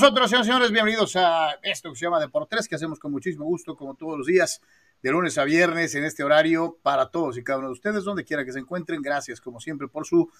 nosotros, señores, señores. Bienvenidos a esto que se llama Deportes, que hacemos con muchísimo gusto, como todos los días, de lunes a viernes, en este horario, para todos y cada uno de ustedes, donde quiera que se encuentren. Gracias, como siempre, por su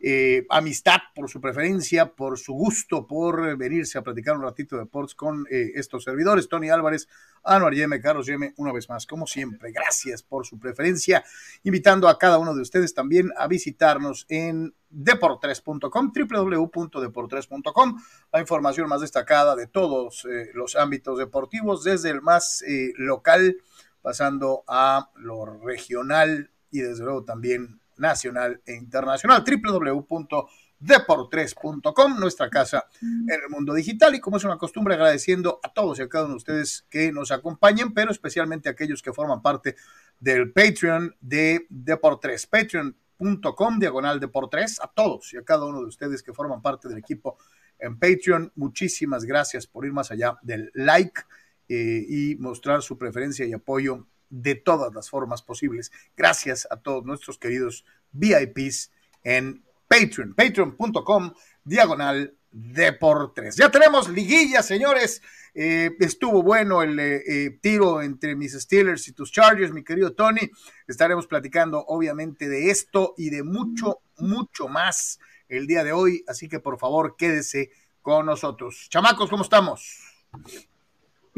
eh, amistad, por su preferencia, por su gusto, por venirse a platicar un ratito de deportes con eh, estos servidores. Tony Álvarez, Anuar Yeme, Carlos Yeme, una vez más, como siempre, gracias por su preferencia, invitando a cada uno de ustedes también a visitarnos en deportres.com, www.deportres.com, la información más destacada de todos eh, los ámbitos deportivos, desde el más local, pasando a lo regional y desde luego también nacional e internacional. www.deportres.com, nuestra casa en el mundo digital. Y como es una costumbre, agradeciendo a todos y a cada uno de ustedes que nos acompañen, pero especialmente a aquellos que forman parte del Patreon de Deportres. Patreon.com, diagonal Deportres, a todos y a cada uno de ustedes que forman parte del equipo en Patreon. Muchísimas gracias por ir más allá del like eh, y mostrar su preferencia y apoyo de todas las formas posibles. Gracias a todos nuestros queridos VIPs en Patreon, patreon.com, diagonal Deportes. Ya tenemos liguilla, señores. Eh, estuvo bueno el eh, eh, tiro entre mis Steelers y tus Chargers, mi querido Tony. Estaremos platicando, obviamente, de esto y de mucho, mucho más el día de hoy. Así que, por favor, quédese con nosotros. Chamacos, ¿cómo estamos?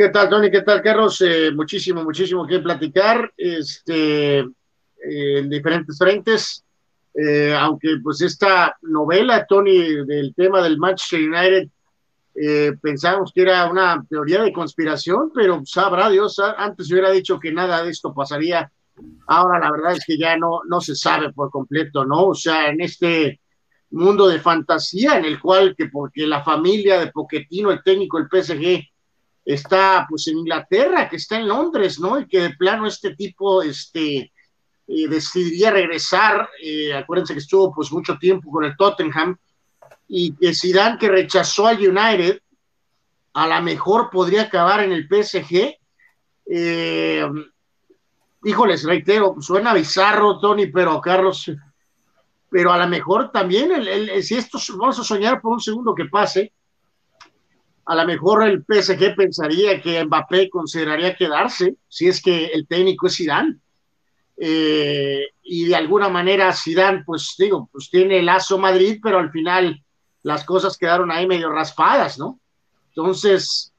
¿Qué tal, Tony? ¿Qué tal, Carlos? Eh, muchísimo, muchísimo que platicar este, eh, en diferentes frentes. Eh, aunque pues esta novela, Tony, del tema del Manchester United, pensábamos que era una teoría de conspiración, pero sabrá Dios, antes hubiera dicho que nada de esto pasaría. Ahora la verdad es que ya no, no se sabe por completo, ¿no? O sea, en este mundo de fantasía en el cual que porque la familia de Poquetino, el técnico del PSG, está pues en Inglaterra, que está en Londres, ¿no? Y que de plano este tipo, este, eh, decidiría regresar, eh, acuérdense que estuvo pues mucho tiempo con el Tottenham, y que Zidane que rechazó al United, a lo mejor podría acabar en el PSG. Eh, híjoles, reitero, suena bizarro, Tony, pero Carlos, pero a lo mejor también, si esto vamos a soñar por un segundo que pase, a lo mejor el PSG pensaría que Mbappé consideraría quedarse si es que el técnico es Zidane. Eh, y de alguna manera Zidane, pues digo, pues tiene el lazo Madrid, pero al final las cosas quedaron ahí medio raspadas, ¿no? Entonces,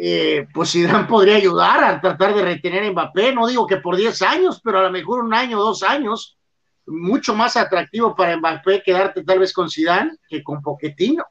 eh, pues Zidane podría ayudar a tratar de retener a Mbappé, no digo que por 10 años, pero a lo mejor un año, dos años, mucho más atractivo para Mbappé quedarte tal vez con Zidane que con Poquetino.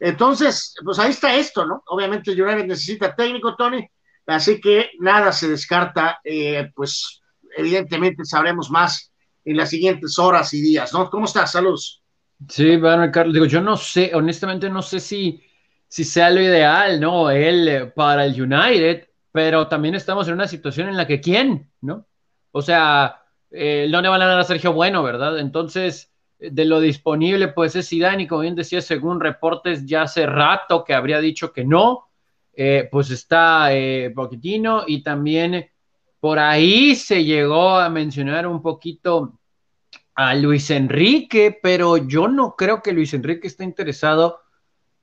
Entonces, pues ahí está esto, ¿no? Obviamente United necesita técnico, Tony, así que nada se descarta, eh, pues evidentemente sabremos más en las siguientes horas y días, ¿no? ¿Cómo estás? Saludos. Sí, bueno, Carlos, digo, yo no sé, honestamente no sé si, si sea lo ideal, ¿no? Él eh, para el United, pero también estamos en una situación en la que ¿quién? ¿No? O sea, eh, ¿dónde van a dar a Sergio Bueno, verdad? Entonces, de lo disponible, pues es Zidane, y como bien decía, según reportes ya hace rato que habría dicho que no, eh, pues está eh, y también por ahí se llegó a mencionar un poquito a Luis Enrique, pero yo no creo que Luis Enrique esté interesado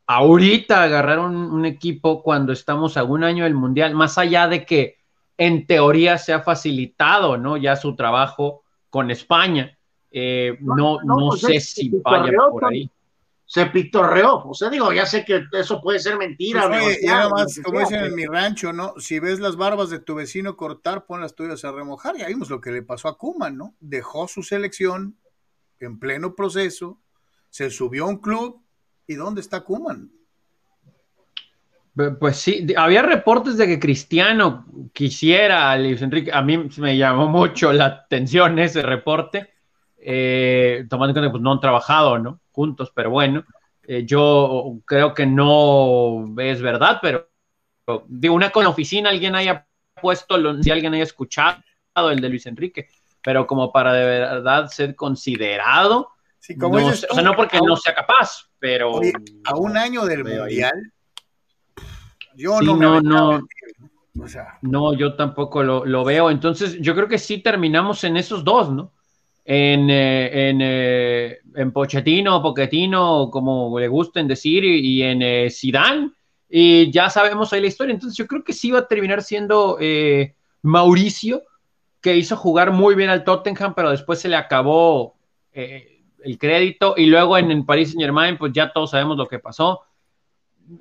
ahorita agarrar un, un equipo cuando estamos a un año del Mundial, más allá de que en teoría se ha facilitado, ¿no? Ya su trabajo con España eh, no, no, pues sé si vaya por ahí. Se pitorreó, o sea, digo, ya sé que eso puede ser mentira. Pues, nada más, como dicen en mi rancho, ¿no? Si ves las barbas de tu vecino cortar, pon las tuyas a remojar. Ya vimos lo que le pasó a Kuman, ¿no? Dejó su selección en pleno proceso, se subió a un club, ¿y dónde está Kuman? Pues sí, había reportes de que Cristiano quisiera a Luis Enrique. A mí me llamó mucho la atención ese reporte eh, tomando en cuenta que pues, no han trabajado ¿no? juntos, pero bueno, eh, yo creo que no es verdad, pero, digo, una con la oficina, alguien haya puesto, si alguien haya escuchado el de Luis Enrique, pero como para de verdad ser considerado, como no, o sea, no porque no sea capaz, pero... a un año del Mundial, yo no, no, no, no, yo tampoco lo, lo, veo. Entonces, yo creo que sí terminamos en esos dos, ¿no? En, eh, en, eh, en Pochettino, Pochettino, como le gusten decir, y, en eh, Zidane, y ya sabemos ahí la historia. Entonces yo creo que sí va a terminar siendo Mauricio, que hizo jugar muy bien al Tottenham, pero después se le acabó el crédito, y luego en, en París Saint Germain, pues ya todos sabemos lo que pasó.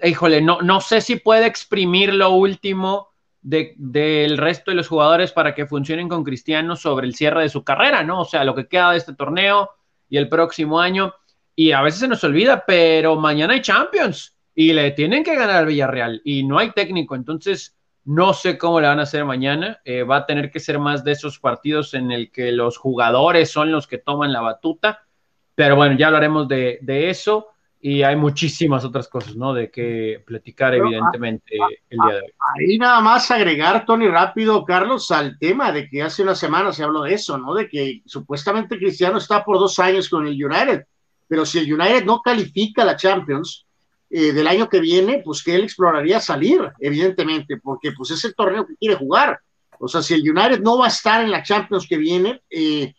Híjole, no, no sé si puede exprimir lo último del resto de los jugadores para que funcionen con Cristiano sobre el cierre de su carrera, ¿no? O sea, lo que queda de este torneo y el próximo año. Y a veces se nos olvida, pero mañana hay Champions y le tienen que ganar al Villarreal y no hay técnico. Entonces, no sé cómo le van a hacer mañana. Eh, va a tener que ser más de esos partidos en el que los jugadores son los que toman la batuta. Pero bueno, ya hablaremos de, de eso y hay muchísimas otras cosas, ¿no? De que platicar, evidentemente, ah, el día de hoy. Ahí nada más agregar, Tony, rápido, Carlos, al tema de que hace una semana se habló de eso, ¿no? De que supuestamente Cristiano está por dos años con el United, pero si el United no califica la Champions eh, del año que viene, pues que él exploraría salir, evidentemente, porque pues es el torneo que quiere jugar. O sea, si el United no va a estar en la Champions que viene, eh,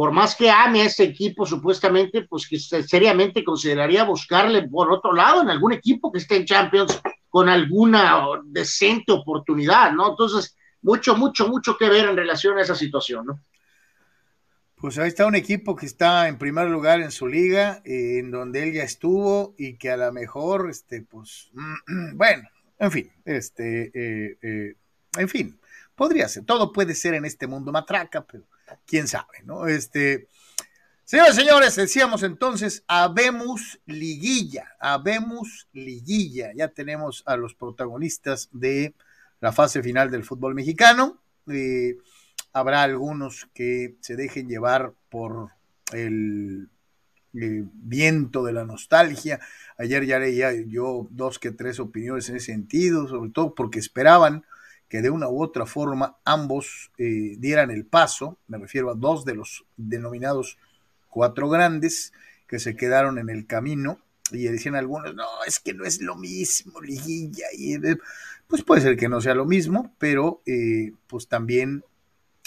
por más que ame a ese equipo, supuestamente, pues que seriamente consideraría buscarle por otro lado en algún equipo que esté en Champions con alguna decente oportunidad, ¿no? Entonces, mucho, mucho, mucho que ver en relación a esa situación, ¿no? Pues ahí está un equipo que está en primer lugar en su liga, eh, en donde él ya estuvo y que a lo mejor, este, pues, bueno, en fin, este, eh, eh, en fin, podría ser, todo puede ser en este mundo matraca, pero quién sabe, ¿no? Este, señores, señores, decíamos entonces, habemos liguilla, habemos liguilla, ya tenemos a los protagonistas de la fase final del fútbol mexicano, eh, habrá algunos que se dejen llevar por el, el, viento de la nostalgia. Ayer ya leía yo dos que tres opiniones en ese sentido, sobre todo porque esperaban que de una u otra forma ambos eh, dieran el paso, me refiero a dos de los denominados cuatro grandes que se quedaron en el camino y decían algunos, no, es que no es lo mismo, liguilla, y pues puede ser que no sea lo mismo, pero eh, pues también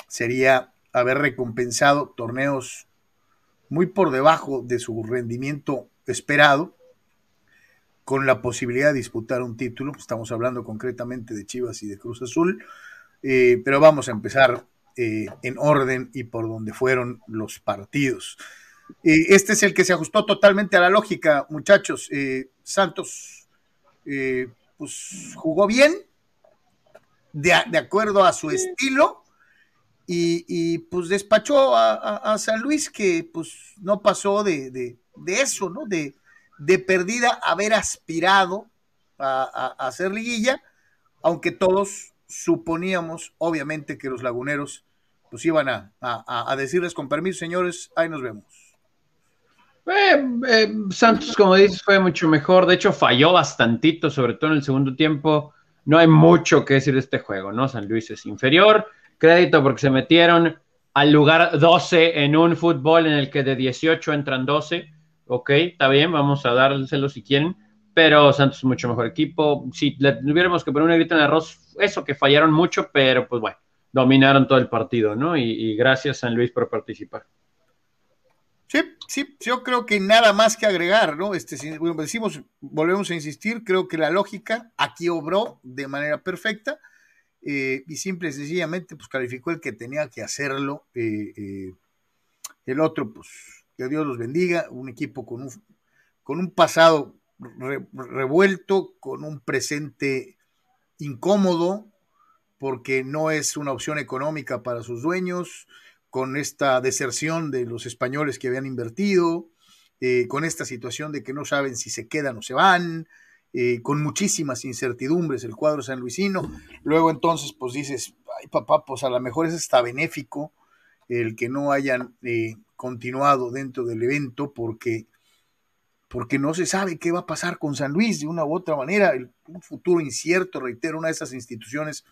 sería haber recompensado torneos muy por debajo de su rendimiento esperado, con la posibilidad de disputar un título. Estamos hablando concretamente de Chivas y de Cruz Azul, eh, pero vamos a empezar eh, en orden y por donde fueron los partidos. Eh, este es el que se ajustó totalmente a la lógica, muchachos. Santos pues, jugó bien, de, acuerdo a su estilo. Y, pues despachó a, San Luis que pues no pasó de, de eso, ¿no? De, de perdida haber aspirado a, hacer liguilla, aunque todos suponíamos, obviamente, que los laguneros pues iban a, decirles con permiso, señores, ahí nos vemos. Eh, eh, Santos, como dices, fue mucho mejor. De hecho, falló bastantito, sobre todo en el segundo tiempo. No hay mucho que decir de este juego, ¿no? San Luis es inferior. Crédito porque se metieron al lugar 12 en un fútbol en el que de 18 entran 12 ok, está bien, vamos a dárselo si quieren, pero Santos es mucho mejor equipo. Si le tuviéramos que poner una grita en arroz, eso que fallaron mucho, pero pues bueno, dominaron todo el partido, ¿no? Y, gracias San Luis por participar. Sí, sí, yo creo que nada más que agregar, ¿no? Este, bueno, decimos, volvemos a insistir, creo que la lógica aquí obró de manera perfecta eh, y simple y sencillamente, pues calificó el que tenía que hacerlo. Eh, eh, el otro, pues que Dios los bendiga, un equipo con un, con un pasado revuelto, con un presente incómodo, porque no es una opción económica para sus dueños, con esta deserción de los españoles que habían invertido, eh, con esta situación de que no saben si se quedan o se van, eh, con muchísimas incertidumbres el cuadro sanluisino. Luego entonces, pues dices, ay papá, pues a lo mejor es hasta benéfico el que no hayan eh, continuado dentro del evento porque, porque no se sabe qué va a pasar con San Luis de una u otra manera, un futuro incierto, reitero, una de esas instituciones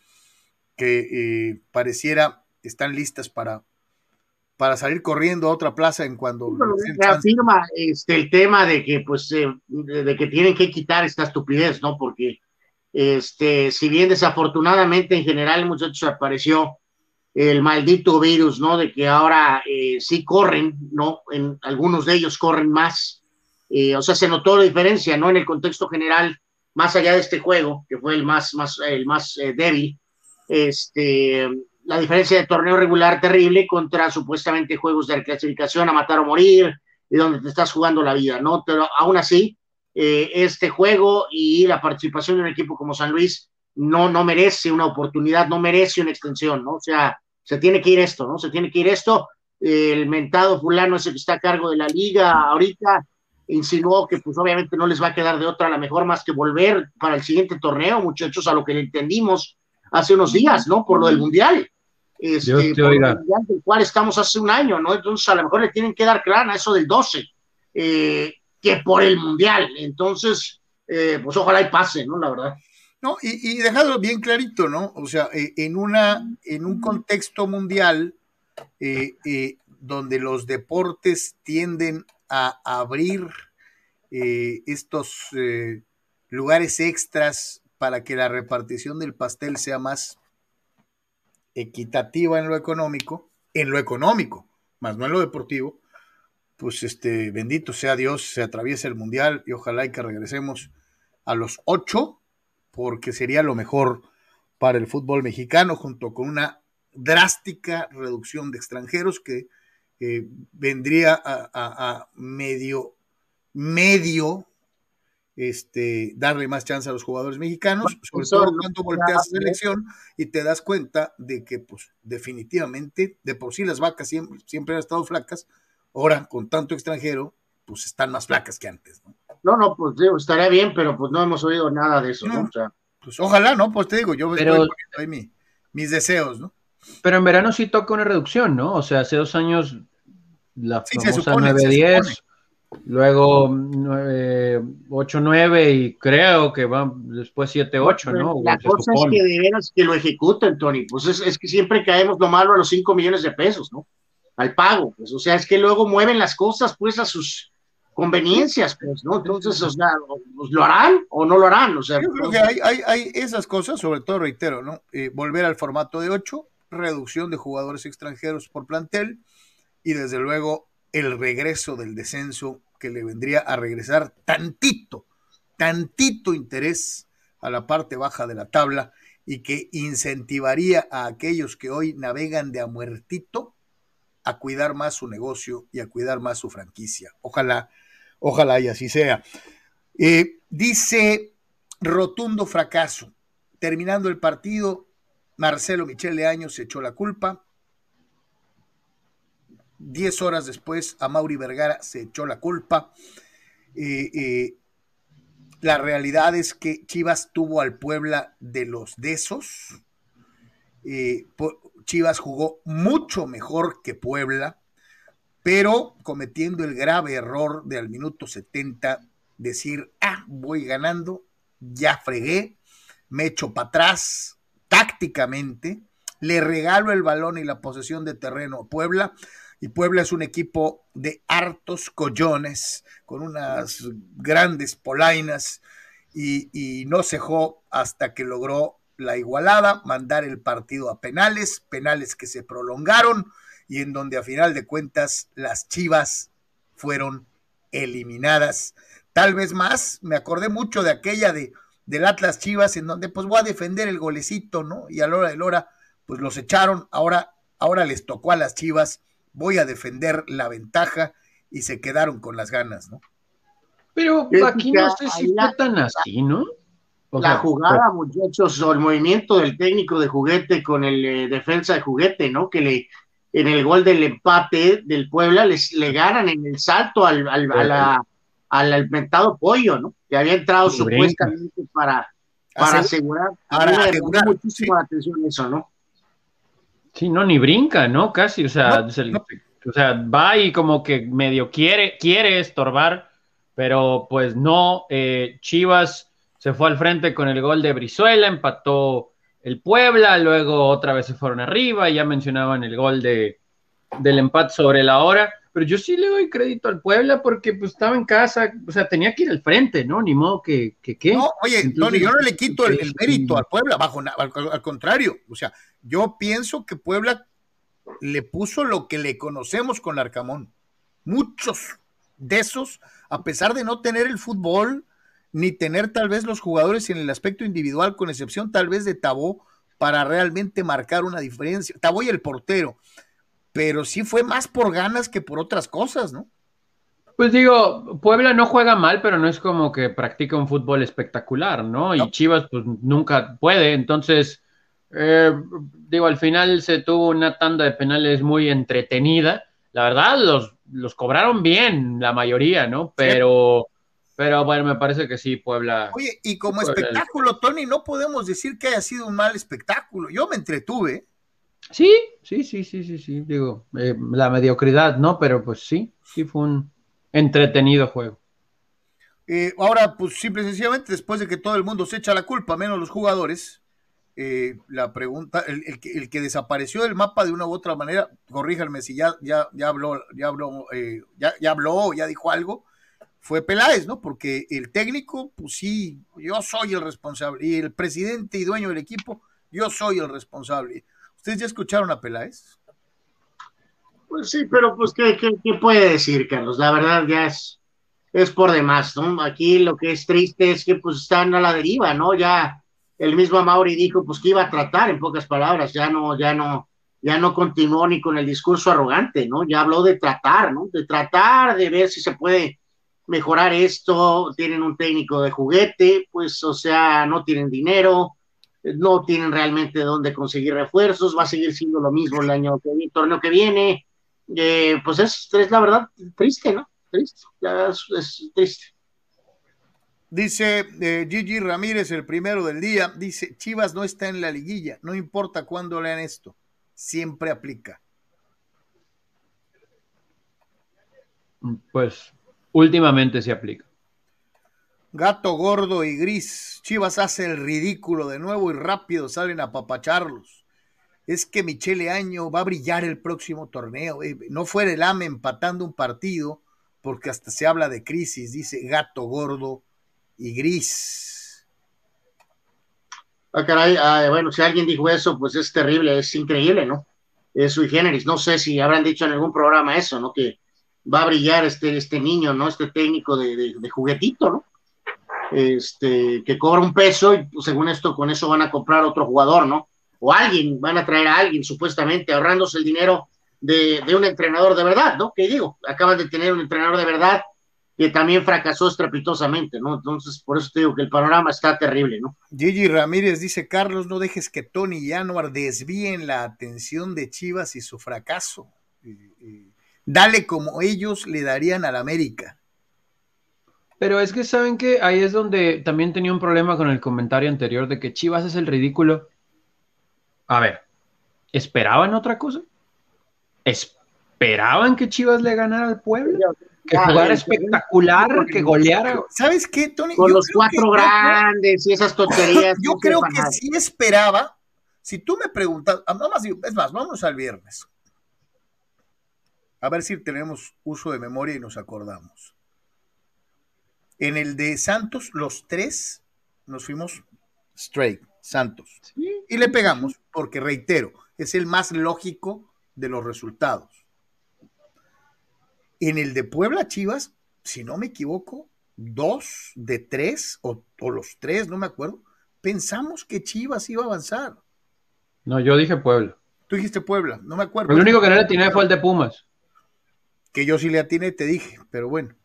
que eh, pareciera están listas para, para salir corriendo a otra plaza en cuando se afirma este, el tema de que pues eh, de que tienen que quitar esta estupidez, ¿no? Porque este, si bien desafortunadamente en general el muchacho apareció el maldito virus, ¿no? De que ahora eh, sí corren, ¿no? En algunos de ellos corren más. Eh, o sea, se notó la diferencia, ¿no? En el contexto general, más allá de este juego, que fue el más, más, el más eh, débil, este, la diferencia de torneo regular terrible contra supuestamente juegos de clasificación a matar o morir, y donde te estás jugando la vida, ¿no? Pero aún así, este juego y la participación de un equipo como San Luis no, no merece una oportunidad, no merece una extensión, ¿no? O sea, se tiene que ir esto, ¿no? Se tiene que ir esto. El mentado fulano ese que está a cargo de la liga ahorita insinuó que pues obviamente no les va a quedar de otra a la mejor más que volver para el siguiente torneo, muchachos, a lo que le entendimos hace unos días, ¿no? Por lo del mundial. Este, por el mundial del cual estamos hace un año, ¿no? Entonces a lo mejor le tienen que dar a eso del 12, eh, que por el mundial. Entonces, eh, pues ojalá y pase, ¿no? La verdad. No, y, y dejarlo bien clarito, ¿no? O sea, eh, en, una, en un contexto mundial eh, eh, donde los deportes tienden a abrir estos lugares extras para que la repartición del pastel sea más equitativa en lo económico, en lo económico, más no en lo deportivo, pues este, bendito sea Dios, se atraviesa el mundial y ojalá y que regresemos a los ocho porque sería lo mejor para el fútbol mexicano, junto con una drástica reducción de extranjeros que eh, vendría a, medio, medio este, darle más chance a los jugadores mexicanos, sobre todo cuando volteas a selección y te das cuenta de que, pues, definitivamente, de por sí las vacas siempre, siempre han estado flacas, ahora con tanto extranjero, pues están más flacas que antes, ¿no? No, no, pues digo, estaría bien, pero pues no hemos oído nada de eso, ¿no? O sea, pues ojalá, ¿no? Pues te digo, yo estoy poniendo ahí mis deseos, ¿no? Pero en verano sí toca una reducción, ¿no? O sea, hace dos años la sí, famosa 9-10, luego 8-9 y creo que va después 7-8, ¿no? La cosa es que de veras que lo ejecuten, Tony. Pues es, es, que siempre caemos lo malo a los 5 millones de pesos, ¿no? Al pago. Pues, o sea, es que luego mueven las cosas pues a sus conveniencias, pues, ¿no? Entonces, o sea, pues, ¿lo harán o no lo harán? O sea, Yo creo que hay, hay, hay, esas cosas, sobre todo, reitero, ¿no? Eh, volver al formato de ocho, reducción de jugadores extranjeros por plantel y, desde luego, el regreso del descenso que le vendría a regresar tantito, tantito interés a la parte baja de la tabla y que incentivaría a aquellos que hoy navegan de a muertito a cuidar más su negocio y a cuidar más su franquicia. Ojalá Ojalá y así sea. Eh, dice rotundo fracaso. Terminando el partido, Marcelo Michele Años se echó la culpa. Diez horas después, a Mauri Vergara se echó la culpa. Eh, eh, la realidad es que Chivas tuvo al Puebla de los desos. Chivas jugó mucho mejor que Puebla pero cometiendo el grave error de al minuto 70 decir, ah, voy ganando, ya fregué, me echo para atrás tácticamente, le regalo el balón y la posesión de terreno a Puebla, y Puebla es un equipo de hartos collones, con unas grandes polainas, y, no cejó hasta que logró la igualada, mandar el partido a penales, penales que se prolongaron, y en donde a final de cuentas las Chivas fueron eliminadas. Tal vez más, me acordé mucho de aquella de del Atlas Chivas en donde pues voy a defender el golecito, ¿no? Y a la hora de la hora pues los echaron, ahora ahora les tocó a las Chivas, voy a defender la ventaja y se quedaron con las ganas, ¿no? Pero aquí no sé si fue tan así, ¿no? la jugada, muchachos, o el movimiento del técnico de juguete con el eh, defensa de juguete, ¿no? Que le en el gol del empate del Puebla, les, le ganan en el salto al, al, al alimentado pollo, ¿no? Que había entrado supuestamente para, para asegurar. Para asegurar muchísimo la atención eso, ¿no? Sí, no, ni brinca, ¿no? Casi, o sea, o sea, va y como que medio quiere, quiere estorbar, pero pues no. Eh, Chivas se fue al frente con el gol de Brizuela, empató el Puebla, luego otra vez se fueron arriba, ya mencionaban el gol de, del empate sobre la hora. pero yo sí le doy crédito al Puebla porque pues estaba en casa, o sea, tenía que ir al frente, ¿no? Ni modo que, que ¿qué? No, oye, Tony, yo no le quito el, el mérito al Puebla, bajo, al, al, contrario, o sea, yo pienso que Puebla le puso lo que le conocemos con Arcamón. Muchos de esos, a pesar de no tener el fútbol, ni tener tal vez los jugadores en el aspecto individual, con excepción tal vez de Tabó, para realmente marcar una diferencia. Tabó y el portero, pero sí fue más por ganas que por otras cosas, ¿no? Pues digo, Puebla no juega mal, pero no es como que practica un fútbol espectacular, ¿no? Y Chivas pues nunca puede, entonces, eh, digo, al final se tuvo una tanda de penales muy entretenida. La verdad, los, los cobraron bien, la mayoría, ¿no? Pero... Sí pero bueno, me parece que sí, Puebla. Oye, y como espectáculo, Tony, no podemos decir que haya sido un mal espectáculo. Yo me entretuve. Sí, sí, sí, sí, sí, sí. Digo, eh, la mediocridad, ¿no? Pero pues sí, sí fue un entretenido juego. Eh, ahora, pues simple y sencillamente, después de que todo el mundo se echa la culpa, menos los jugadores, eh, la pregunta, el, el, que, el, que, desapareció del mapa de una u otra manera, corríjanme si ya, ya, ya habló, ya habló, ya, ya habló, ya dijo algo fue Peláez, ¿no? Porque el técnico, pues sí, yo soy el responsable. Y el presidente y dueño del equipo, yo soy el responsable. ¿Ustedes ya escucharon a Peláez? Pues sí, pero pues, ¿qué, qué, qué puede decir, Carlos? La verdad ya es, es por demás, ¿no? Aquí lo que es triste es que pues están a la deriva, ¿no? Ya el mismo Mauri dijo pues que iba a tratar, en pocas palabras, ya no, ya no, ya no continuó ni con el discurso arrogante, ¿no? Ya habló de tratar, ¿no? De tratar de ver si se puede mejorar esto, tienen un técnico de juguete, pues o sea, no tienen dinero, no tienen realmente dónde conseguir refuerzos, va a seguir siendo lo mismo el año que viene, el torneo que viene, eh, pues es, es, la verdad triste, ¿no? Triste, es, es triste. Dice eh, Gigi Ramírez, el primero del día, dice, Chivas no está en la liguilla, no importa cuándo lean esto, siempre aplica. Pues últimamente se aplica. Gato gordo y gris. Chivas hace el ridículo de nuevo y rápido salen a papacharlos. Es que Michele Año va a brillar el próximo torneo. Eh, no fuera el AME empatando un partido, porque hasta se habla de crisis, dice gato gordo y gris. Ah, caray, ah, bueno, si alguien dijo eso, pues es terrible, es increíble, ¿no? Es sui generis. No sé si habrán dicho en algún programa eso, ¿no? Que va a brillar este, este niño, ¿no? Este técnico de, de, juguetito, ¿no? Este, que cobra un peso y pues, según esto, con eso van a comprar otro jugador, ¿no? O alguien, van a traer a alguien, supuestamente, ahorrándose el dinero de, de un entrenador de verdad, ¿no? Que digo, acaban de tener un entrenador de verdad que también fracasó estrepitosamente, ¿no? Entonces, por eso te digo que el panorama está terrible, ¿no? Gigi Ramírez dice, Carlos, no dejes que Tony y Anuar desvíen la atención de Chivas y su fracaso. Dale como ellos le darían al América. Pero es que saben que ahí es donde también tenía un problema con el comentario anterior de que Chivas es el ridículo. A ver, ¿esperaban otra cosa? ¿Esperaban que Chivas le ganara al pueblo? Que jugara espectacular, que goleara. ¿Sabes qué, Tony? Con yo los cuatro que, grandes y esas tonterías. Yo no creo que sí esperaba. Si tú me preguntas, más, es más, vamos al viernes. A ver si tenemos uso de memoria y nos acordamos. En el de Santos, los tres nos fuimos straight, Santos. ¿Sí? Y le pegamos, porque reitero, es el más lógico de los resultados. En el de Puebla Chivas, si no me equivoco, dos de tres, o, o los tres, no me acuerdo, pensamos que Chivas iba a avanzar. No, yo dije Puebla. Tú dijiste Puebla, no me acuerdo. El único que no le tiene fue el de Pumas que yo sí le atiné, te dije, pero bueno.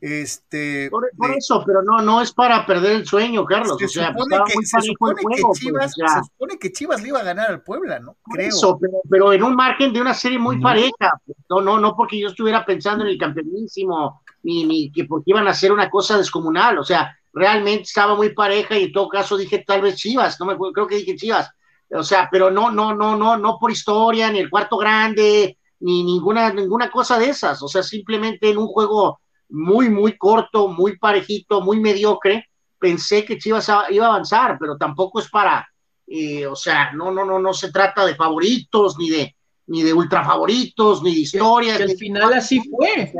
Este, por, por de, eso, pero no, no es para perder el sueño, Carlos. Se, o sea, supone, que, se, supone juego, que Chivas, pues, se supone que Chivas le iba a ganar al Puebla, ¿no? Creo. Eso, pero, pero, en un margen de una serie muy no. pareja. No, no, no porque yo estuviera pensando en el campeonísimo, ni, ni que porque iban a hacer una cosa descomunal. O sea, realmente estaba muy pareja y en todo caso dije tal vez Chivas, no me acuerdo, creo que dije Chivas. O sea, pero no, no, no, no, no por historia, ni el cuarto grande, ni ninguna, ninguna cosa de esas. O sea, simplemente en un juego muy, muy corto, muy parejito, muy mediocre, pensé que Chivas iba a avanzar, pero tampoco es para, eh, o sea, no, no, no, no se trata de favoritos ni de, ni de ultra favoritos, ni de historias. Que, al final así fue.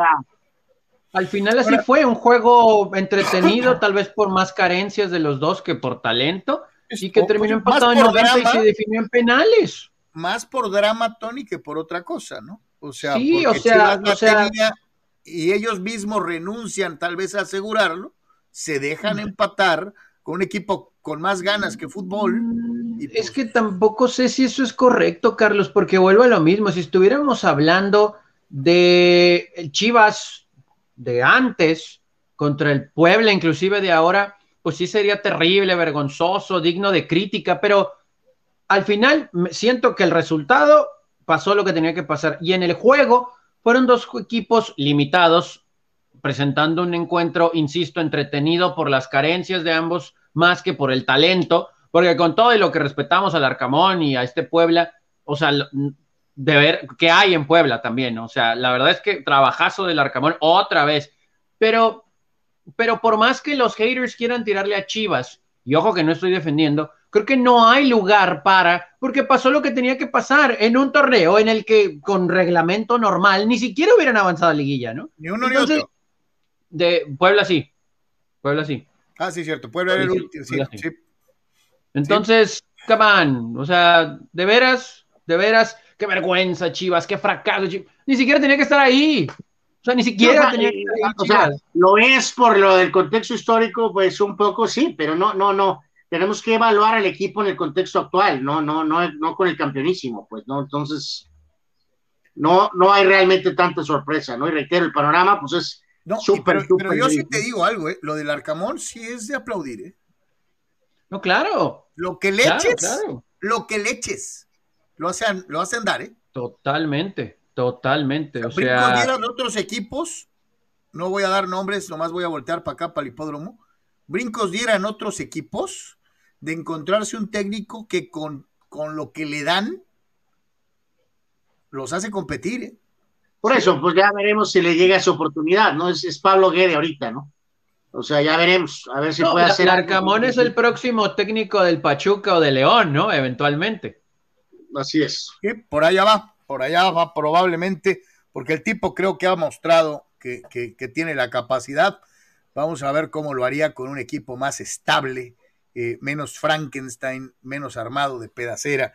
al final así fue, un juego entretenido, tal vez por más carencias de los dos que por talento, y que terminó empatado en 90 y se definió en penales. Más por drama, Tony, que por otra cosa, ¿no? O sea, sí, o sea, o sea y ellos mismos renuncian tal vez a asegurarlo, se dejan empatar con un equipo con más ganas que fútbol. Mm, es pues que tampoco sé si eso es correcto, Carlos, porque vuelvo a lo mismo. Si estuviéramos hablando de Chivas de antes contra el Puebla, inclusive de ahora, pues sí sería terrible, vergonzoso, digno de crítica, pero al final siento que el resultado pasó lo que tenía que pasar. Y en el juego fueron dos equipos limitados, presentando un encuentro, insisto, entretenido por las carencias de ambos, más que por el talento, porque con todo y lo que respetamos al Arcamón y a este Puebla, o sea, de ver qué hay en Puebla también, o sea, la verdad es que trabajazo del Arcamón otra vez, pero, pero por más que los haters quieran tirarle a Chivas, y ojo que no estoy defendiendo, creo que no hay lugar para, porque pasó lo que tenía que pasar en un torneo en el que con reglamento normal ni siquiera hubieran avanzado a liguilla, ¿no? Ni uno ni otro. De Puebla sí. Puebla sí. Ah, sí, cierto. Puebla era el último. Sí, sí. Entonces, come on. O sea, de veras, de veras, qué vergüenza, Chivas, qué fracaso. Ni siquiera tenía que estar ahí. O sea, ni siquiera tenía que estar ahí. O sea, lo es por lo del contexto histórico, pues un poco sí, pero no, no, no tenemos que evaluar al equipo en el contexto actual, no, no, no, no con el campeonísimo, pues, ¿no? Entonces, no, no hay realmente tanta sorpresa, ¿no? Y reitero, el panorama, pues es no, súper, pero, pero, yo sí te digo algo, ¿eh? Lo del Arcamón sí es de aplaudir, ¿eh? No, claro. Lo que le eches, lo que le eches, lo hacen, lo hacen dar, ¿eh? Totalmente, totalmente. O sea, otros equipos, no voy a dar nombres, nomás voy a voltear para acá, para el hipódromo. Brincos dieran otros equipos de encontrarse un técnico que con, con lo que le dan los hace competir. ¿eh? Por eso, pues ya veremos si le llega esa oportunidad, ¿no? Es, Pablo Guede ahorita, ¿no? O sea, ya veremos, a ver si puede hacer. Arcamón es el próximo técnico del Pachuca o de León, ¿no? Eventualmente. Así es. por allá va, por allá va probablemente, porque el tipo creo que ha mostrado que, que tiene la capacidad. Vamos a ver cómo lo haría con un equipo más estable, eh, menos Frankenstein, menos armado de pedacera.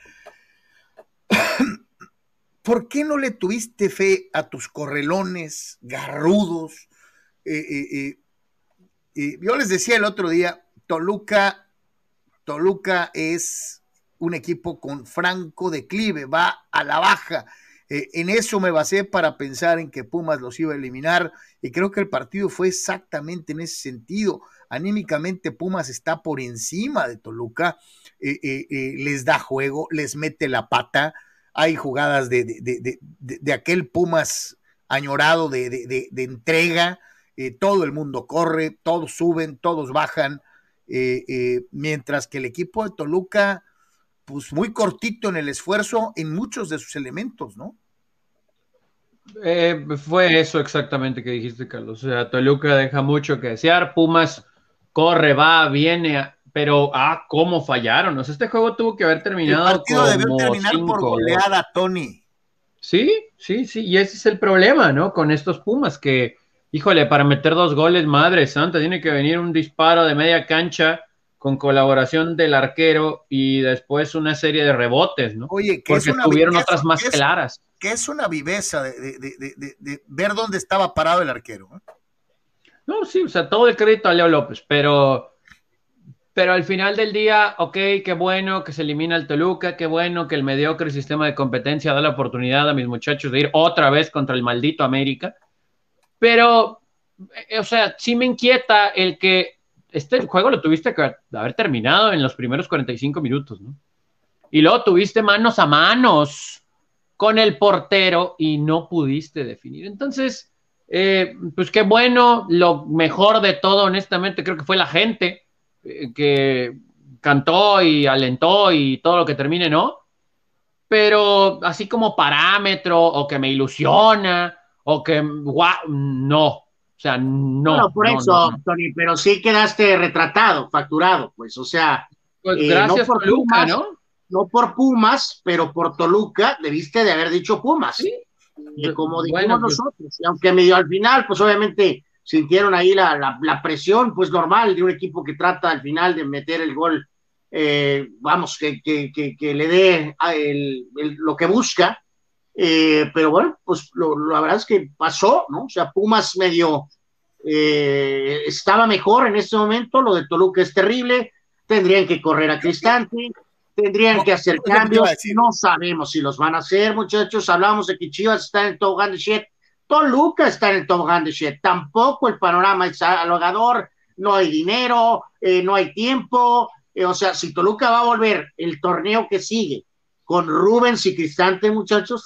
¿Por qué no le tuviste fe a tus correlones garrudos? Eh, eh, yo les decía el otro día, Toluca, Toluca es un equipo con franco declive, va a la baja. En eso me basé para pensar en que Pumas los iba a eliminar y creo que el partido fue exactamente en ese sentido. Anímicamente Pumas está por encima de Toluca, eh, eh, eh, les da juego, les mete la pata, hay jugadas de, de, aquel Pumas añorado de, entrega, todo el mundo corre, todos suben, todos bajan, mientras que el equipo de Toluca, pues muy cortito en el esfuerzo en muchos de sus elementos, ¿no? Fue eso exactamente que dijiste, Carlos. O sea, Toluca deja mucho que desear. Pumas corre, va, viene, pero ah, cómo fallaron. O sea, este juego tuvo que haber terminado. El partido debió terminar por goleada, Tony. Sí, sí, sí, y ese es el problema, ¿no? Con estos Pumas que, híjole, para meter dos goles, madre santa, tiene que venir un disparo de media cancha con colaboración del arquero y después una serie de rebotes, ¿no? Oye, que Porque tuvieron otras más claras. Que es una viveza de, de, ver dónde estaba parado el arquero. ¿eh? No, sí, o sea, todo el crédito a Leo López, pero, pero al final del día, ok, qué bueno que se elimina el Toluca, qué bueno que el mediocre sistema de competencia da la oportunidad a mis muchachos de ir otra vez contra el maldito América. Pero, eh, o sea, sí me inquieta el que este juego lo tuviste que haber terminado en los primeros 45 minutos, ¿no? Y luego tuviste manos a manos con el portero y no pudiste definir. Entonces, eh, pues qué bueno, lo mejor de todo, honestamente, creo que fue la gente eh, que cantó y alentó y todo lo que termine, ¿no? Pero así como parámetro o que me ilusiona o que, guau, no. O sea, no. No, por eso, Tony, pero sí quedaste retratado, facturado, pues, o sea. Pues eh, gracias por Luca, ¿no? no por Pumas, pero por Toluca, debiste de haber dicho Pumas. Sí. como dijimos pues nosotros, y aunque medio al final, pues obviamente sintieron ahí la, la, presión, pues normal, de un equipo que trata al final de meter el gol, eh, vamos, que, que, que, le dé el, lo que busca, eh, pero bueno, pues lo, la verdad es que pasó, ¿no? O sea, Pumas medio eh, estaba mejor en este momento, lo de Toluca es terrible, tendrían que correr a Cristante, tendrían que hacer cambios, no sabemos si los van a hacer, muchachos, hablamos de que Chivas está en el tobogán de shit, Toluca está en el tobogán de shit, tampoco el panorama es alogador, no hay dinero, eh, no hay tiempo, o sea, si Toluca va a volver el torneo que sigue con Rubens y Cristante, muchachos,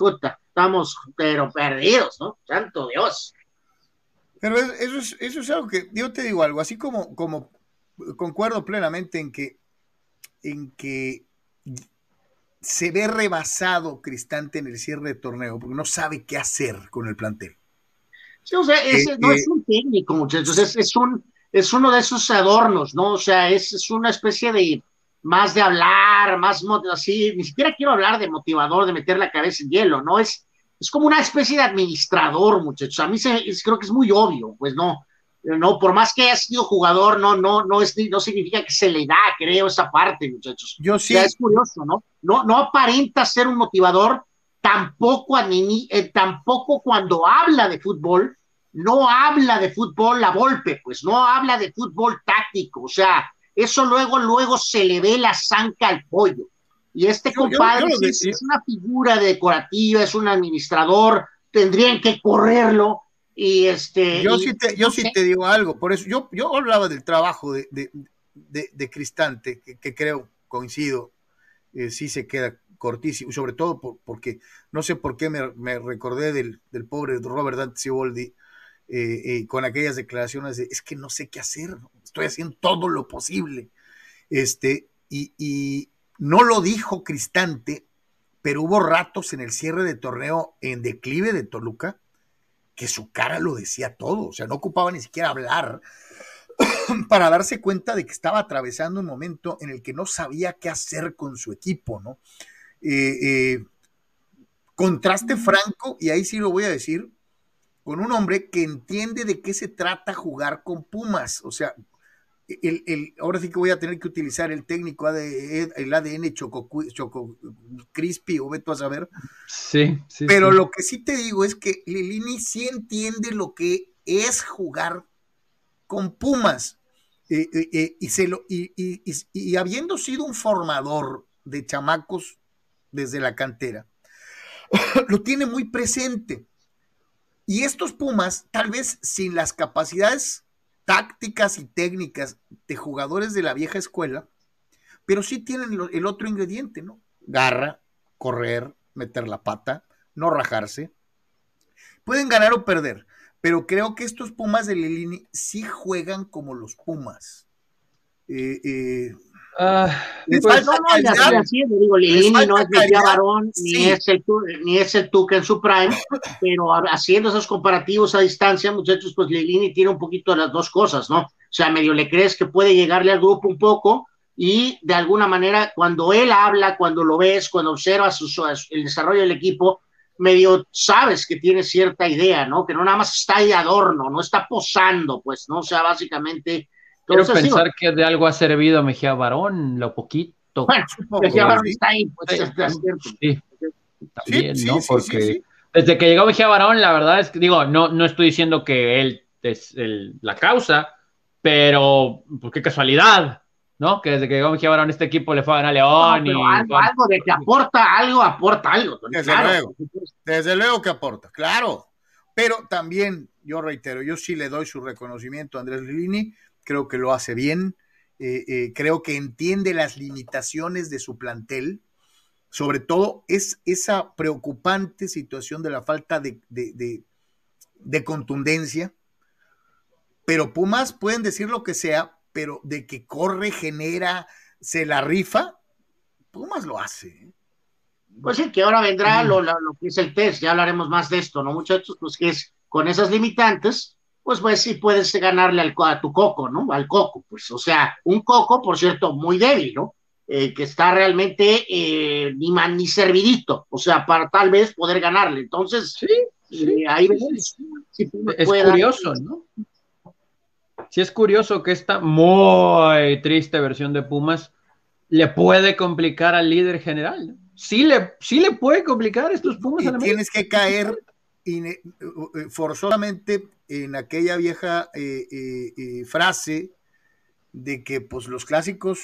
estamos pero perdidos, ¿no? Santo Dios. Pero eso es, eso es algo que, yo te digo algo, así como, como concuerdo plenamente en que, en que se ve rebasado Cristante en el cierre de torneo, porque no sabe qué hacer con el plantel. Sí, o sea, ese no es un técnico, muchachos, es, es, un, es uno de esos adornos, ¿no? O sea, es, es una especie de más de hablar, más así, ni siquiera quiero hablar de motivador, de meter la cabeza en hielo, ¿no? Es, es como una especie de administrador, muchachos. A mí se, creo que es muy obvio, pues no, no, por más que haya sido jugador, no, no, no es, no significa que se le da, creo, esa parte, muchachos. Yo sí. es curioso, ¿no? No, no aparenta ser un motivador, tampoco, eh, tampoco cuando habla de fútbol, no habla de fútbol la golpe, pues no habla de fútbol táctico, o sea, eso luego, luego se le ve la zanca al pollo. Y este compadre es, una figura decorativa, es un administrador, tendrían que correrlo. Y este. Yo sí te, yo sí te digo algo, por eso yo, yo hablaba del trabajo de, de, Cristante, que, creo, coincido, eh, sí se queda cortísimo, sobre todo porque no sé por qué me, recordé del, del, pobre Robert Dante Ciboldi eh, eh, con aquellas declaraciones de es que no sé qué hacer, estoy haciendo todo lo posible. Este, y, no lo dijo Cristante, pero hubo ratos en el cierre de torneo en declive de Toluca que su cara lo decía todo, o sea, no ocupaba ni siquiera hablar para darse cuenta de que estaba atravesando un momento en el que no sabía qué hacer con su equipo, ¿no? Eh, eh, contraste franco, y ahí sí lo voy a decir, con un hombre que entiende de qué se trata jugar con Pumas, o sea, el, ahora sí que voy a tener que utilizar el técnico el ADN Choco, Choco Crispy o veto a saber. Sí, sí. Pero lo que sí te digo es que Lilini sí entiende lo que es jugar con Pumas. Eh, eh, eh, y, se lo, y, y, habiendo sido un formador de chamacos desde la cantera, lo tiene muy presente. Y estos Pumas, tal vez sin las capacidades tácticas y técnicas de jugadores de la vieja escuela, pero sí tienen el otro ingrediente, ¿no? Garra, correr, meter la pata, no rajarse. Pueden ganar o perder, pero creo que estos Pumas de Lilini sí juegan como los Pumas. Eh, eh, Uh, pues, no, no, así, digo, Lilini no es Mejía Barón, ni, es el, ni es el Tuca en su prime, pero haciendo esos comparativos a distancia, muchachos, pues Lilini tiene un poquito de las dos cosas, ¿no? O sea, medio le crees que puede llegarle al grupo un poco y de alguna manera cuando él habla, cuando lo ves, cuando observas el desarrollo del equipo, medio sabes que tiene cierta idea, ¿no? Que no nada más está ahí adorno, no está posando, pues, ¿no? O sea, básicamente Quiero pensar que de algo ha servido Mejía Barón, lo poquito. Bueno, Mejía Barón está ahí, pues sí, también, ¿no? Porque desde que llegó Mejía Barón, la verdad es que, digo, no, no estoy diciendo que él es la causa, pero pues qué casualidad, ¿no? Que desde que llegó Mejía Barón, este equipo le fue a ganar León. y, algo, de que aporta algo, aporta algo. Desde luego, desde luego que aporta, claro. Pero también, yo reitero, yo sí le doy su reconocimiento a Andrés Lilini creo que lo hace bien, eh, eh, creo que entiende las limitaciones de su plantel, sobre todo es esa preocupante situación de la falta de, de, contundencia, pero Pumas pueden decir lo que sea, pero de que corre, genera, se la rifa, Pumas lo hace. ¿eh? Pues sí, que ahora vendrá lo, lo, que es el test, ya hablaremos más de esto, ¿no, muchachos? Pues que es con esas limitantes, pues, pues sí puedes ganarle al, a tu coco, ¿no? Al coco, pues, o sea, un coco, por cierto, muy débil, ¿no? eh, que está realmente eh, ni man ni servidito, o sea, para tal vez poder ganarle. Entonces, sí, sí, eh, ahí sí, sí. es curioso, dar... ¿no? Sí, es curioso que esta muy triste versión de Pumas le puede complicar al líder general. ¿no? Sí, le, sí le puede complicar estos Pumas. Y a la tienes que caer forzosamente en aquella vieja eh, eh, eh, frase de que pues los clásicos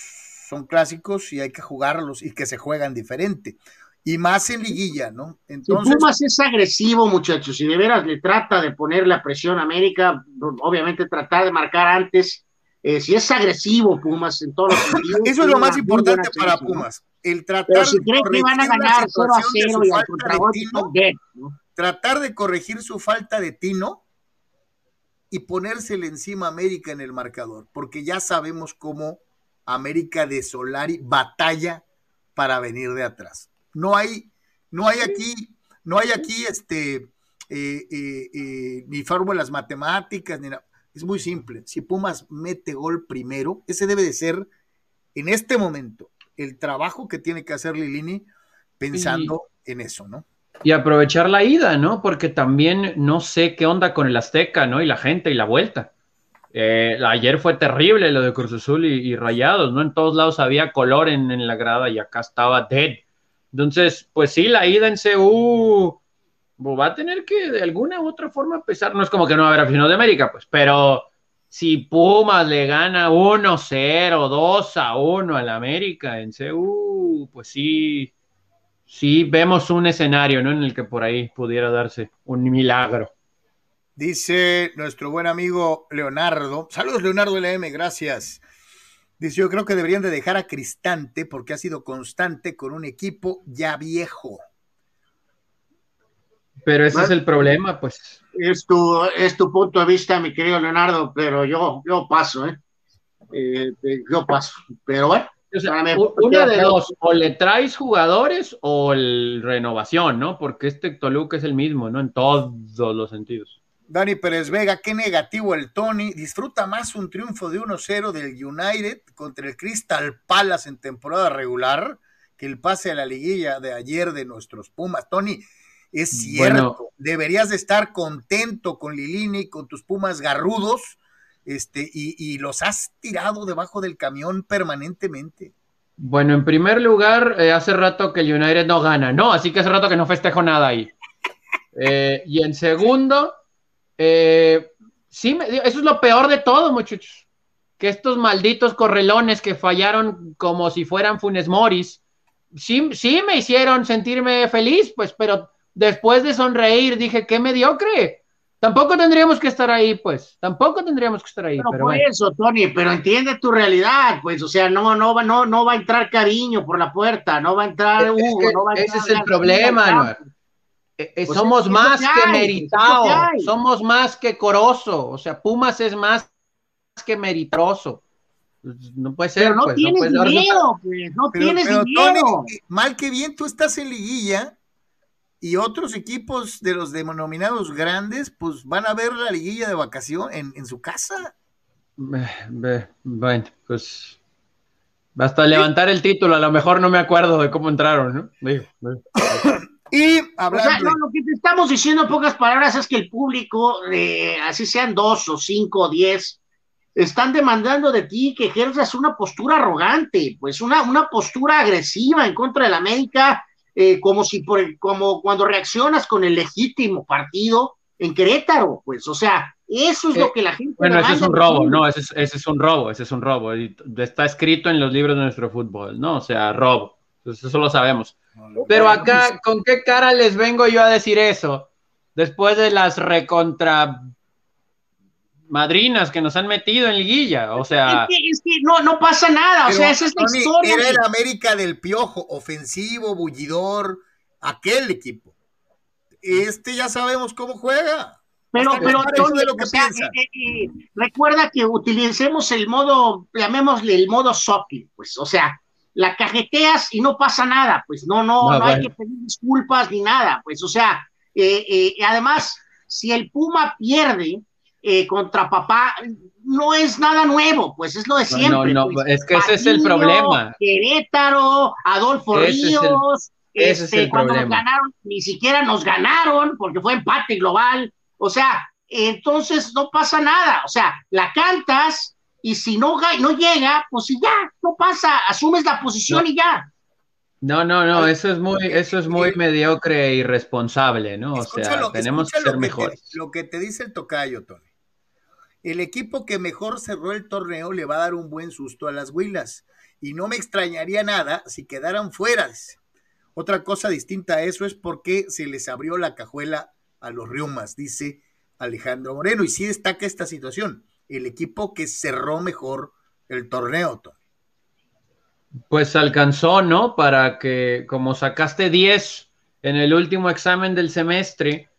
son clásicos y hay que jugarlos y que se juegan diferente. Y más en liguilla, ¿no? Entonces. Pumas es agresivo, muchachos, y de veras le trata de poner la presión a América, obviamente tratar de marcar antes. Eh, si es agresivo Pumas en todos los sentidos. Eso es lo más importante para Pumas. El tratar Pero si creen que van a ganar 0 a 0 y al contragolpe, ¿no? Tratar de corregir su falta de tino y ponérsele encima a América en el marcador, porque ya sabemos cómo América de Solari batalla para venir de atrás. No hay, no hay aquí, no hay aquí este eh, eh, eh, ni fórmulas matemáticas, ni nada. Es muy simple. Si Pumas mete gol primero, ese debe de ser en este momento el trabajo que tiene que hacer Lilini pensando en eso, ¿no? Y aprovechar la ida, ¿no? Porque también no sé qué onda con el Azteca, ¿no? Y la gente y la vuelta. Eh, ayer fue terrible lo de Cruz Azul y, Rayados, ¿no? En todos lados había color en, en, la grada y acá estaba dead. Entonces, pues sí, la ida en CU va a tener que de alguna u otra forma pesar. No es como que no va a haber aficionados de América, pues, pero si Pumas le gana 1-0, 2-1 al América en CU, pues sí, sí vemos un escenario, ¿no? En el que por ahí pudiera darse un milagro. Dice nuestro buen amigo Leonardo. Saludos, Leonardo LM, gracias. Dice, yo creo que deberían de dejar a Cristante porque ha sido constante con un equipo ya viejo. Pero ese es el problema, pues. Es tu, es tu punto de vista, mi querido Leonardo, pero yo, yo paso, ¿eh? eh yo paso. Pero bueno. O sea, una de dos, o le traes jugadores o el renovación, ¿no? Porque este Toluca es el mismo, ¿no? En todos los sentidos. Dani Pérez Vega, qué negativo el Tony. Disfruta más un triunfo de 1-0 del United contra el Crystal Palace en temporada regular que el pase a la liguilla de ayer de nuestros Pumas. Tony, es cierto, bueno, deberías de estar contento con Lilini, con tus Pumas garrudos, este, y, los has tirado debajo del camión permanentemente. Bueno, en primer lugar, eh, hace rato que el United no gana, ¿no? Así que hace rato que no festejo nada ahí. Eh, y en segundo, eh, sí, me, eso es lo peor de todo, muchachos. Que estos malditos correlones que fallaron como si fueran Funes Moris, sí, sí me hicieron sentirme feliz, pues, pero después de sonreír dije, qué mediocre. Tampoco tendríamos que estar ahí, pues. Tampoco tendríamos que estar ahí. Pero, pero por bueno. eso, Tony, pero entiende tu realidad, pues. O sea, no, no, va, no, no va a entrar cariño por la puerta, no va a entrar Hugo, es que no va a ese entrar es el problema, ¿no? Eh, eh, Pues somos es más que, que hay, meritado, que hay. somos más que coroso. O sea, Pumas es más que meritoso. No puede ser, Pero no pues, tienes puede dar- dinero, pues. No Pero, tienes pero, dinero. Tony, mal que bien, tú estás en liguilla y otros equipos de los denominados grandes, pues van a ver la liguilla de vacación en, en su casa. Ve- Bueno, pues hasta levantar el título, a lo mejor no me acuerdo de cómo entraron, ¿no? Digo, digo. Y O sea, hablando, no, lo que te estamos diciendo en pocas palabras es que el público, eh, así sean dos o cinco o diez, están demandando de ti que ejerzas una postura arrogante, pues una, una postura agresiva en contra de la América, eh, como si por el- como cuando reaccionas con el legítimo partido en Querétaro, pues, o sea, eso es Eh, lo que la gente Bueno, ese es un robo, no, ese es, ese es un robo, ese es un robo. y Está escrito en los libros de nuestro fútbol, ¿no? O sea, robo. Entonces, eso lo sabemos. Pero acá, ¿con qué cara les vengo yo a decir eso? Después de las recontra madrinas que nos han metido en liguilla. O sea, Es que, es que no, no pasa nada, o sea, esa es la Tony, historia. era el América del Piojo, ofensivo, bullidor, aquel equipo. Este ya sabemos cómo juega. Pero, Hasta pero Tony, de lo que o sea, eh, eh, eh, recuerda que utilicemos el modo, llamémosle el modo soccer, pues, o sea, la cajeteas y no pasa nada, pues no, no, No, no, hay que pedir disculpas ni nada, pues, o sea, eh, eh, además, si el Puma pierde eh, contra papá, no es nada nuevo, pues es lo de siempre. No, no, no. Pues. es que ese es el problema. Querétaro, Adolfo ese Ríos, es el, ese este, es el cuando problema. nos ganaron, ni siquiera nos ganaron porque fue empate global. O sea, entonces no pasa nada. O sea, la cantas y si no, no llega, pues y ya, no pasa, asumes la posición no. y ya. No, no, no, eso es muy, eso es muy mediocre e irresponsable, ¿no? O sea, tenemos que ser mejores. te, lo que te dice el tocayo, Tony. El equipo que mejor cerró el torneo le va a dar un buen susto a las Huilas. Y no me extrañaría nada si quedaran fuera. Otra cosa distinta a eso es porque se les abrió la cajuela a los Riumas, dice Alejandro Moreno. Y sí destaca esta situación. El equipo que cerró mejor el torneo. Pues alcanzó, ¿no? Para que, como sacaste 10 en el último examen del semestre,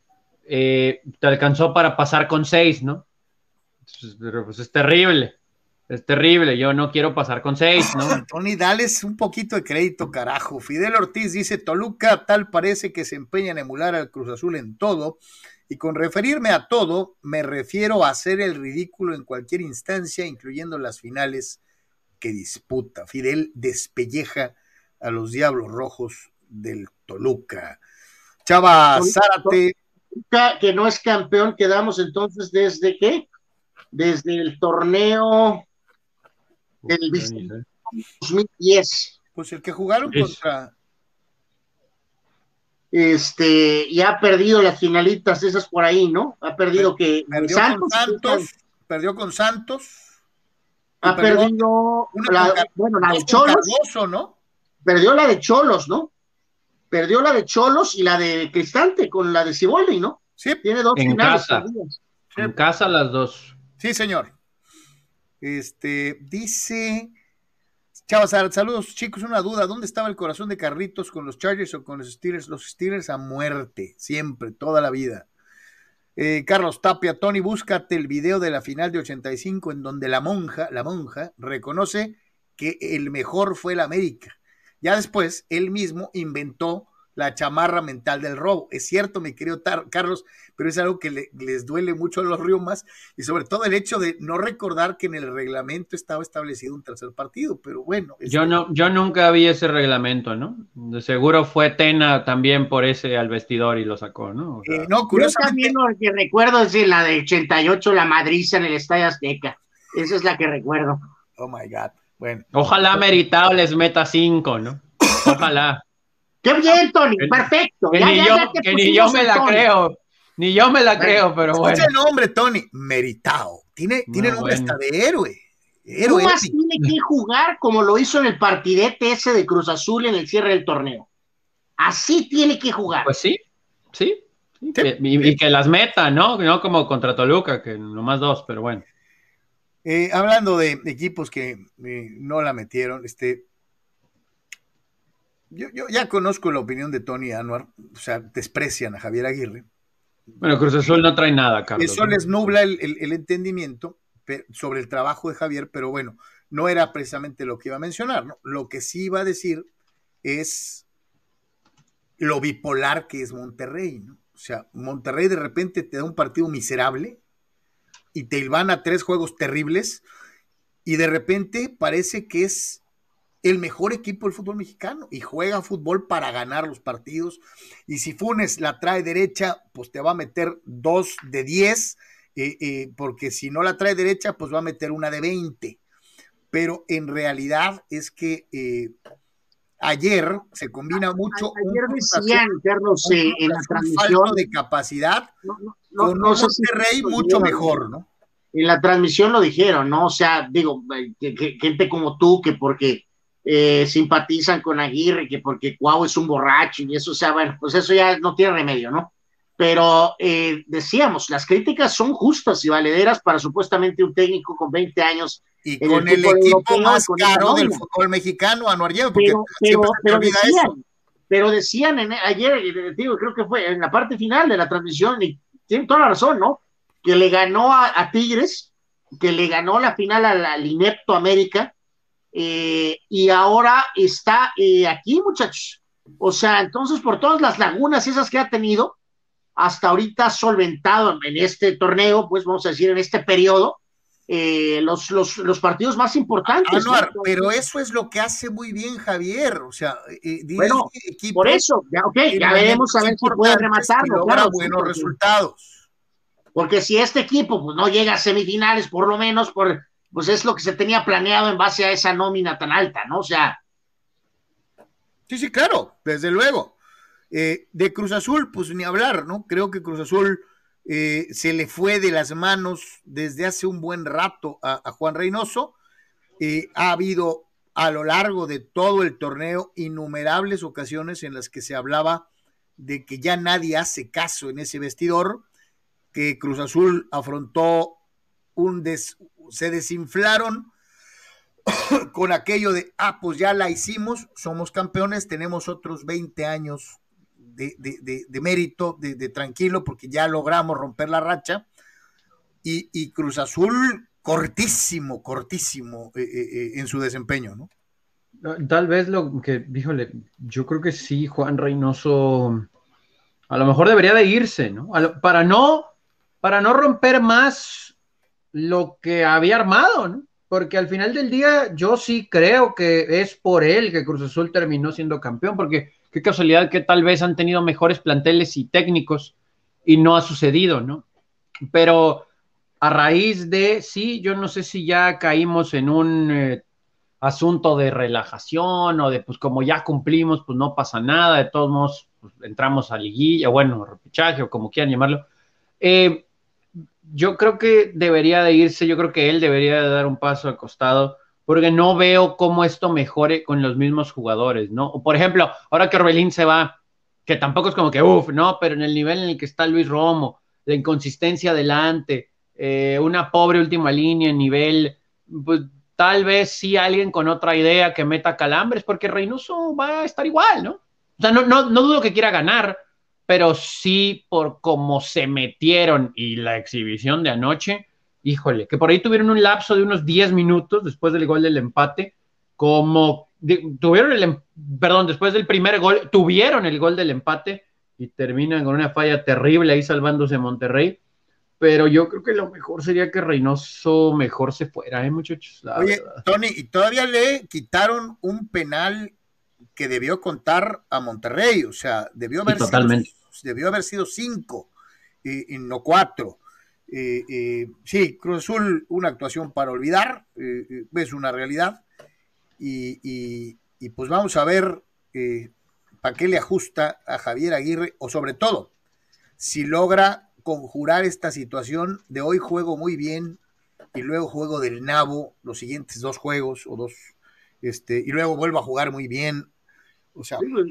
eh, te alcanzó para pasar con 6, ¿no? Pero pues es terrible, es terrible. Yo no quiero pasar con 6, ¿no? Tony, dales un poquito de crédito, carajo. Fidel Ortiz dice: Toluca, tal parece que se empeña en emular al Cruz Azul en todo. Y con referirme a todo, me refiero a hacer el ridículo en cualquier instancia, incluyendo las finales que disputa. Fidel despelleja a los Diablos Rojos del Toluca. Chava Zárate. Que no es campeón, quedamos entonces desde qué? Desde el torneo del 2010. Pues el que jugaron es. contra. Este, y ha perdido las finalitas esas por ahí, ¿no? Ha perdido que. Perdió Santos, con Santos, perdió con Santos ha perdido la, bueno, la de Cholos. Cardoso, ¿no? Perdió la de Cholos, ¿no? Perdió la de Cholos y la de Cristante con la de Ciboldi, ¿no? Sí. Tiene dos en finales. Casa. En casa las dos. Sí, señor. Este, dice Chavas, saludos chicos, una duda, ¿dónde estaba el corazón de Carritos con los Chargers o con los Steelers? Los Steelers a muerte, siempre, toda la vida. Eh, Carlos Tapia, Tony, búscate el video de la final de 85 en donde la monja, la monja, reconoce que el mejor fue el América. Ya después, él mismo inventó la chamarra mental del robo. Es cierto, mi querido Tar Carlos, pero es algo que le, les duele mucho a los Riumas y sobre todo el hecho de no recordar que en el reglamento estaba establecido un tercer partido, pero bueno. Yo, no, yo nunca vi ese reglamento, ¿no? De seguro fue Tena también por ese al vestidor y lo sacó, ¿no? O sea, eh, no, curiosamente. Yo también lo que recuerdo es la de 88, la madriza en el Estadio Azteca. Esa es la que recuerdo. Oh my God. Bueno. Ojalá Meritado les meta cinco, ¿no? Ojalá. ¡Qué bien, Tony! ¡Perfecto! Que, ya, ni, ya, yo, ya que ni yo me la Tony. creo. Ni yo me la creo, pero bueno. Escucha el nombre, Tony. Meritao. Tiene, No, tiene nombre bueno. hasta de héroe. ¿Cómo Héroe. más tiene que jugar como lo hizo en el partidete ese de Cruz Azul en el cierre del torneo? Así tiene que jugar. Pues sí, sí. sí, Sí. que- y, y que las meta, ¿no? No como contra Toluca, que nomás dos, pero bueno. Eh, hablando de equipos que eh, no la metieron, este. Yo, yo ya conozco la opinión de Tony Anuar, o sea, desprecian a Javier Aguirre. Bueno, Cruz Azul no trae nada, Carlos. Eso les nubla el, el- el entendimiento sobre el trabajo de Javier, pero bueno, no era precisamente lo que iba a mencionar, ¿no? Lo que sí iba a decir es lo bipolar que es Monterrey, ¿no? O sea, Monterrey de repente te da un partido miserable y te a tres juegos terribles y de repente parece que es el mejor equipo del fútbol mexicano y juega fútbol para ganar los partidos. Y si Funes la trae derecha, pues te va a meter dos de 10, eh, eh, porque si no la trae derecha, pues va a meter una de 20. Pero en realidad es que eh, ayer se combina mucho Ayer un decían, Carlos, un en la transmisión. de capacidad no, no, no, con no un sé si- Monterrey mucho mejor, ¿no? En la transmisión lo dijeron, ¿no? O sea, digo, eh, que- que- gente como tú, que porque eh, simpatizan con Aguirre, que porque Cuau es un borracho y eso, o sea, bueno, pues eso ya no tiene remedio, ¿no? Pero eh, decíamos, las críticas son justas y valederas para supuestamente un técnico con 20 años Y con el equipo europeo, más caro del fútbol mexicano, Anuar porque pero, siempre pero olvida decían, eso. pero decían en- ayer, eh, digo, creo que fue en la parte final de la transmisión, y tienen toda la razón, ¿no? Que le ganó a, a Tigres, que le ganó la final al, al inepto América, eh, y ahora está eh, aquí, muchachos. O sea, entonces por todas las lagunas esas que ha tenido, hasta ahorita solventado en este torneo, pues vamos a decir en este periodo, eh, los, los, los, partidos más importantes. pero eso es lo que hace muy bien Javier, o sea, eh, bueno, por eso, ya, okay, ya veremos a ver si puede rematarlo. Claro, buenos resultados. Porque si este equipo pues, no llega a semifinales, por lo menos, por, pues es lo que se tenía planeado en base a esa nómina tan alta, ¿no? O sea. Sí, sí, claro, desde luego. Eh, de Cruz Azul, pues ni hablar, ¿no? Creo que Cruz Azul eh, se le fue de las manos desde hace un buen rato a, Juan Reynoso. Eh, ha habido a lo largo de todo el torneo innumerables ocasiones en las que se hablaba de que ya nadie hace caso en ese vestidor, que Cruz Azul afrontó un des, se desinflaron con aquello de, ah, pues ya la hicimos, somos campeones, tenemos otros 20 años de, mérito, de, tranquilo, porque ya logramos romper la racha. Y, Cruz Azul cortísimo, cortísimo eh, eh, eh, en su desempeño, ¿no? Tal vez lo que, híjole, yo creo que sí, Juan Reynoso, a lo mejor debería de irse, ¿no? para no, para no romper más lo que había armado, ¿no? Porque al final del día yo sí creo que es por él que Cruz Azul terminó siendo campeón, porque qué casualidad que tal vez han tenido mejores planteles y técnicos y no ha sucedido, ¿no? Pero a raíz de, sí, yo no sé si ya caímos en un eh, asunto de relajación o de, pues como ya cumplimos, pues no pasa nada, de todos modos pues, entramos a liguilla, bueno, repechaje o como quieran llamarlo. Eh, yo creo que debería de irse, yo creo que él debería de dar un paso al costado porque no veo cómo esto mejore con los mismos jugadores, ¿no? por ejemplo, ahora que Orbelín se va, que tampoco es como que, uff, ¿no? Pero en el nivel en el que está Luis Romo, la inconsistencia adelante, eh, una pobre última línea en nivel, pues tal vez sí alguien con otra idea que meta calambres, porque Reynoso va a estar igual, ¿no? O sea, no, no, no dudo que quiera ganar, pero sí por cómo se metieron y la exhibición de anoche, híjole, que por ahí tuvieron un lapso de unos 10 minutos después del gol del empate, como tuvieron el, em, perdón, después del primer gol, tuvieron el gol del empate y terminan con una falla terrible ahí salvándose Monterrey. Pero yo creo que lo mejor sería que Reynoso mejor se fuera, ¿eh, muchachos? Oye, Tony, y todavía le quitaron un penal que debió contar a Monterrey, o sea, debió haber, sido, debió haber sido cinco y no cuatro. Eh, eh, sí, Cruz Azul, una actuación para olvidar, eh, es una realidad. Y, pues vamos a ver para qué le ajusta a Javier Aguirre, o sobre todo, si logra conjurar esta situación de hoy juego muy bien y luego juego del nabo los siguientes dos juegos o dos, este, y luego vuelvo a jugar muy bien o sea, pues,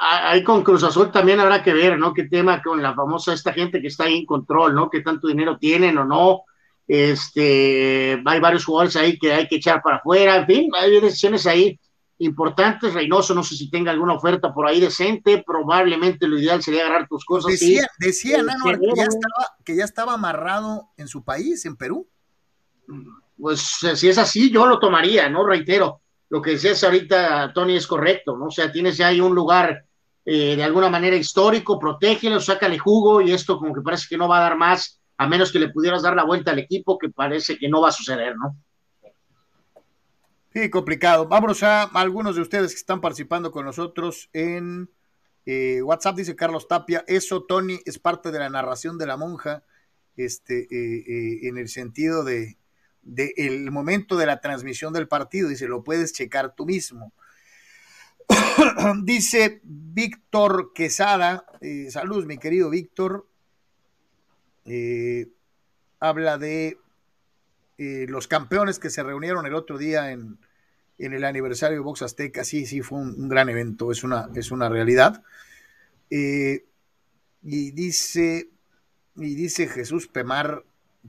ahí con Cruz Azul también habrá que ver, ¿no? Qué tema con la famosa esta gente que está ahí en control, ¿no? Qué tanto dinero tienen o no. Este, hay varios jugadores ahí que hay que echar para afuera, en fin, hay decisiones ahí importantes. Reynoso, no sé si tenga alguna oferta por ahí decente, probablemente lo ideal sería agarrar tus cosas. Decía, decía que, ya estaba, que ya estaba amarrado en su país, en Perú. Pues si es así, yo lo tomaría, ¿no? Reitero lo que decías ahorita, Tony, es correcto, ¿no? O sea, tienes ahí un lugar eh, de alguna manera histórico, protégelo, sácale jugo y esto como que parece que no va a dar más, a menos que le pudieras dar la vuelta al equipo, que parece que no va a suceder, ¿no? Sí, complicado. Vámonos a algunos de ustedes que están participando con nosotros en eh, WhatsApp, dice Carlos Tapia. Eso, Tony, es parte de la narración de la monja, este, eh, en el sentido de, del momento de la transmisión del partido. Dice, lo puedes checar tú mismo. Dice Víctor Quesada, eh, salud mi querido Víctor, eh, habla de eh, los campeones que se reunieron el otro día en, en el aniversario de Box Azteca. Sí, sí, fue un, gran evento, es una, es una realidad. y dice, y dice Jesús Pemar,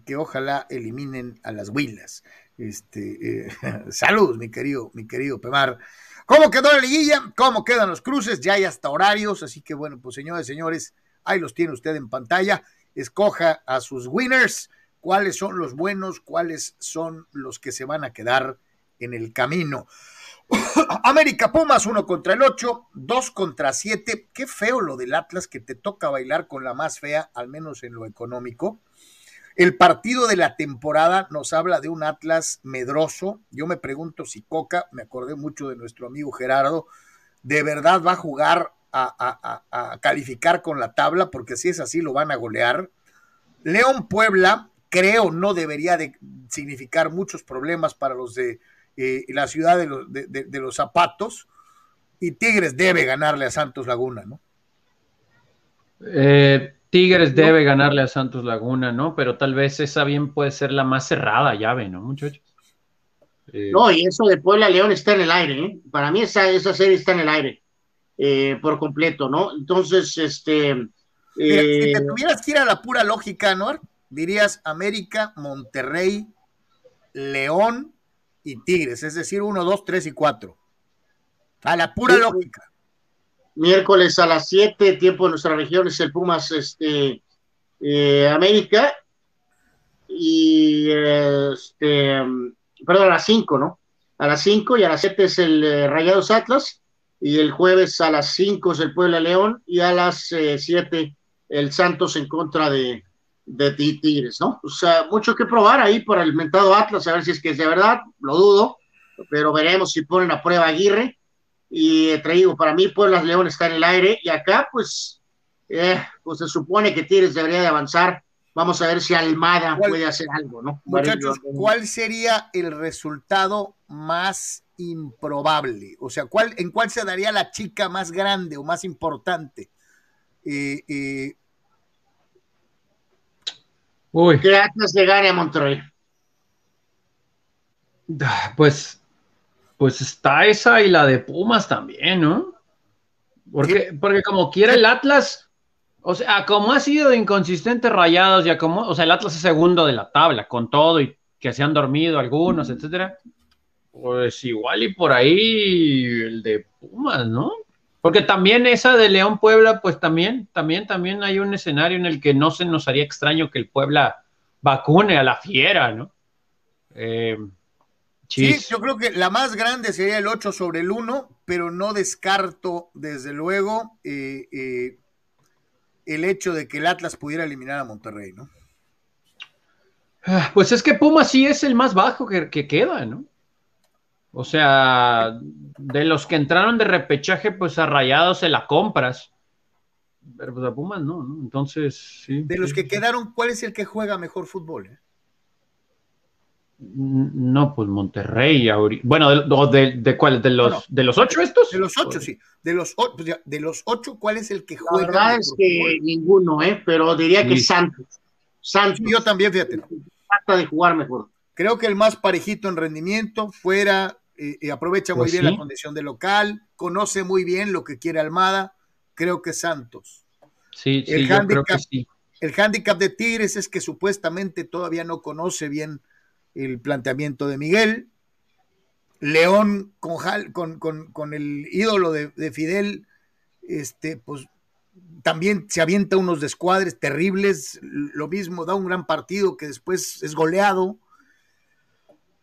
que ojalá eliminen a las huilas. Este, eh, saludos, mi querido, mi querido Pemar. ¿Cómo quedó la liguilla? ¿Cómo quedan los cruces? Ya hay hasta horarios, así que bueno, pues señores, señores, ahí los tiene usted en pantalla. Escoja a sus winners, cuáles son los buenos, cuáles son los que se van a quedar en el camino. América Pumas, uno contra el ocho, dos contra siete. Qué feo lo del Atlas que te toca bailar con la más fea, al menos en lo económico. El partido de la temporada nos habla de un Atlas medroso. Yo me pregunto si Coca, me acordé mucho de nuestro amigo Gerardo, de verdad va a jugar a, calificar con la tabla, porque si es así lo van a golear. León Puebla, creo, no debería de significar muchos problemas para los de eh, la ciudad de los, de, los zapatos. Y Tigres debe ganarle a Santos Laguna, ¿no? Eh, Tigres debe ganarle a Santos Laguna, ¿no? Pero tal vez esa bien puede ser la más cerrada llave, ¿no, muchachos? Eh, no, y eso de Puebla León está en el aire, ¿eh? Para mí esa, esa serie está en el aire por completo, ¿no? Entonces, este. si te tuvieras que ir a la pura lógica, ¿no? Dirías América, Monterrey, León y Tigres, es decir, 1, 2, 3 y 4. A la pura lógica. Miércoles a las 7, tiempo de nuestra región, es el Pumas este, eh, América. Y este, perdón, a las 5, ¿no? A las 5 y a las 7 es el eh, Rayados Atlas. Y el jueves a las 5 es el Puebla León. Y a las 7 eh, el Santos en contra de, de Tigres, ¿no? O sea, mucho que probar ahí para el mentado Atlas, a ver si es que es de verdad, lo dudo, pero veremos si ponen a prueba Aguirre. Y eh, te digo, para mí Puebla León está en el aire y acá, pues, eh, pues se supone que Tigres debería de avanzar. Vamos a ver si Almada puede hacer algo, ¿no? Muchachos, ¿cuál sería el resultado más improbable? O sea, ¿cuál, ¿en cuál se daría la chica más grande o más importante? Eh, eh Uy. Que Atlas le gane a Monterrey. Pues, pues está esa y la de Pumas también, ¿no? Porque, porque como quiera el Atlas, o sea, como ha sido de inconsistentes rayados, ya como, o sea, el Atlas es segundo de la tabla, con todo y que se han dormido algunos, etcétera. Pues igual y por ahí el de Pumas, ¿no? Porque también esa de León Puebla, pues también, también, también hay un escenario en el que no se nos haría extraño que el Puebla vacune a la fiera, ¿no? Eh, sí, yo creo que la más grande sería el 8 sobre el 1, pero no descarto, desde luego, eh, eh, el hecho de que el Atlas pudiera eliminar a Monterrey, ¿no? Ah, pues es que Puma sí es el más bajo que, que queda, ¿no? O sea, de los que entraron de repechaje, pues a Rayados se la compras. Pero pues a Pumas no, ¿no? Entonces, sí. De los que quedaron, ¿cuál es el que juega mejor fútbol? Eh? No, pues Monterrey. Bueno, de, de, cuál? ¿De los, ¿De los ocho estos? De los ocho, sí. De los, pues de los ocho, ¿cuál es el que juega? La verdad es que ninguno, ¿eh? Pero diría que Santos. Santos. yo también, fíjate. Trata de jugar mejor. Creo que el más parejito en rendimiento fuera y aprovecha muy pues bien la condición de local, conoce muy bien lo que quiere Almada, creo que Santos. Sí, el sí, handicap, El handicap de Tigres es que supuestamente todavía no conoce bien el planteamiento de Miguel. León con, con, el ídolo de, de, Fidel, este, pues también se avienta unos descuadres terribles, lo mismo, da un gran partido que después es goleado.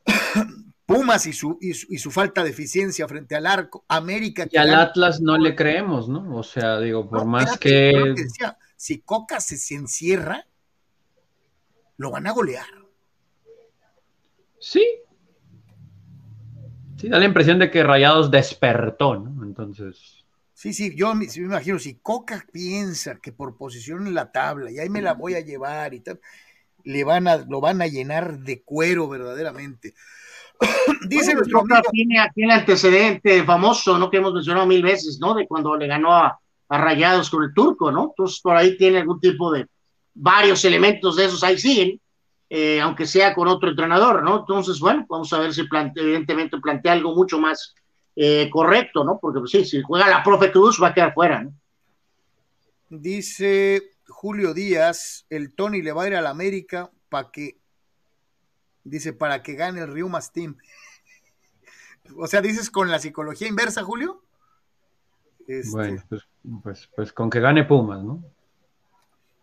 Pumas y su, y su, falta de eficiencia frente al arco, América. Y al Atlas no le creemos, ¿no? O sea, digo, por más que. si Coca se, encierra, lo van a golear. Sí. Sí, da la impresión de que Rayados despertó, ¿no? Entonces. Sí, sí, yo me, me imagino, si Coca piensa que por posición en la tabla, y ahí me la voy a llevar y tal, le van a, lo van a llenar de cuero verdaderamente. Dice nuestro amigo. Tiene aquí el antecedente famoso, ¿no? Que hemos mencionado mil veces, ¿no? De cuando le ganó a, Rayados con el turco, ¿no? Entonces por ahí tiene algún tipo de varios elementos de esos ahí siguen, eh, aunque sea con otro entrenador, ¿no? Entonces, bueno, vamos a ver si evidentemente plantea algo mucho más eh, correcto, ¿no? Porque pues, sí, si juega la profe Cruz va a quedar fuera, ¿no? Dice Julio Díaz, el Tony le va a ir a la América para que Dice, para que gane el Rio Team. o sea, dices con la psicología inversa, Julio. Este, bueno, pues, pues, pues, con que gane Pumas, ¿no?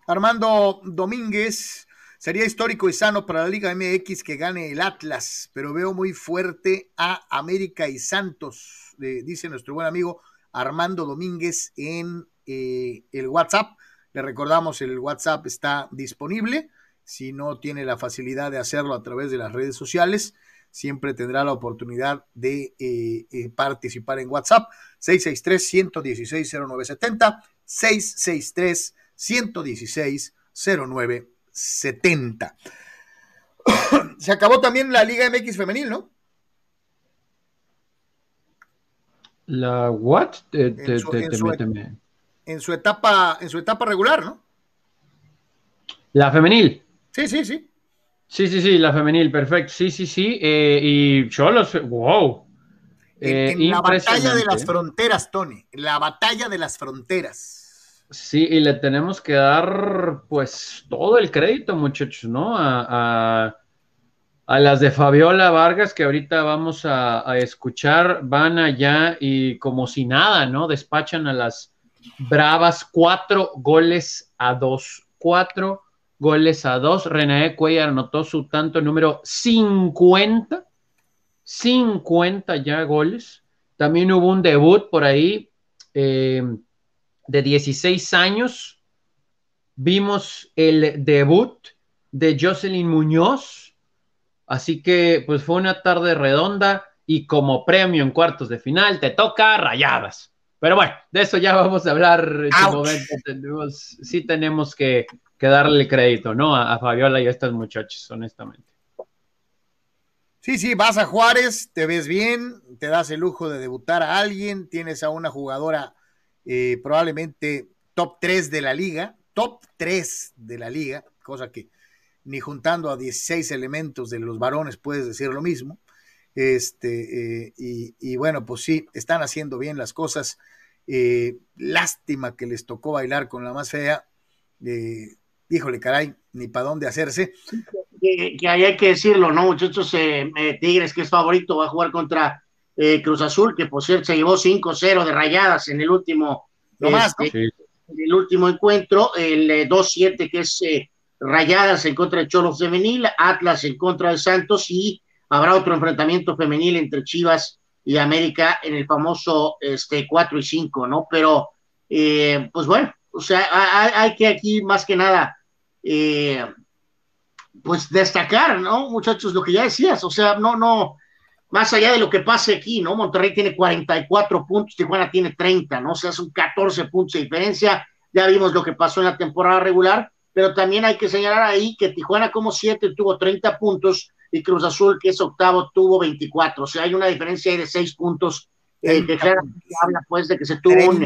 Armando Domínguez, sería histórico y sano para la Liga MX que gane el Atlas, pero veo muy fuerte a América y Santos, dice nuestro buen amigo Armando Domínguez en eh, el WhatsApp. Le recordamos, el WhatsApp está disponible Si no tiene la facilidad de hacerlo a través de las redes sociales, siempre tendrá la oportunidad de eh, eh, participar en WhatsApp 663-116-0970, 663-116-0970. Se acabó también la Liga MX femenil, ¿no? La what? en, su, etapa, en su etapa regular, ¿no? La femenil. Sí, sí, sí. Sí, sí, sí, la femenil, perfecto. Sí, sí, sí. Eh, y los wow. en, eh, la batalla de las fronteras, Tony. La batalla de las fronteras. Sí, y le tenemos que dar, pues, todo el crédito, muchachos, ¿no? A, las de Fabiola Vargas, que ahorita vamos a, a, escuchar, van allá y como si nada, ¿no? Despachan a las Bravas cuatro goles a dos. Cuatro goles a dos. René Cuellar anotó su tanto número 50. 50 ya goles. También hubo un debut por ahí eh, de 16 años. Vimos el debut de Jocelyn Muñoz. Así que pues fue una tarde redonda y como premio en cuartos de final te toca rayadas. Pero bueno, de eso ya vamos a hablar en momento. sí tenemos que que darle crédito, ¿no? A, Fabiola y a estos muchachos, honestamente. Sí, sí, vas a Juárez, te ves bien, te das el lujo de debutar a alguien, tienes a una jugadora eh, probablemente top 3 de la liga, top 3 de la liga, cosa que ni juntando a 16 elementos de los varones puedes decir lo mismo. Este, eh, y, bueno, pues sí, están haciendo bien las cosas. Eh, lástima que les tocó bailar con la más fea híjole, caray, ni para dónde hacerse. Que, ahí hay que decirlo, ¿no, muchachos? Tigres, que es favorito, va a jugar contra eh, Cruz Azul, que por cierto se llevó 5-0 de rayadas en el último, este, el último encuentro, el 2-7 que es rayadas en contra de Cholos Femenil, Atlas en contra de Santos y habrá otro enfrentamiento femenil entre Chivas y América en el famoso este, 4 y 5, ¿no? Pero, pues bueno, o sea, hay, que aquí más que nada, eh, pues destacar, ¿no, muchachos? Lo que ya decías, o sea, no, no, más allá de lo que pase aquí, ¿no? Monterrey tiene 44 puntos, Tijuana tiene 30, ¿no? O sea, son 14 puntos de diferencia. Ya vimos lo que pasó en la temporada regular, pero también hay que señalar ahí que Tijuana como 7 tuvo 30 puntos y Cruz Azul, que es octavo, tuvo 24. O sea, hay una diferencia ahí de 6 puntos. Eh, que habla pues de que se tuvo un,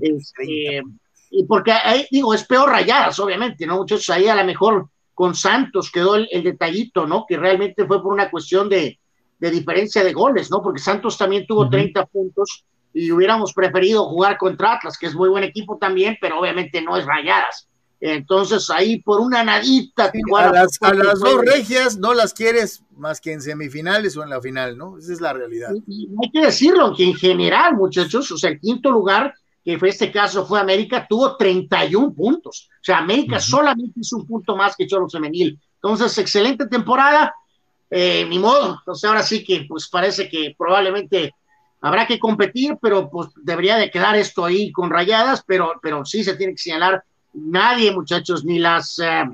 este, y porque ahí, digo, es peor rayadas, obviamente, ¿no? Muchachos, ahí a lo mejor con Santos quedó el, detallito, ¿no? Que realmente fue por una cuestión de, diferencia de goles, ¿no? Porque Santos también tuvo 30 puntos y hubiéramos preferido jugar contra Atlas, que es muy buen equipo también, pero obviamente no es rayadas. Entonces ahí por una nadita. a las, a las dos regias no las quieres más que en semifinales o en la final, ¿no? Esa es la realidad. hay que decirlo, que en general, muchachos, o sea, el quinto lugar que fue este caso fue América, tuvo 31 puntos. O sea, América solamente hizo un punto más que Cholo Femenil. Entonces, excelente temporada. Eh, ni modo. Entonces, ahora sí que, pues parece que probablemente habrá que competir, pero pues debería de quedar esto ahí con rayadas, pero, pero sí se tiene que señalar. Nadie, muchachos, ni las, eh,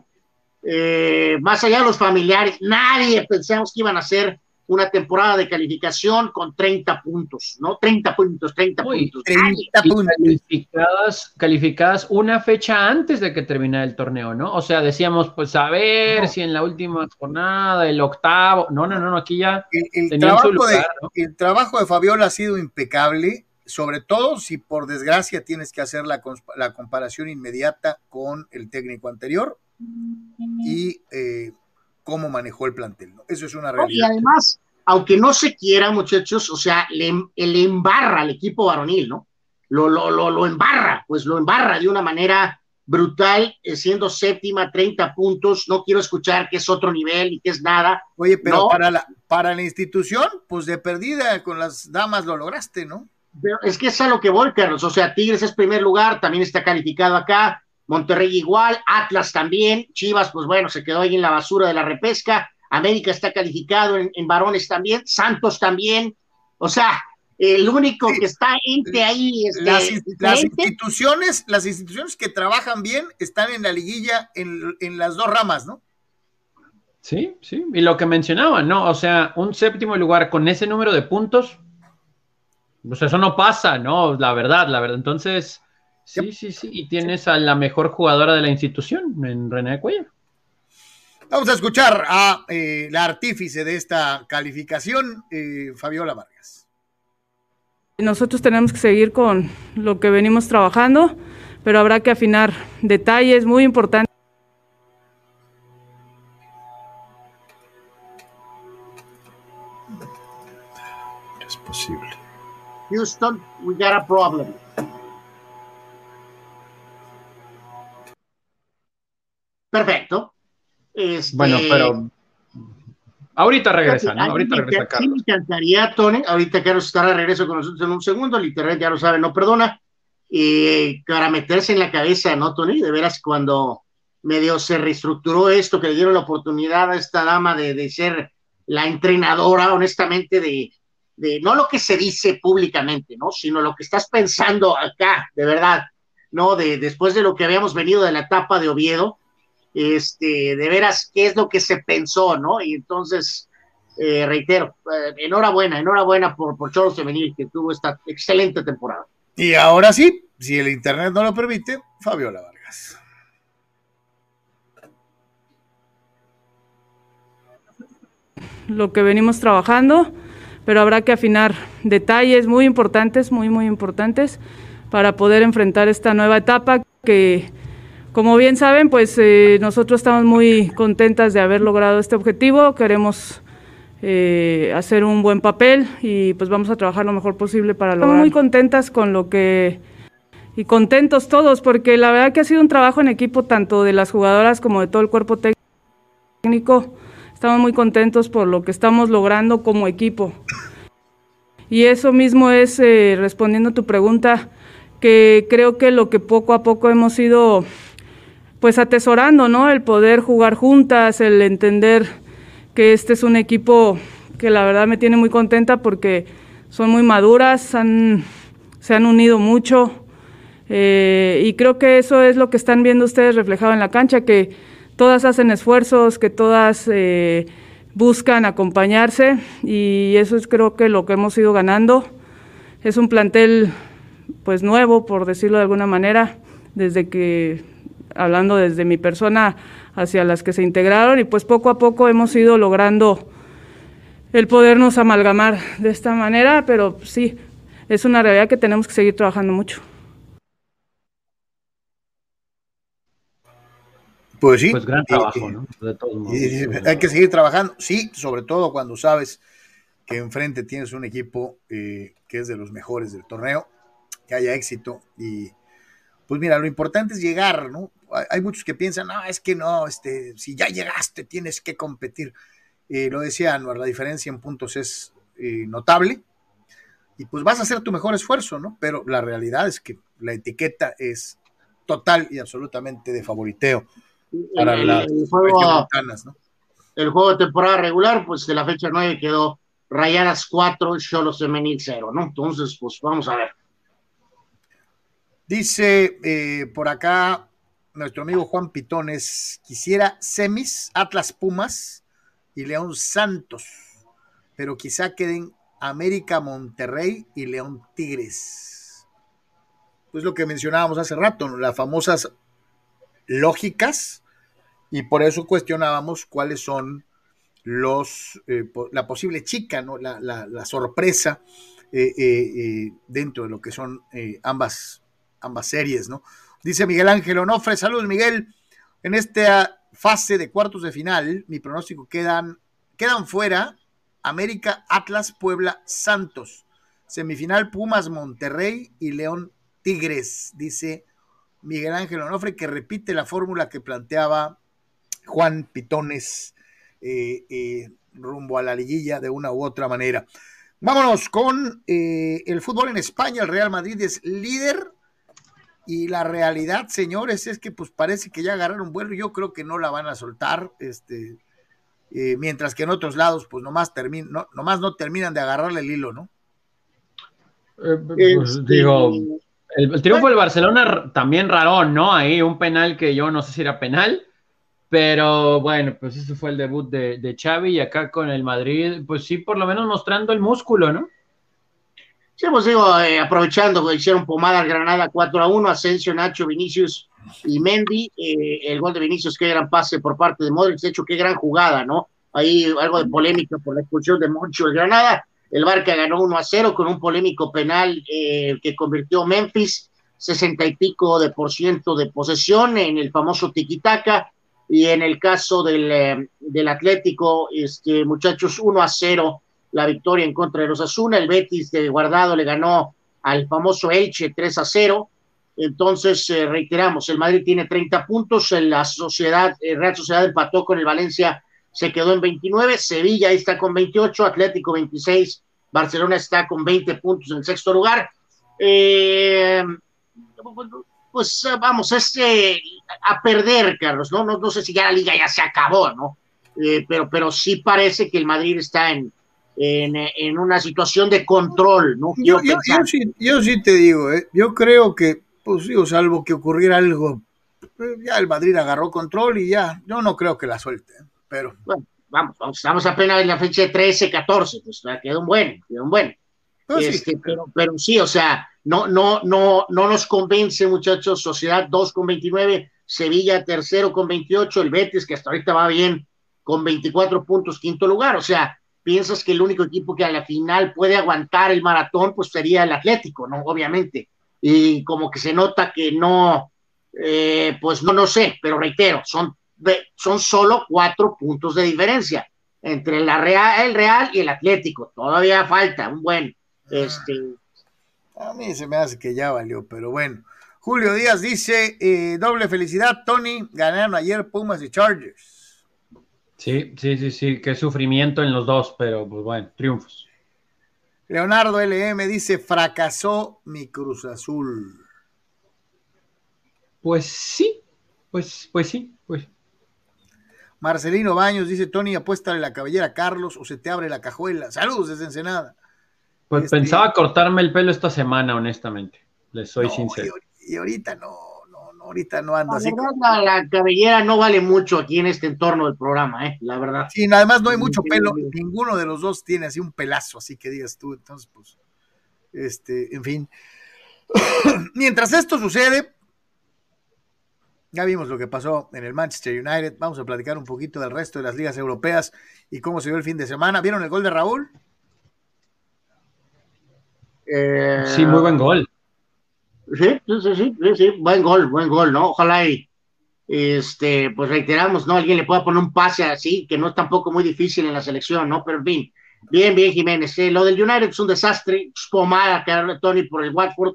eh, más allá de los familiares, nadie pensamos que iban a ser una temporada de calificación con 30 puntos, ¿no? 30 puntos, 30 puntos. 30 puntos. Calificadas, calificadas una fecha antes de que terminara el torneo, ¿no? O sea, decíamos, pues a ver si en la última jornada, el octavo, no, no, no, aquí ya el, trabajo, de, el trabajo de Fabiola ha sido impecable, sobre todo si por desgracia tienes que hacer la, la comparación inmediata con el técnico anterior y eh, cómo manejó el plantel. ¿no? Eso es una realidad. Y además, aunque no se quiera, muchachos, o sea, le, le embarra al equipo varonil, ¿no? Lo, lo, lo, lo, embarra, pues lo embarra de una manera brutal, eh, siendo séptima, 30 puntos. No quiero escuchar que es otro nivel y que es nada. Oye, pero para, la, para la institución, pues de perdida con las damas lo lograste, ¿no? Pero es que es a lo que voy, Carlos. O sea, Tigres es primer lugar, también está calificado acá. Monterrey igual, Atlas también, Chivas, pues bueno, se quedó ahí en la basura de la repesca, América está calificado en, varones también, Santos también, o sea, el único que está entre ahí es este, las, instituciones, las instituciones que trabajan bien están en la liguilla en, las dos ramas, ¿no? Sí, sí. Y lo que mencionaba, ¿no? O sea, un séptimo lugar con ese número de puntos, pues eso no pasa, ¿no? La verdad, la verdad. Entonces, sí, sí, sí. Y tienes a la mejor jugadora de la institución, en René Cuellar. Vamos a escuchar a eh, la artífice de esta calificación, eh, Fabiola Vargas. Nosotros tenemos que seguir con lo que venimos trabajando, pero habrá que afinar detalles muy importantes. Es posible. Houston, we got a problem. Perfecto. Este, Bueno, pero ahorita regresa, ¿no? Ahorita regresa encan- sí Carlos. Me encantaría, Tony. Ahorita Carlos estará de regreso con nosotros en un segundo. El internet ya lo sabe, no perdona. Y para meterse en la cabeza, ¿no, Tony? De veras, cuando medio se reestructuró esto, que le dieron la oportunidad a esta dama de, de ser la entrenadora, honestamente, de, de no lo que se dice públicamente, ¿no? Sino lo que estás pensando acá, de verdad, ¿no? De, después de lo que habíamos venido de la etapa de Oviedo, este, de veras, qué es lo que se pensó, ¿no? Y entonces, eh, reitero, eh, enhorabuena, enhorabuena por, por Choros Femenil, que tuvo esta excelente temporada. Y ahora sí, si el internet no lo permite, Fabiola Vargas. lo que venimos trabajando, pero habrá que afinar detalles muy importantes, muy, muy importantes, para poder enfrentar esta nueva etapa que, como bien saben, pues eh, nosotros estamos muy contentas de haber logrado este objetivo, queremos eh, hacer un buen papel y pues vamos a trabajar lo mejor posible para lograrlo. Estamos muy contentas con lo que y contentos todos, porque la verdad que ha sido un trabajo en equipo tanto de las jugadoras como de todo el cuerpo técnico. Estamos muy contentos por lo que estamos logrando como equipo. Y eso mismo es, eh, respondiendo a tu pregunta, que creo que lo que poco a poco hemos ido pues atesorando, ¿no? El poder jugar juntas, el entender que este es un equipo que la verdad me tiene muy contenta porque son muy maduras, se han unido mucho eh, y creo que eso es lo que están viendo ustedes reflejado en la cancha, que todas hacen esfuerzos, que todas eh, buscan acompañarse y eso es creo que lo que hemos ido ganando. Es un plantel pues nuevo, por decirlo de alguna manera, desde que, hablando desde mi persona hacia las que se integraron y pues poco a poco hemos ido logrando el podernos amalgamar de esta manera, pero sí, es una realidad que tenemos que seguir trabajando mucho. Pues sí. Pues gran trabajo, ¿no? De todos modos. y hay que seguir trabajando, sí, sobre todo cuando sabes que enfrente tienes un equipo eh, que es de los mejores del torneo, que haya éxito y pues mira, lo importante es llegar, ¿no? Hay, muchos que piensan, no, es que no, este, si ya llegaste tienes que competir. Eh, lo decía Anuar, la diferencia en puntos es eh, notable y pues vas a hacer tu mejor esfuerzo, ¿no? Pero la realidad es que la etiqueta es total y absolutamente de favoriteo para el, las el juego, regiomontanas, ¿no? el juego de temporada regular, pues de la fecha 9 quedó Rayadas 4, Cholos Femenil 0, ¿no? Entonces, pues vamos a ver. Dice eh, por acá nuestro amigo Juan Pitones, quisiera semis, Atlas Pumas y León Santos, pero quizá queden América Monterrey y León Tigres. Pues lo que mencionábamos hace rato, las famosas lógicas, y por eso cuestionábamos cuáles son los eh, la posible chica, ¿no? la, la- sorpresa eh, eh, dentro de lo que son ambas ambas series, ¿no? Dice Miguel Ángel Onofre, saludos Miguel. En esta fase de cuartos de final, mi pronóstico quedan, quedan fuera América, Atlas, Puebla, Santos. Semifinal Pumas, Monterrey y León Tigres, dice Miguel Ángel Onofre, que repite la fórmula que planteaba Juan Pitones eh, eh, rumbo a la liguilla de una u otra manera. Vámonos con eh, el fútbol en España. El Real Madrid es líder y la realidad, señores, es que pues parece que ya agarraron vuelo. Yo creo que no la van a soltar. Este, eh, mientras que en otros lados, pues nomás, termin, no, nomás no terminan de agarrarle el hilo, ¿no? Eh, pues, Este, digo, el, el triunfo del Barcelona también raro, ¿no? Ahí un penal que yo no sé si era penal, Pero bueno, pues ese fue el debut de, de Xavi y acá con el Madrid, pues sí, por lo menos mostrando el músculo, ¿no? Sí, pues digo, eh, aprovechando que hicieron pomada al Granada 4 a 1, Asensio, Nacho, Vinicius y Mendy, eh, el gol de Vinicius, qué gran pase por parte de Modric, de hecho, qué gran jugada, ¿no? Ahí algo de polémica por la expulsión de Moncho el Granada, el Barca ganó 1 a 0 con un polémico penal eh, que convirtió Memphis, 60 y pico de por ciento de posesión en el famoso tiquitaca, y en el caso del, eh, del Atlético, este, muchachos, 1 a 0 la victoria en contra de los Asuna. El Betis de Guardado le ganó al famoso Elche 3 a 0. Entonces, eh, reiteramos, el Madrid tiene 30 puntos, la Sociedad, eh, Real Sociedad empató con el Valencia, se quedó en 29, Sevilla está con 28, Atlético 26, Barcelona está con 20 puntos en sexto lugar. Eh, pues vamos, este a perder, Carlos, ¿no? ¿no? No sé si ya la liga ya se acabó, ¿no? pero, pero sí parece que el Madrid está en, en, una situación de control, ¿no? Yo, sí, te digo, ¿eh? yo creo que, pues digo, salvo que ocurriera algo, pues, ya el Madrid agarró control y ya, yo no creo que la suelte, ¿eh? pero... Bueno, vamos, estamos apenas en la fecha de 13, 14, pues queda un buen, queda un buen. Pues este, pero, pero sí, o sea, no, no, no, no nos convence, muchachos, Sociedad 2 con 29, Sevilla tercero con 28, el Betis, que hasta ahorita va bien, con 24 puntos, quinto lugar, o sea, piensas que el único equipo que a la final puede aguantar el maratón, pues sería el Atlético, ¿no? Obviamente. Y como que se nota que no, eh, pues no, no sé, pero reitero, son, son solo cuatro puntos de diferencia entre la Real, el Real y el Atlético. Todavía falta un buen, este. A mí se me hace que ya valió, pero bueno. Julio Díaz dice, eh, doble felicidad, Tony, ganaron ayer Pumas y Chargers. Sí, sí, sí, sí, qué sufrimiento en los dos, pero pues bueno, triunfos. Leonardo LM dice, fracasó mi Cruz Azul. Pues sí, pues, pues sí, pues. Marcelino Baños dice, Tony, apuéstale la cabellera a Carlos o se te abre la cajuela. Saludos desde Ensenada. Pues este pensaba cortarme el pelo esta semana, honestamente. Les soy sincero. y ahorita no, ahorita no ando así. la, cabellera no vale mucho aquí en este entorno del programa, ¿eh? la verdad. Sí, además no hay mucho pelo, ninguno de los dos tiene así un pelazo, así que digas tú, entonces, pues, este, en fin. Mientras esto sucede, ya vimos lo que pasó en el Manchester United, vamos a platicar un poquito del resto de las ligas europeas y cómo se vio el fin de semana. ¿Vieron el gol de Raúl? Eh, sí, muy buen gol. Sí, sí, sí, sí, buen gol, buen gol, ¿no? Ojalá y, este, pues reiteramos, ¿no? Alguien le pueda poner un pase así, que no es tampoco muy difícil en la selección, ¿no? Pero en fin, bien, bien, Jiménez. Eh, lo del United es un desastre, pomada que Tony por el Watford,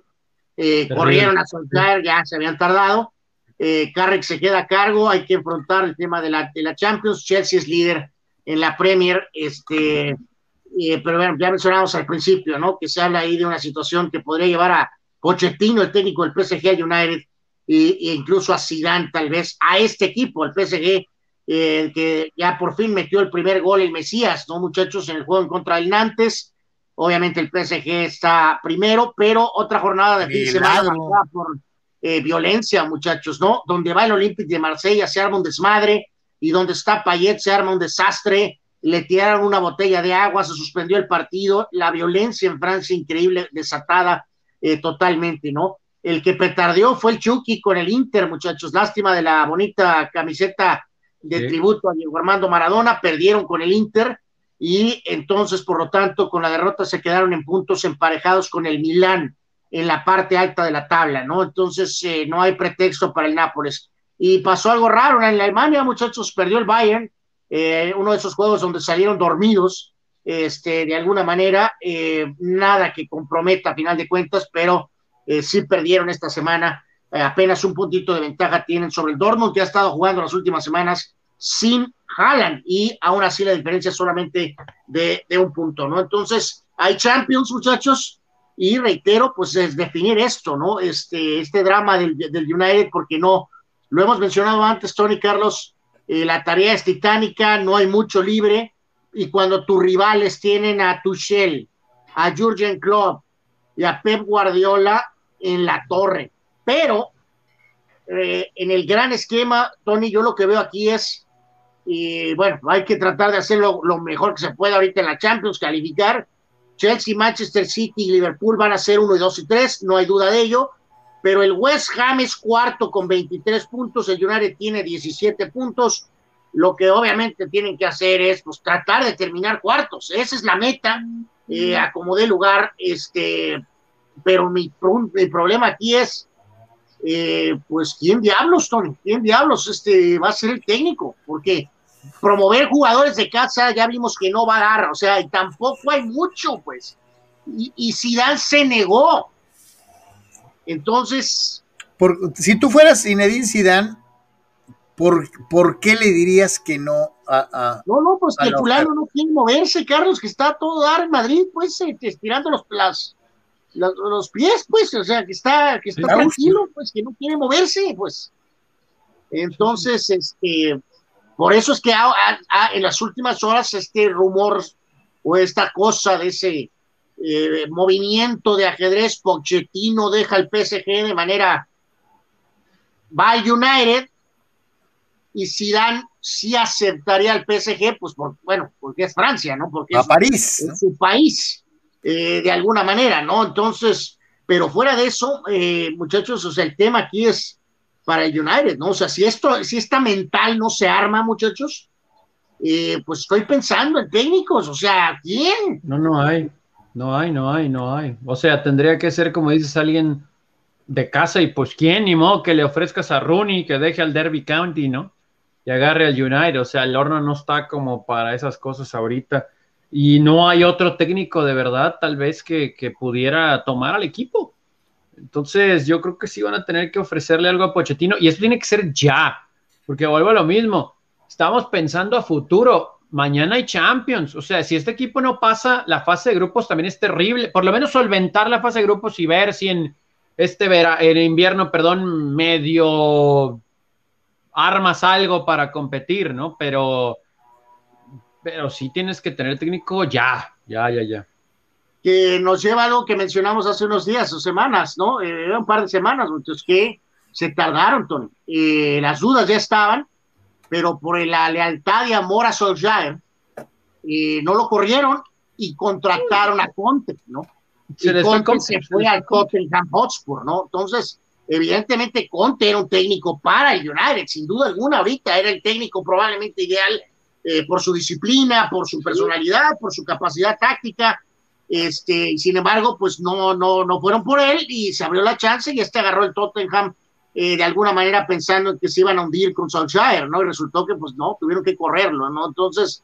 eh, corrieron a soltar, ya se habían tardado. Eh, Carrick se queda a cargo, hay que enfrentar el tema de la, de la Champions. Chelsea es líder en la Premier, este, eh, pero bueno, ya mencionamos al principio, ¿no? Que se habla ahí de una situación que podría llevar a Pochettino, el técnico del PSG United, e, incluso a Zidane tal vez, a este equipo, el PSG, eh, que ya por fin metió el primer gol el Mesías, ¿no, muchachos? En el juego en contra del Nantes. Obviamente el PSG está primero, pero otra jornada de fin de semana por eh, violencia, muchachos, ¿no? Donde va el Olympique de Marsella se arma un desmadre y donde está Payet se arma un desastre, le tiraron una botella de agua, se suspendió el partido, la violencia en Francia increíble, desatada eh, totalmente, ¿no? El que petardeó fue el Chucky con el Inter, muchachos. Lástima de la bonita camiseta de tributo a Diego Armando Maradona, perdieron con el Inter y entonces, por lo tanto, con la derrota se quedaron en puntos emparejados con el Milán en la parte alta de la tabla, ¿no? Entonces, eh, no hay pretexto para el Nápoles. Y pasó algo raro en la Alemania, muchachos, perdió el Bayern, eh, uno de esos juegos donde salieron dormidos, este, de alguna manera, eh, nada que comprometa a final de cuentas, pero eh, sí perdieron esta semana, eh, apenas un puntito de ventaja tienen sobre el Dortmund, que ha estado jugando las últimas semanas sin Haaland, y aún así la diferencia es solamente de, un punto, ¿no? Entonces, hay Champions, muchachos, y reitero, pues es definir esto, ¿no? Este, este drama del, del United, porque no, lo hemos mencionado antes, Tony Carlos, la tarea es titánica, no hay mucho libre, y cuando tus rivales tienen a Tuchel, a Jurgen Klopp y a Pep Guardiola en la torre. Pero eh, en el gran esquema, Tony, yo lo que veo aquí es, y bueno, hay que tratar de hacerlo lo mejor que se pueda ahorita en la Champions, calificar. Chelsea, Manchester City y Liverpool van a ser 1 y 2 y 3, no hay duda de ello, pero el West Ham es cuarto con 23 puntos, el United tiene 17 puntos, lo que obviamente tienen que hacer es pues, tratar de terminar cuartos, esa es la meta, eh, acomodé lugar, este, pero mi, mi problema aquí es, eh, pues, ¿quién diablos, Tony? ¿Quién diablos este, va a ser el técnico? Porque promover jugadores de casa ya vimos que no va a dar, o sea, y tampoco hay mucho, pues. Y, y Zidane se negó. Entonces... Por, si tú fueras Zinedine Zidane, ¿por, ¿por qué le dirías que no a, a No, no, pues que el fulano no quiere moverse, Carlos, que está todo dar en Madrid, pues, eh, estirando los, las, los, los, pies, pues, o sea, que está, que está tranquilo, pues, que no quiere moverse, pues. Entonces, este, por eso es que en las últimas horas este rumor o esta cosa de ese eh, movimiento de ajedrez, Pochettino deja el PSG de manera va al United y Zidane sí aceptaría al PSG, pues por, bueno, porque es Francia, ¿no? Porque a es, París, es ¿no? su país, eh, de alguna manera, ¿no? Entonces, pero fuera de eso, eh, muchachos, o sea, el tema aquí es para el United, ¿no? O sea, si esto, si esta mental no se arma, muchachos, eh, pues estoy pensando en técnicos, o sea, ¿quién? No, no hay, no hay, no hay, no hay. O sea, tendría que ser, como dices, alguien de casa y pues quién, ni modo que le ofrezcas a Rooney que deje al Derby County, ¿no? Y agarre al United, o sea, el horno no está como para esas cosas ahorita. Y no hay otro técnico de verdad, tal vez, que, que pudiera tomar al equipo. Entonces, yo creo que sí van a tener que ofrecerle algo a Pochettino y eso tiene que ser ya, porque vuelvo a lo mismo. Estamos pensando a futuro. Mañana hay Champions. O sea, si este equipo no pasa la fase de grupos, también es terrible. Por lo menos solventar la fase de grupos y ver si en este vera, en invierno, perdón, medio armas algo para competir, ¿no? Pero, pero sí tienes que tener técnico ya, ya, ya, ya que nos lleva a algo que mencionamos hace unos días o semanas, ¿no? Eh, un par de semanas, entonces que se tardaron, Tony. Eh, las dudas ya estaban, pero por la lealtad y amor a Solskjaer, eh, no lo corrieron y contrataron a Conte, ¿no? Se y Conte se fue al Tottenham Hotspur, ¿no? Entonces, evidentemente Conte era un técnico para el United, sin duda alguna, ahorita era el técnico probablemente ideal eh, por su disciplina, por su personalidad, por su capacidad táctica, este, sin embargo, pues no, no, no fueron por él y se abrió la chance y este agarró el Tottenham eh, de alguna manera pensando en que se iban a hundir con Solskjaer, ¿no? Y resultó que pues no, tuvieron que correrlo, ¿no? Entonces,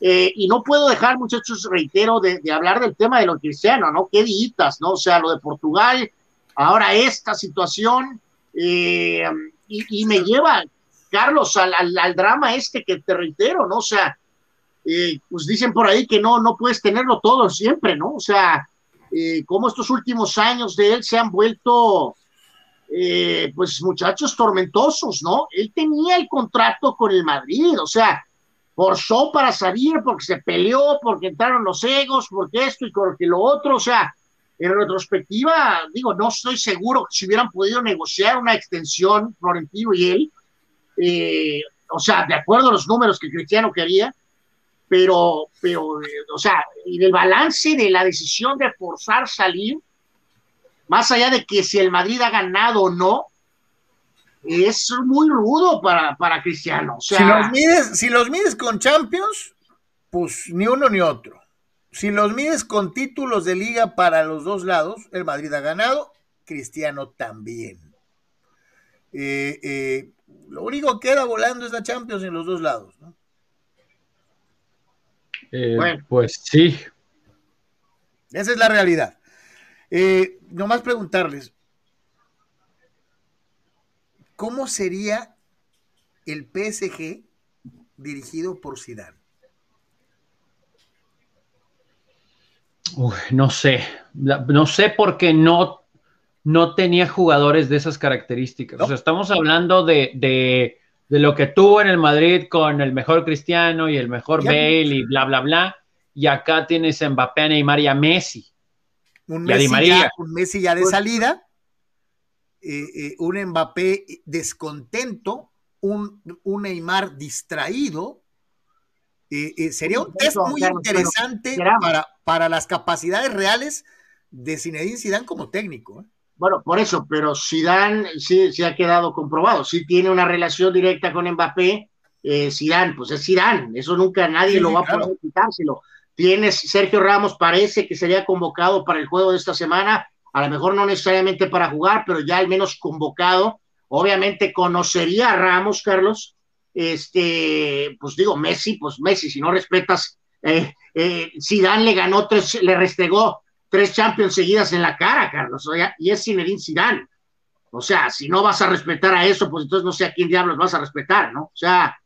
eh, y no puedo dejar, muchachos, reitero, de, de, hablar del tema de lo cristiano, ¿no? Qué diitas, ¿no? O sea, lo de Portugal, ahora esta situación, eh, y, me lleva, Carlos, al, drama este que te reitero, ¿no? O sea, eh, pues dicen por ahí que no, no puedes tenerlo todo siempre, ¿no? O sea, eh, como estos últimos años de él se han vuelto, eh, pues muchachos tormentosos, ¿no? Él tenía el contrato con el Madrid, o sea, forzó para salir porque se peleó, porque entraron los egos, porque esto y porque lo otro, o sea, en retrospectiva, digo, no estoy seguro si hubieran podido negociar una extensión, Florentino y él, eh, o sea, de acuerdo a los números que Cristiano quería, pero, pero, o sea, en el balance de la decisión de forzar salir, más allá de que si el Madrid ha ganado o no, es muy rudo para, para Cristiano. O sea, si, los mides, si los mides con Champions, pues ni uno ni otro. Si los mides con títulos de liga para los dos lados, el Madrid ha ganado, Cristiano también. Eh, eh, lo único que queda volando es la Champions en los dos lados, ¿no? Eh, bueno. Pues sí. Esa es la realidad. Eh, nomás preguntarles, ¿cómo sería el PSG dirigido por Zidane? Uy, no sé, no sé porque no, no tenía jugadores de esas características. ¿No? O sea, estamos hablando de, de de lo que tuvo en el Madrid con el mejor Cristiano y el mejor ya, Bale y bla, bla, bla. Y acá tienes a Mbappé, Neymar y a Messi. Un, Messi, a Di María. Ya, un Messi ya de salida. un Mbappé descontento, un, un Neymar distraído, sería un test muy interesante para, para las capacidades reales de Zinedine Zidane como técnico. ¿eh? Bueno, por eso, pero Zidane sí, sí ha quedado comprobado, sí tiene una relación directa con Mbappé, eh, Zidane, pues es Zidane, eso nunca nadie lo va a poder quitárselo. Tienes Sergio Ramos, parece que sería convocado para el juego de esta semana, a lo mejor no necesariamente para jugar, pero ya al menos convocado. Obviamente conocería a Ramos, Carlos, este, pues digo, Messi, pues Messi, si no respetas, eh, eh, Zidane le ganó tres, le restregó tres Champions seguidas en la cara, Carlos, o y es Zinedine Zidane. O sea, si no vas a respetar a eso, pues entonces no sé a quién diablos vas a respetar, ¿no? O sea,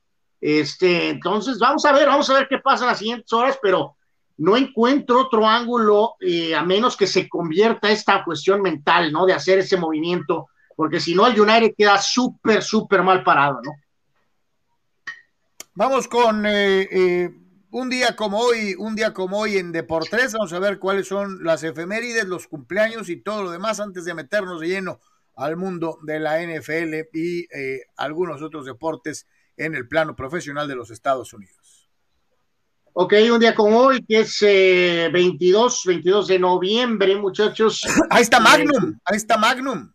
este, entonces vamos a ver, vamos a ver qué pasa en las siguientes horas, pero no encuentro otro ángulo eh, a menos que se convierta esta cuestión mental, ¿no? De hacer ese movimiento, porque si no, el United queda súper, súper mal parado, ¿no? Vamos con eh, eh, un día como hoy, un día como hoy en Deportes, vamos a ver cuáles son las efemérides, los cumpleaños y todo lo demás antes de meternos de lleno al mundo de la NFL y eh, algunos otros deportes en el plano profesional de los Estados Unidos. Ok, un día como hoy, que es 22, 22 de noviembre, muchachos. Ahí está Magnum, ahí está Magnum.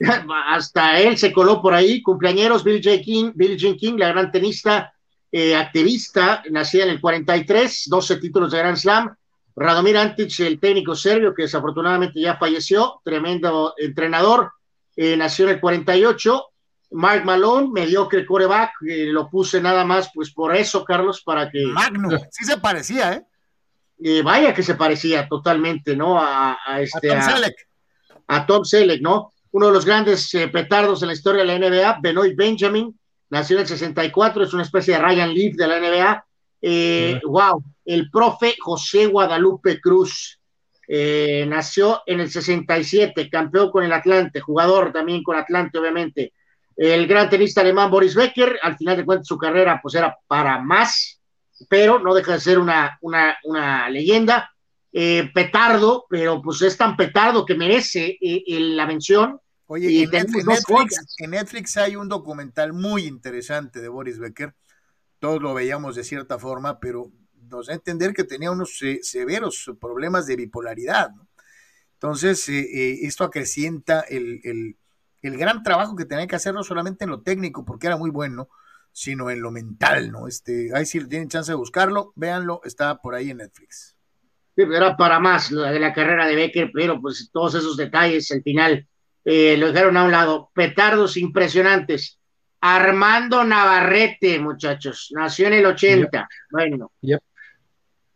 Hasta él se coló por ahí, cumpleañeros, Bill J. King, Bill Jean King, la gran tenista, eh, activista, nacida en el 43, 12 títulos de Grand Slam. Radomir Antic, el técnico serbio, que desafortunadamente ya falleció, tremendo entrenador, eh, nació en el 48. Mark Malone, mediocre coreback, eh, lo puse nada más, pues por eso, Carlos, para que. Magno, sí se parecía, ¿eh? vaya que se parecía totalmente, ¿no? A, este. A Tom Selleck. A, Tom Selleck, ¿no? Uno de los grandes petardos en la historia de la NBA, Benoit Benjamin, nació en el 64, es una especie de Ryan Leaf de la NBA. Eh, wow, el profe José Guadalupe Cruz eh, nació en el 67, campeón con el Atlante, jugador también con Atlante, obviamente. El gran tenista alemán Boris Becker, al final de cuentas su carrera pues era para más, pero no deja de ser una, una, leyenda. Eh, petardo, pero pues es tan petardo que merece la mención Oye, en, Netflix, hay un documental muy interesante de Boris Becker. Todos lo veíamos de cierta forma, pero nos da a entender que tenía unos severos problemas de bipolaridad. Entonces, eh, eh, esto acrecienta el, el, gran trabajo que tenía que hacer no solamente en lo técnico, porque era muy bueno, sino en lo mental, ¿no? Este, ahí si tienen chance de buscarlo, véanlo, está por ahí en Netflix. era para más la de la carrera de Becker, pero pues todos esos detalles al final eh, lo dejaron a un lado. Petardos impresionantes. Armando Navarrete, muchachos, nació en el 80. Bueno.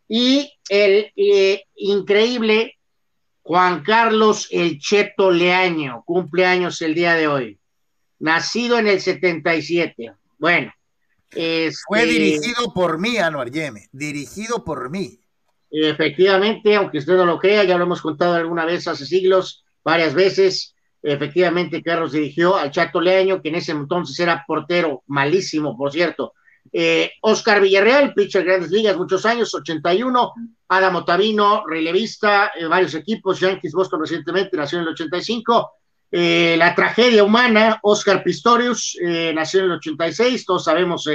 Y el eh, increíble Juan Carlos El Cheto Leaño, cumpleaños el día de hoy. Nacido en el 77. Bueno. Fue este, dirigido por mí, Anuar Yeme, dirigido por mí. Efectivamente, aunque usted no lo crea, ya lo hemos contado alguna vez hace siglos, varias veces, Efectivamente, Carlos dirigió al Chato Leaño, que en ese entonces era portero malísimo, por cierto. Eh, Oscar Villarreal, pitcher Grandes Ligas, muchos años, 81. Adam Otavino, relevista, eh, varios equipos, Yankees, Boston recientemente, nació en el 85. Eh, la tragedia humana, Oscar Pistorius, nació en el 86. Todos sabemos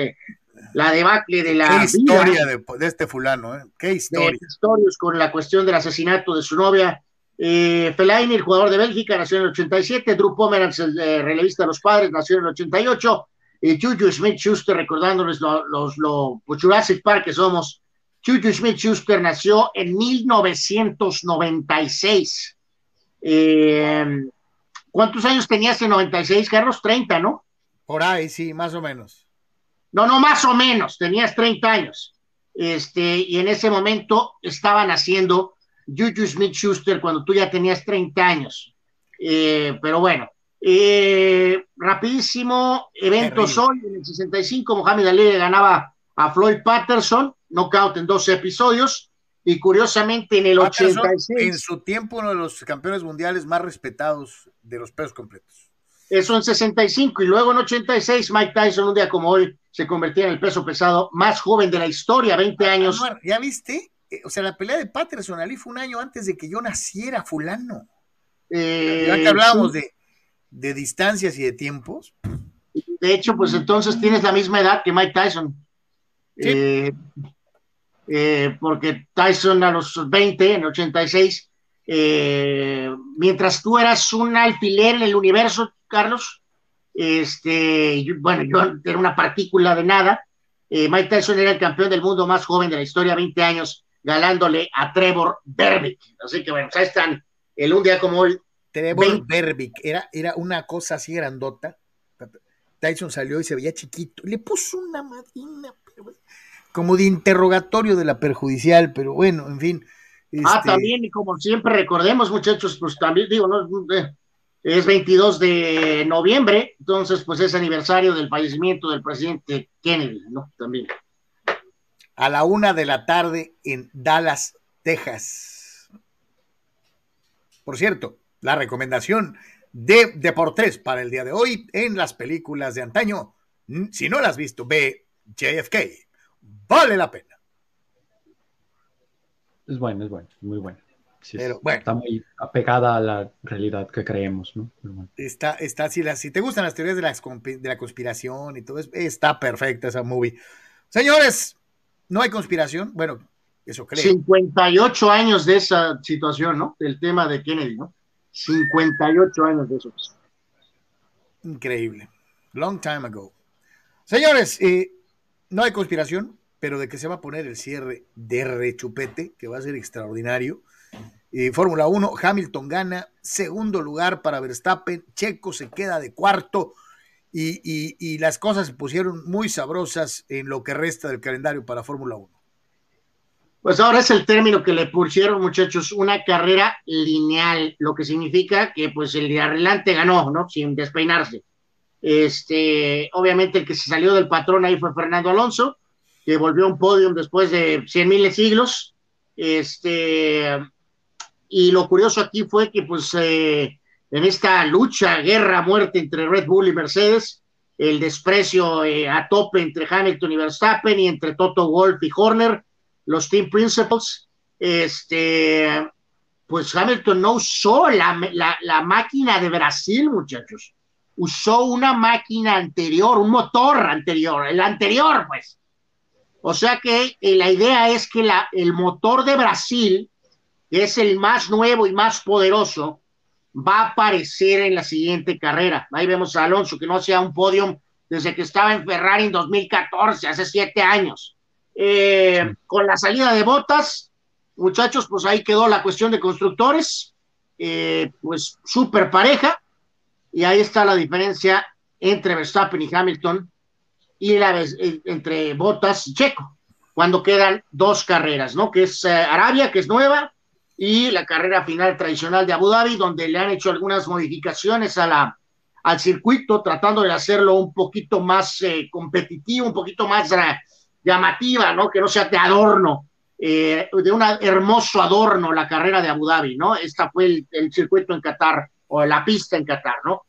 la debacle de la. Qué historia de, este fulano, Qué historia. Pistorius con la cuestión del asesinato de su novia eh, Fellaini, el jugador de Bélgica, nació en el 87. Drew Pomeranz, el relevista de los padres, nació en el 88. Y Juju Smith-Schuster, recordándoles los, los, lo pues, Jurassic Park que somos. Juju Smith-Schuster nació en 1996. Eh, ¿Cuántos años tenías en 96, Carlos? 30, ¿no? Por ahí, sí, más o menos. No, no, más o menos, tenías 30 años. Este, y en ese momento estaban haciendo Juju Smith Schuster cuando tú ya tenías 30 años. Eh, pero bueno, eh, rapidísimo, eventos hoy, en el 65, Mohamed Ali ganaba a Floyd Patterson, knockout en 12 episodios, y curiosamente en el 86. En su tiempo, uno de los campeones mundiales más respetados de los pesos completos. Eso en 65, y luego en 86, Mike Tyson, un día como hoy, se convertía en el peso pesado más joven de la historia, 20 años. ¿Ya viste? Eh, o sea, la pelea de Patterson Ali fue un año antes de que yo naciera, fulano. Eh, ya que hablábamos de, de distancias y de tiempos. De hecho, pues entonces tienes la misma edad que Mike Tyson. Eh, eh, porque Tyson a los 20, en 86, eh, mientras tú eras un alfiler en el universo, Carlos, este, bueno, yo era una partícula de nada. Mike Tyson era el campeón del mundo más joven de la historia, 20 años, ganándole a Trevor Berbick. Así que bueno, ahí están, el un día como hoy. Trevor Berbick, era, era una cosa así grandota. Tyson salió y se veía chiquito. Le puso una madrina, como de interrogatorio de la perjudicial, pero bueno, en fin. Ah, este también, y como siempre recordemos, muchachos, pues también digo, no, eh, es 22 de noviembre, entonces pues es aniversario del fallecimiento del presidente Kennedy, ¿no? También a la una de la tarde en Dallas, Texas. Por cierto, la recomendación de Deportes para el día de hoy en las películas de antaño. Si no las has visto, ve JFK. Vale la pena. Es bueno, es bueno, muy bueno. Pero, bueno. Está muy apegada a la realidad que creemos, ¿no? Está, está, si, si te gustan las teorías de la, de la conspiración y todo eso, está perfecta esa movie. Señores, no hay conspiración, bueno, eso creo. 58 años de esa situación, ¿no? El tema de Kennedy, ¿no? 58 años de eso. Increíble. Long time ago. Señores, eh, no hay conspiración, pero de que se va a poner el cierre de rechupete, que va a ser extraordinario. Eh, Fórmula 1, Hamilton gana, segundo lugar para Verstappen, Checo se queda de cuarto, y, las cosas se pusieron muy sabrosas en lo que resta del calendario para Fórmula 1. Pues ahora es el término que le pusieron, muchachos, una carrera lineal, lo que significa que pues el de adelante ganó, ¿no? Sin despeinarse. Este, obviamente el que se salió del patrón ahí fue Fernando Alonso, que volvió a un podio después de cien miles siglos. Este, y lo curioso aquí fue que pues eh, en esta lucha, guerra, muerte entre Red Bull y Mercedes, el desprecio eh, a tope entre Hamilton y Verstappen y entre Toto Wolff y Horner, los team principals, este, pues Hamilton no usó la, la máquina de Brasil, muchachos, usó una máquina anterior, un motor anterior, el anterior, pues. O sea que eh, la idea es que la, el motor de Brasil, es el más nuevo y más poderoso, va a aparecer en la siguiente carrera. Ahí vemos a Alonso, que no hacía un podium desde que estaba en Ferrari en 2014, hace siete años. Eh, con la salida de botas, muchachos, pues ahí quedó la cuestión de constructores, eh, pues súper pareja, y ahí está la diferencia entre Verstappen y Hamilton y la, eh, entre botas y Checo, cuando quedan dos carreras, ¿no? Que es Arabia, que es nueva, y la carrera final tradicional de Abu Dhabi, donde le han hecho algunas modificaciones a la, al circuito, tratando de hacerlo un poquito más eh, competitivo, un poquito más uh, llamativa, ¿no? Que no sea de adorno, eh, de un hermoso adorno la carrera de Abu Dhabi, ¿no? Esta fue el, circuito en Qatar, o la pista en Qatar, ¿no?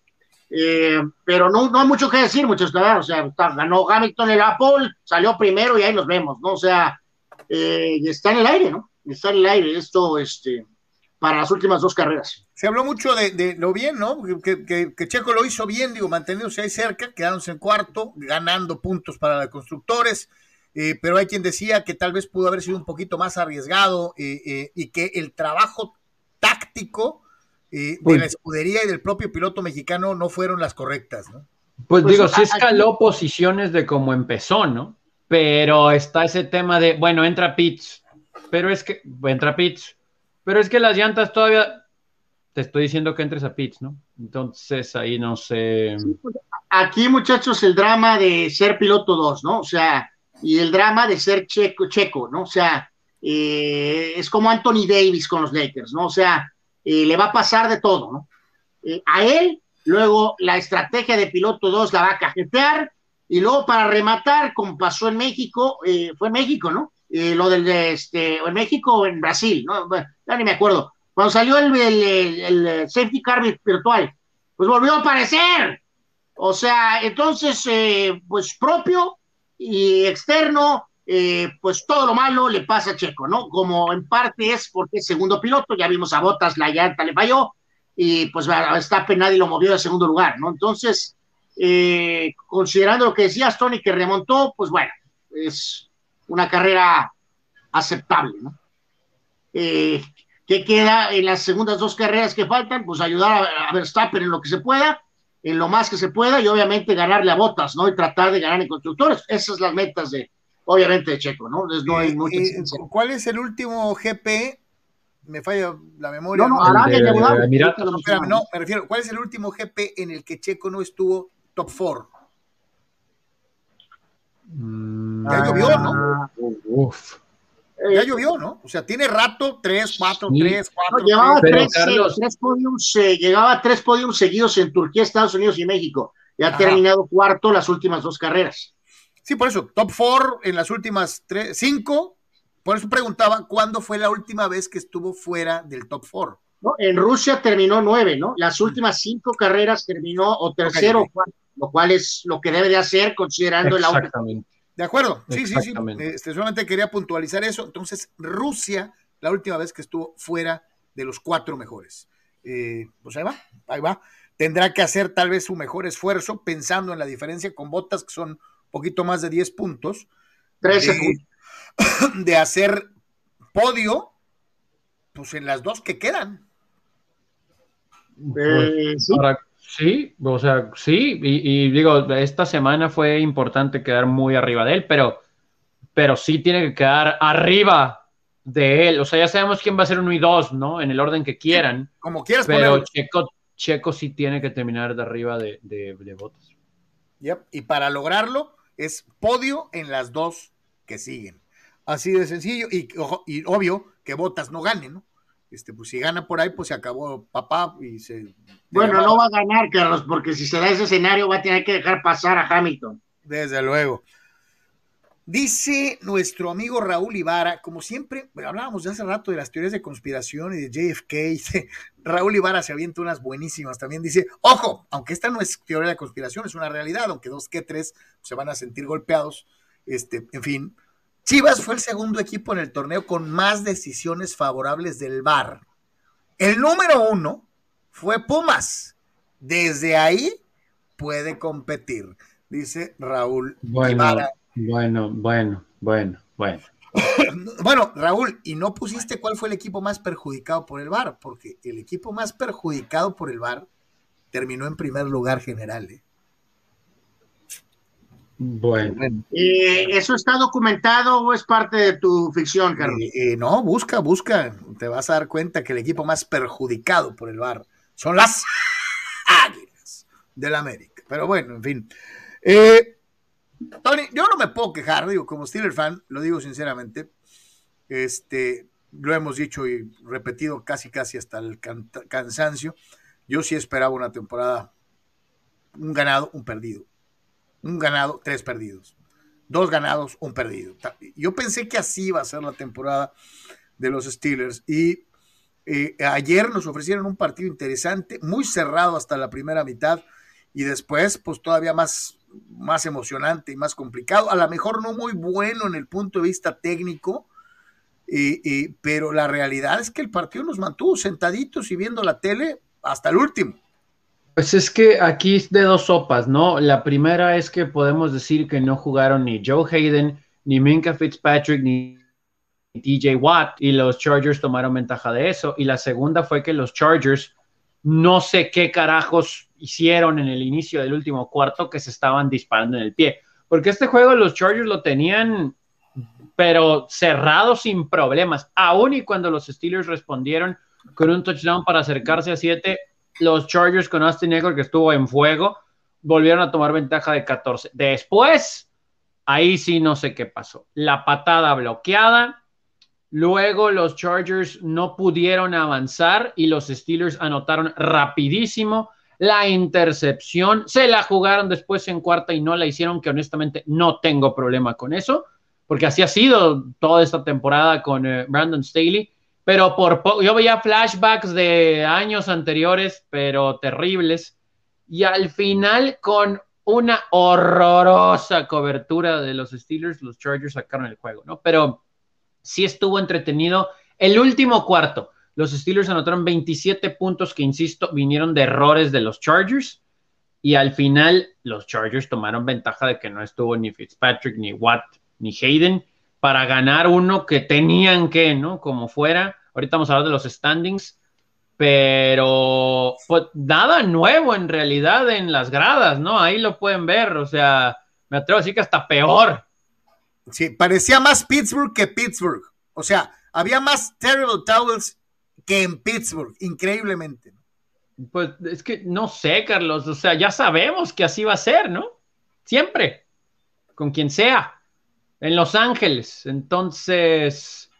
Eh, pero no, no hay mucho que decir, muchachos, o sea, ganó Hamilton el Apple, salió primero y ahí nos vemos, ¿no? O sea, está en el aire, ¿no? Está en el aire esto este, para las últimas dos carreras. Se habló mucho de, lo bien, ¿no? Que, Checo lo hizo bien, digo, manteniéndose ahí cerca, quedándose en cuarto, ganando puntos para los constructores. Eh, pero hay quien decía que tal vez pudo haber sido un poquito más arriesgado eh, eh, y que el trabajo táctico de la pues escudería y del propio piloto mexicano no fueron las correctas, ¿no? Pues, pues digo, sí escaló posiciones de cómo empezó, ¿no? Pero está ese tema de, bueno, entra Pitts, pero es que, entra Pitts, pero es que las llantas todavía, te estoy diciendo que entres a Pitts, ¿no? Entonces ahí no sé. Pues, aquí, muchachos, el drama de ser piloto 2, ¿no? O sea, y el drama de ser checo, checo ¿no? O sea, eh, es como Anthony Davis con los Lakers, ¿no? O sea, eh, le va a pasar de todo, ¿no? Eh, a él, luego la estrategia de piloto 2 la va a cajetear, y luego para rematar, como pasó en México, fue México, ¿no? Lo del este, en México o en Brasil, ¿no? ya ni me acuerdo. Cuando salió el, el, safety car virtual, pues volvió a aparecer. O sea, entonces, eh, pues propio y externo, eh, pues todo lo malo le pasa a Checo, ¿no? Como en parte es porque es segundo piloto, ya vimos a Botas, la llanta le falló, y pues a Verstappen nadie lo movió de segundo lugar, ¿no? Entonces, eh, considerando lo que decías, Tony, que remontó, pues bueno, es una carrera aceptable, ¿no? Eh, ¿Qué queda en las segundas dos carreras que faltan? Pues ayudar a, Verstappen en lo que se pueda, en lo más que se pueda, y obviamente ganarle a botas, ¿no? Y tratar de ganar en constructores. Esas son las metas de, obviamente, de Checo, ¿no? no hay mucha ¿Cuál es el último GP me falla la memoria. No, no, no, me refiero, ¿cuál es el último GP en el que Checo no estuvo top 4? Mm, ya llovió, ¿no? Uf. Ya llovió, ¿no? O sea, tiene rato, 3, 4, 3, 4. llevaba tres, tres, podiums, eh, llegaba a tres podiums seguidos en Turquía, Estados Unidos y México. Y ha terminado cuarto las últimas dos carreras. Sí, por eso, top 4 en las últimas 5 por eso preguntaba cuándo fue la última vez que estuvo fuera del top four. ¿No? En Rusia terminó nueve, ¿no? Las últimas cinco carreras terminó o tercero, lo cual es lo que debe de hacer considerando el Exactamente. De acuerdo, sí, sí, sí. Este, solamente quería puntualizar eso. Entonces, Rusia, la última vez que estuvo fuera de los cuatro mejores. Eh, pues ahí va, ahí va. Tendrá que hacer tal vez su mejor esfuerzo pensando en la diferencia con botas que son un poquito más de 10 puntos. 13 puntos de hacer podio, pues en las dos que quedan. Eh, sí. O sea, sí, y, digo, esta semana fue importante quedar muy arriba de él, pero, pero sí tiene que quedar arriba de él. O sea, ya sabemos quién va a ser uno y dos, ¿no? En el orden que quieran. como quieras, pero Checo, Checo sí tiene que terminar de arriba de, de, botas. Y para lograrlo es podio en las dos que siguen. Así de sencillo. Y, y obvio que Botas no gane, ¿no? Este, pues si gana por ahí, pues se acabó papá y se. Bueno, no va a ganar, Carlos, porque si se da ese escenario va a tener que dejar pasar a Hamilton. Desde luego. Dice nuestro amigo Raúl Ibarra, como siempre, hablábamos de hace rato de las teorías de conspiración y de JFK, dice, Raúl Ibarra se avienta unas buenísimas también, dice, ojo, aunque esta no es teoría de conspiración, es una realidad, aunque dos que tres se van a sentir golpeados, este, en fin, Chivas fue el segundo equipo en el torneo con más decisiones favorables del VAR. El número uno fue Pumas. Desde ahí puede competir, dice Raúl bueno, Bueno, bueno, bueno, bueno. bueno, Raúl, y no pusiste cuál fue el equipo más perjudicado por el VAR, porque el equipo más perjudicado por el VAR terminó en primer lugar general. ¿eh? Bueno. ¿Eso está documentado o es parte de tu ficción, Carlos? Eh, eh, no, busca, busca. Te vas a dar cuenta que el equipo más perjudicado por el VAR son las Águilas del América. Pero bueno, en fin. Eh, Tony, yo no me puedo quejar, digo, como Steeler fan, lo digo sinceramente. Este, lo hemos dicho y repetido casi casi hasta el cansancio. Yo sí esperaba una temporada, un ganado, un perdido un ganado, tres perdidos. Dos ganados, un perdido. Yo pensé que así iba a ser la temporada de los Steelers y eh, ayer nos ofrecieron un partido interesante, muy cerrado hasta la primera mitad y después pues todavía más, más emocionante y más complicado. A lo mejor no muy bueno en el punto de vista técnico, pero la realidad es que el partido nos mantuvo sentaditos y viendo la tele hasta el último. Pues es que aquí es de dos sopas, ¿no? La primera es que podemos decir que no jugaron ni Joe Hayden, ni Minka Fitzpatrick, ni DJ Watt, y los Chargers tomaron ventaja de eso. Y la segunda fue que los Chargers no sé qué carajos hicieron en el inicio del último cuarto que se estaban disparando en el pie. Porque este juego los Chargers lo tenían, pero cerrado sin problemas. Aún y cuando los Steelers respondieron con un touchdown para acercarse a siete, los Chargers con Austin Eckler, que estuvo en fuego, volvieron a tomar ventaja de 14. Después, ahí sí no sé qué pasó. La patada bloqueada. Luego los Chargers no pudieron avanzar y los Steelers anotaron rapidísimo la intercepción. Se la jugaron después en cuarta y no la hicieron, que honestamente no tengo problema con eso, porque así ha sido toda esta temporada con eh, Brandon Staley pero por yo veía flashbacks de años anteriores, pero terribles, y al final con una horrorosa cobertura de los Steelers, los Chargers sacaron el juego, ¿no? Pero sí estuvo entretenido el último cuarto. Los Steelers anotaron 27 puntos que, insisto, vinieron de errores de los Chargers. Y al final, los Chargers tomaron ventaja de que no estuvo ni Fitzpatrick, ni Watt, ni Hayden para ganar uno que tenían que, ¿no? Como fuera. Ahorita vamos a hablar de los standings, pero pues nada nuevo en realidad en las gradas, ¿no? Ahí lo pueden ver, o sea, me atrevo a decir que hasta peor. Sí, parecía más Pittsburgh que Pittsburgh. O sea, había más Terrible Towels que en Pittsburgh, increíblemente. Pues es que no sé, Carlos, o sea, ya sabemos que así va a ser, ¿no? Siempre, con quien sea, en Los Ángeles. Entonces,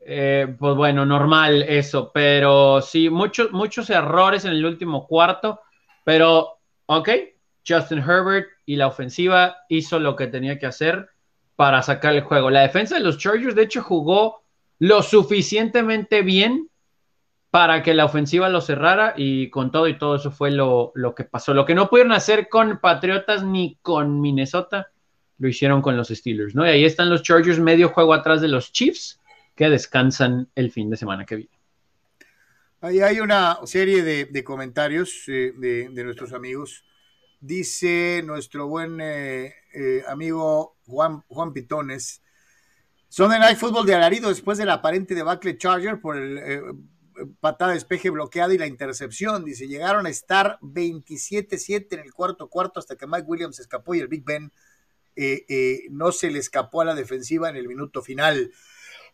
eh, pues bueno, normal eso, pero sí, muchos, muchos errores en el último cuarto, pero ok, Justin Herbert y la ofensiva hizo lo que tenía que hacer para sacar el juego. La defensa de los Chargers, de hecho, jugó lo suficientemente bien para que la ofensiva lo cerrara y con todo y todo eso fue lo, que pasó. Lo que no pudieron hacer con Patriotas ni con Minnesota, lo hicieron con los Steelers, ¿no? Y ahí están los Chargers medio juego atrás de los Chiefs que descansan el fin de semana que viene. Ahí hay una serie de, comentarios eh, de, nuestros amigos. Dice nuestro buen eh, eh, amigo Juan, Juan Pitones. Sunday Night Football de alarido después de la aparente debacle Charger por el patada de despeje bloqueada y la intercepción. Dice, llegaron a estar 27-7 en el cuarto cuarto hasta que Mike Williams escapó y el Big Ben eh, eh, no se le escapó a la defensiva en el minuto final.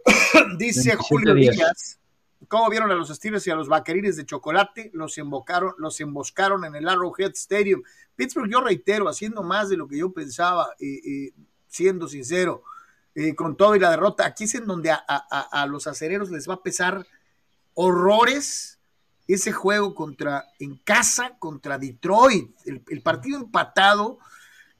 Dice Julio Díaz, ¿cómo vieron a los Steelers y a los vaquerines de chocolate? Los, embocaron, los emboscaron en el Arrowhead Stadium. Pittsburgh, yo reitero, haciendo más de lo que yo pensaba, eh, siendo sincero, con todo y la derrota, aquí es en donde a, a los acereros les va a pesar horrores ese juego contra en casa contra Detroit. El, partido empatado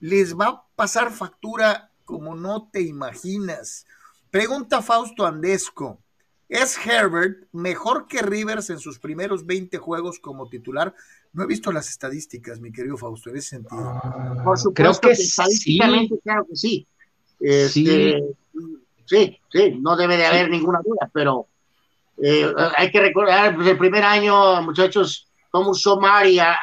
les va a pasar factura como no te imaginas. Pregunta Fausto Andesco. ¿Es Herbert mejor que Rivers en sus primeros 20 juegos como titular? No he visto las estadísticas, mi querido Fausto, en ese sentido. Por supuesto que, estadísticamente, claro que sí. Este, sí. sí. no debe de haber ninguna duda, pero eh, hay que recordar, pues el primer año, muchachos, cómo usó Mari a,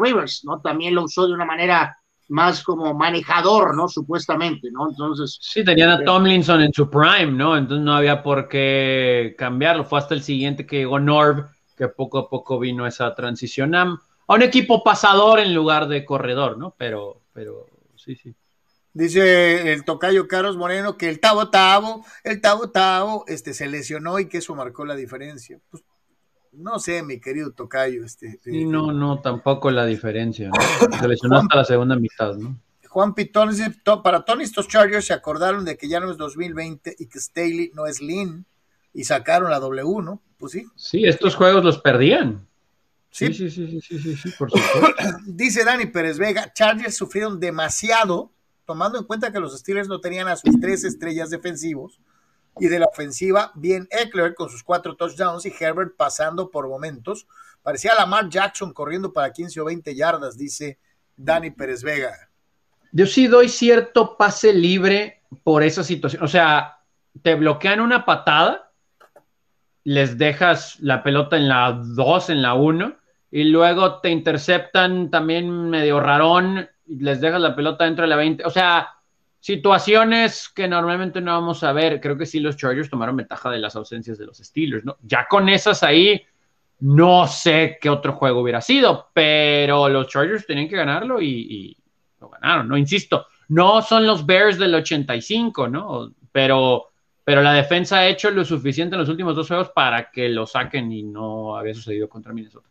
Rivers, ¿no? También lo usó de una manera más como manejador, ¿no? Supuestamente, ¿no? Entonces. Sí, tenían a eh, Tomlinson en su prime, ¿no? Entonces no había por qué cambiarlo. Fue hasta el siguiente que llegó Norv, que poco a poco vino esa transición a, a un equipo pasador en lugar de corredor, ¿no? Pero, pero sí, sí. Dice el tocayo Carlos Moreno que el Tavo Tavo, el Tavo Tavo, este, se lesionó y que eso marcó la diferencia. Pues, no sé, mi querido tocayo. Este, sí, no, no, tampoco la diferencia. Se lesionó hasta la segunda mitad, ¿no? Juan Pitón dice, para Tony estos Chargers se acordaron de que ya no es 2020 y que Staley no es Lean y sacaron la W, ¿no? Pues sí. Sí, estos juegos los perdían. Sí, sí, sí, sí, sí, sí, sí por supuesto. dice Dani Pérez Vega, Chargers sufrieron demasiado tomando en cuenta que los Steelers no tenían a sus tres estrellas defensivos y de la ofensiva, bien Eckler con sus cuatro touchdowns y Herbert pasando por momentos. Parecía Lamar Jackson corriendo para 15 o 20 yardas, dice Dani Pérez Vega. Yo sí doy cierto pase libre por esa situación. O sea, te bloquean una patada, les dejas la pelota en la 2, en la 1, y luego te interceptan también medio rarón les dejas la pelota dentro de la 20. O sea, situaciones que normalmente no vamos a ver. Creo que sí los Chargers tomaron ventaja de las ausencias de los Steelers, ¿no? Ya con esas ahí, no sé qué otro juego hubiera sido, pero los Chargers tenían que ganarlo y, lo ganaron, ¿no? Insisto, no son los Bears del 85, ¿no? Pero, pero la defensa ha hecho lo suficiente en los últimos dos juegos para que lo saquen y no había sucedido contra Minnesota.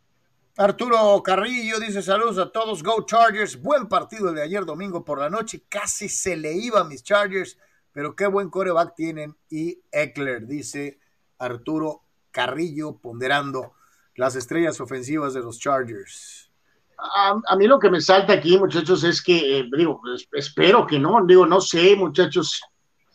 Arturo Carrillo dice saludos a todos, Go Chargers, buen partido de ayer domingo por la noche, casi se le iba a mis Chargers, pero qué buen coreback tienen y Eckler, dice Arturo Carrillo ponderando las estrellas ofensivas de los Chargers. A, mí lo que me salta aquí, muchachos, es que, eh, digo, espero que no, digo, no sé, muchachos,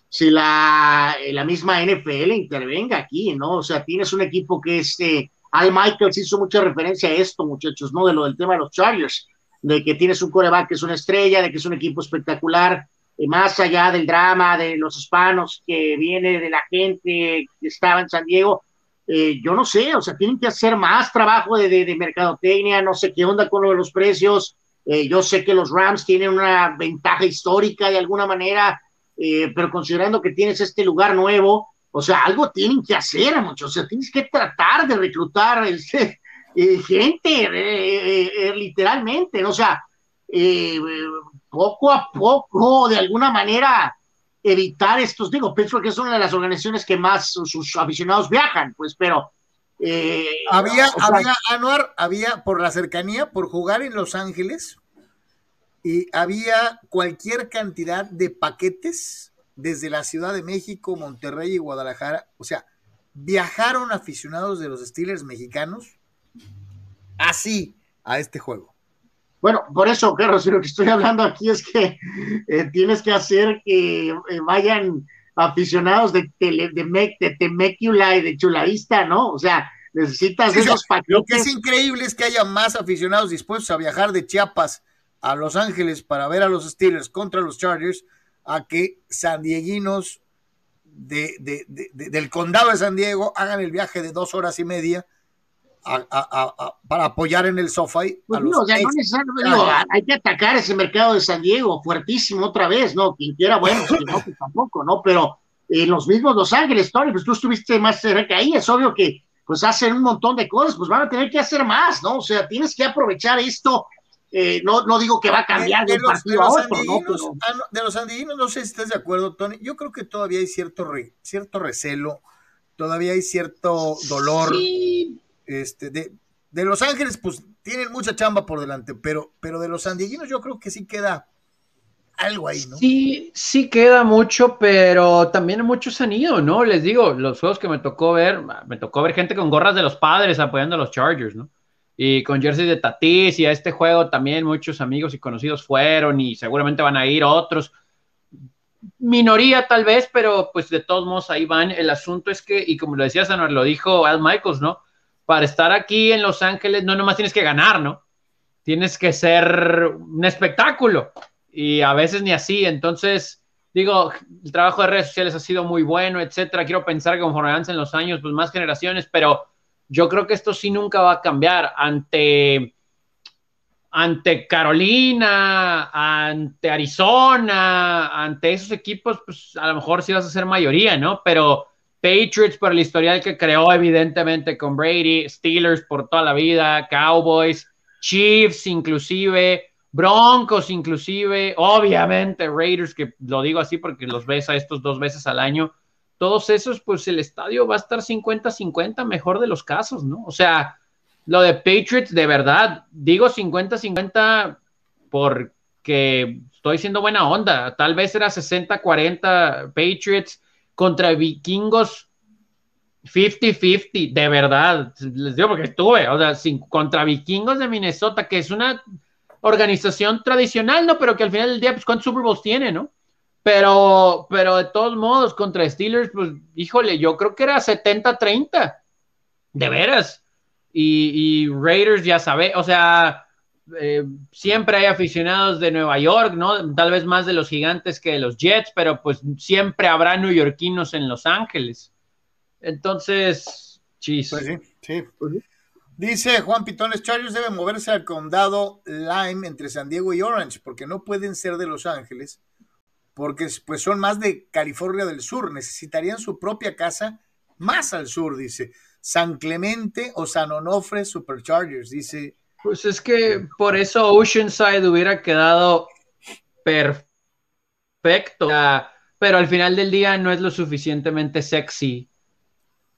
si la, la misma NFL intervenga aquí, ¿no? O sea, tienes un equipo que este Al Michaels hizo mucha referencia a esto, muchachos, ¿no? De lo del tema de los Chargers, de que tienes un coreback que es una estrella, de que es un equipo espectacular, más allá del drama de los hispanos que viene de la gente que estaba en San Diego, eh, yo no sé, o sea, tienen que hacer más trabajo de, de, mercadotecnia, no sé qué onda con lo de los precios. Eh, yo sé que los Rams tienen una ventaja histórica de alguna manera, eh, pero considerando que tienes este lugar nuevo, o sea, algo tienen que hacer, muchachos, o sea, tienes que tratar de reclutar este, gente, literalmente, o sea, poco a poco, de alguna manera, evitar estos, digo, pienso que es una de las organizaciones que más sus aficionados viajan, pues, pero... Eh, había, había, Anuar, había por la cercanía, por jugar en Los Ángeles, y había cualquier cantidad de paquetes desde la Ciudad de México, Monterrey y Guadalajara, o sea, viajaron aficionados de los Steelers mexicanos así a este juego. Bueno, por eso, Carlos, lo que estoy hablando aquí es que eh, tienes que hacer que eh, vayan aficionados de, tele, de, de Temecula y de Chulaísta, ¿no? O sea, necesitas esos paquetes. Lo que es increíble es que haya más aficionados dispuestos a viajar de Chiapas a Los Ángeles para ver a los Steelers contra los Chargers a que sandieguinos de, de, del condado de San Diego hagan el viaje de dos horas y media para apoyar en el sofá. Pues no, hay que atacar ese mercado de San Diego fuertísimo otra vez, ¿no? Quien quiera, bueno, si no, pues tampoco, ¿no? Pero en los mismos Los Ángeles, Tony, pues tú estuviste más cerca ahí, es obvio que pues hacen un montón de cosas, pues van a tener que hacer más, ¿no? O sea, tienes que aprovechar esto. Eh, no, no digo que va a cambiar de, un partido a otro, ¿no? Ah, de los andinos, no sé si estás de acuerdo, Tony. Yo creo que todavía hay cierto, cierto recelo, todavía hay cierto dolor. Sí este, de, de Los Ángeles, pues tienen mucha chamba por delante, pero, pero de los sandiguinos yo creo que sí queda algo ahí, ¿no? Sí, sí queda mucho, pero también muchos han ido, ¿no? Les digo, los juegos que me tocó ver, me tocó ver gente con gorras de los padres apoyando a los Chargers, ¿no? Y con jersey de Tatis y a este juego también muchos amigos y conocidos fueron y seguramente van a ir otros. Minoría tal vez, pero pues de todos modos ahí van. El asunto es que, y como lo decía Samuel, lo dijo Al Michaels, ¿no? para estar aquí en Los Ángeles no nomás tienes que ganar, ¿no? Tienes que ser un espectáculo y a veces ni así. Entonces, digo, el trabajo de redes sociales ha sido muy bueno, etcétera. Quiero pensar que conforme avancen los años, pues más generaciones, pero yo creo que esto sí nunca va a cambiar ante ante Carolina, ante Arizona, ante esos equipos, pues a lo mejor sí vas a ser mayoría, ¿no? Pero Patriots por el historial que creó evidentemente con Brady, Steelers por toda la vida, Cowboys, Chiefs inclusive, Broncos inclusive, obviamente Raiders, que lo digo así porque los ves a estos dos veces al año, todos esos, pues el estadio va a estar 50-50, mejor de los casos, ¿no? O sea, lo de Patriots, de verdad, digo 50-50 porque estoy siendo buena onda, tal vez era 60-40 Patriots, contra vikingos 50-50, de verdad, les digo porque estuve, o sea, sin, contra vikingos de Minnesota, que es una organización tradicional, ¿no? Pero que al final del día, pues, ¿cuántos Super Bowls tiene, no? Pero, pero de todos modos, contra Steelers, pues, híjole, yo creo que era 70-30, de veras. Y, y Raiders, ya sabe, o sea, eh, siempre hay aficionados de Nueva York, ¿no? Tal vez más de los gigantes que de los Jets, pero pues siempre habrá neoyorquinos en Los Ángeles. Entonces, chis. Pues sí, sí. Dice Juan Pitones, Chargers deben moverse al condado Lime entre San Diego y Orange, porque no pueden ser de Los Ángeles, porque pues son más de California del Sur, necesitarían su propia casa más al sur, dice. San Clemente o San Onofre Superchargers, dice pues es que por eso Oceanside hubiera quedado perfecto, pero al final del día no es lo suficientemente sexy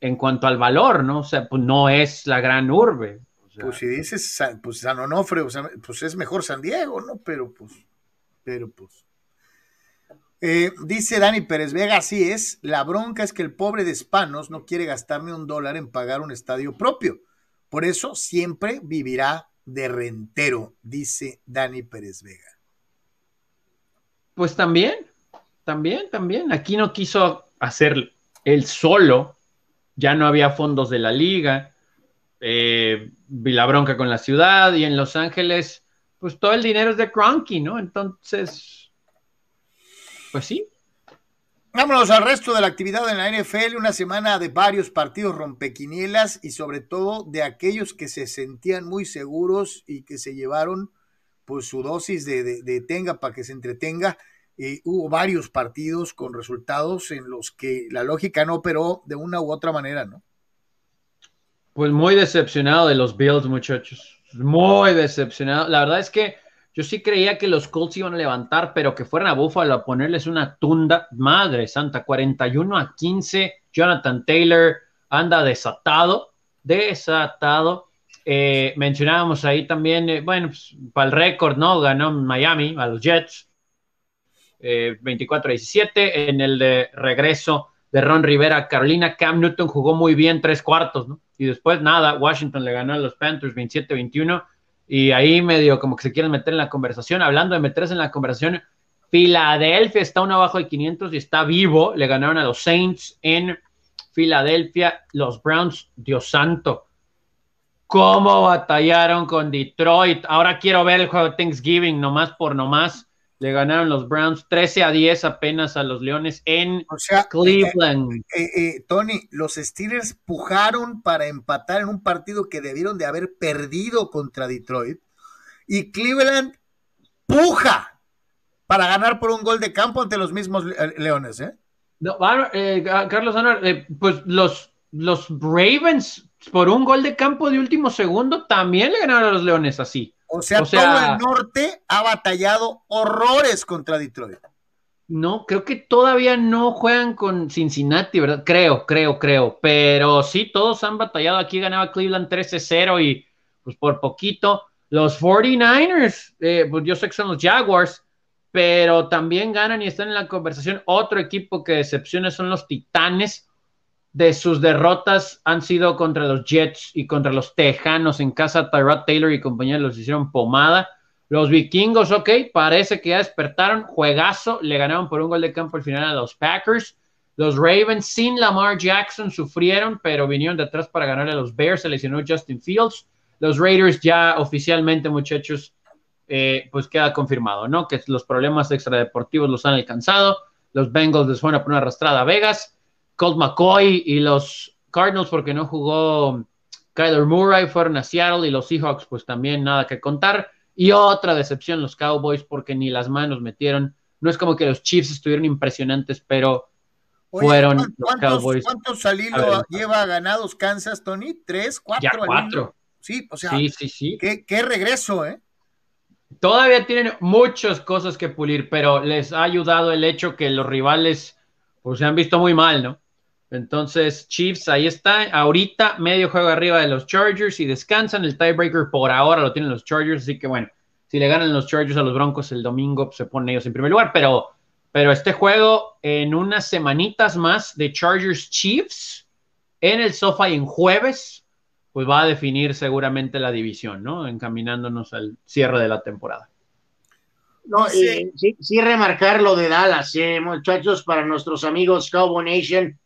en cuanto al valor, ¿no? O sea, pues no es la gran urbe. pues si dices pues San Onofre, pues es mejor San Diego, ¿no? Pero pues, pero pues. Eh, dice Dani Pérez Vega, así es, la bronca es que el pobre de Hispanos no quiere gastarme un dólar en pagar un estadio propio. Por eso siempre vivirá de rentero, dice Dani Pérez Vega. Pues también, también, también. Aquí no quiso hacer el solo, ya no había fondos de la liga, eh, la bronca con la ciudad y en Los Ángeles, pues todo el dinero es de Cronky, ¿no? Entonces, pues sí. Vámonos al resto de la actividad en la NFL, una semana de varios partidos rompequinielas y sobre todo de aquellos que se sentían muy seguros y que se llevaron pues su dosis de, tenga para que se entretenga. Eh, hubo varios partidos con resultados en los que la lógica no operó de una u otra manera, ¿no? Pues muy decepcionado de los Bills, muchachos. Muy decepcionado. La verdad es que yo sí creía que los Colts iban a levantar, pero que fueran a Buffalo a ponerles una tunda. Madre santa, 41 a 15. Jonathan Taylor anda desatado, desatado. Eh, mencionábamos ahí también, eh, bueno, pues, para el récord, ¿no? Ganó Miami a los Jets. 24 a 17. En el de regreso de Ron Rivera, Carolina, Cam Newton jugó muy bien tres cuartos, ¿no? Y después nada, Washington le ganó a los Panthers 27-21 y ahí medio como que se quieren meter en la conversación. Hablando de meterse en la conversación, Filadelfia está uno abajo de 500 y está vivo. Le ganaron a los Saints en Filadelfia. Los Browns, Dios santo. ¿Cómo batallaron con Detroit? Ahora quiero ver el juego de Thanksgiving, nomás por nomás. Le ganaron los Browns 13 a 10 apenas a los Leones en Cleveland. Eh, eh, eh, Tony, los Steelers pujaron para empatar en un partido que debieron de haber perdido contra Detroit. Y Cleveland puja para ganar por un gol de campo ante los mismos Leones. Carlos pues los, los Ravens por un gol de campo de último segundo también le ganaron a los Leones así. O sea, todo el norte ha batallado horrores contra Detroit. No, creo que todavía no juegan con Cincinnati, ¿verdad? Creo, creo, creo. Pero sí, todos han batallado. Aquí ganaba Cleveland 13-0 y pues por poquito. Los 49ers, eh, pues yo sé que son los Jaguars, pero también ganan y están en la conversación. Otro equipo que decepciona son los Titanes de sus derrotas han sido contra los Jets y contra los Tejanos en casa. Tyrod Taylor y compañía los hicieron pomada. Los vikingos, ok, parece que ya despertaron. Juegazo, le ganaron por un gol de campo al final a los Packers. Los Ravens sin Lamar Jackson sufrieron, pero vinieron de atrás para ganarle a los Bears. Se lesionó Justin Fields. Los Raiders ya oficialmente, muchachos, eh, pues queda confirmado, ¿no? Que los problemas extradeportivos los han alcanzado. Los Bengals les fueron a poner arrastrada a Vegas. Colt McCoy y los Cardinals porque no jugó Kyler Murray, fueron a Seattle y los Seahawks pues también nada que contar. Y otra decepción los Cowboys porque ni las manos metieron. No es como que los Chiefs estuvieron impresionantes, pero fueron los Cowboys. ¿Cuántos salidos lleva ganados Kansas, Tony? ¿Tres? ¿Cuatro? Ya cuatro. Sí, o sea, sí, sí, sí. Qué, qué regreso, ¿eh? Todavía tienen muchas cosas que pulir, pero les ha ayudado el hecho que los rivales pues se han visto muy mal, ¿no? Entonces, Chiefs, ahí está. Ahorita medio juego arriba de los Chargers y descansan. El tiebreaker por ahora lo tienen los Chargers. Así que bueno, si le ganan los Chargers a los Broncos el domingo, pues, se ponen ellos en primer lugar. Pero, pero este juego en unas semanitas más de Chargers Chiefs en el sofá y en jueves, pues va a definir seguramente la división, ¿no? Encaminándonos al cierre de la temporada. No, sí. sí, remarcar lo de Dallas, eh, muchachos, para nuestros amigos Cowboy Nation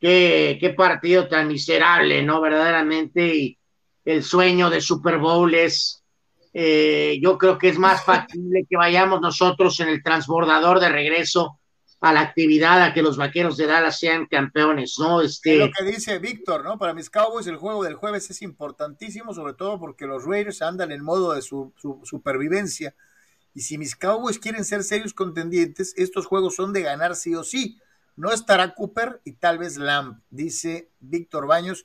Qué, partido tan miserable, ¿no? Verdaderamente, y el sueño de Super Bowl es, eh, yo creo que es más factible que vayamos nosotros en el transbordador de regreso a la actividad a que los vaqueros de Dallas sean campeones, ¿no? Este... lo que dice Víctor, ¿no? Para mis Cowboys el juego del jueves es importantísimo, sobre todo porque los Raiders andan en modo de su, su supervivencia. Y si mis Cowboys quieren ser serios contendientes, estos juegos son de ganar sí o sí. No estará Cooper y tal vez Lamb, dice Víctor Baños.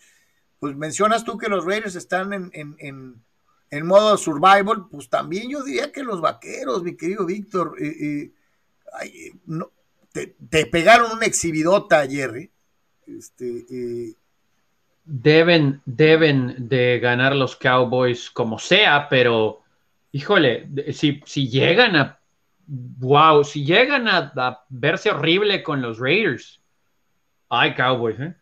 Pues mencionas tú que los Raiders están en, en, en, modo survival, pues también yo diría que los vaqueros, mi querido Víctor, eh, eh, no, te, pegaron una exhibidota ayer. ¿eh? Este, deben, deben de ganar los Cowboys como sea, pero híjole, si, si llegan a wow, si llegan a, verse horrible con los Raiders, ay, Cowboys, ¿eh?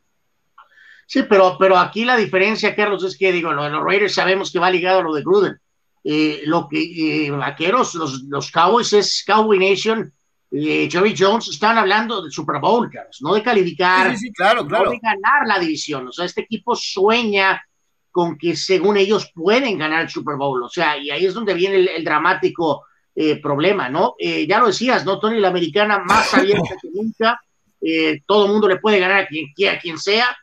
Sí, pero, pero aquí la diferencia, Carlos, es que digo, lo de los Raiders sabemos que va ligado a lo de Gruden. Eh, lo que eh, vaqueros, los, los, Cowboys es Cowboy Nation. Eh, Jerry Jones están hablando del Super Bowl, Carlos, no de calificar, sí, sí, claro, claro. no de ganar la división. O sea, este equipo sueña con que según ellos pueden ganar el Super Bowl. O sea, y ahí es donde viene el dramático eh, problema, ¿no? Eh, ya lo decías, ¿no, Tony? La americana más abierta que nunca, eh, todo mundo le puede ganar a quien, a quien sea,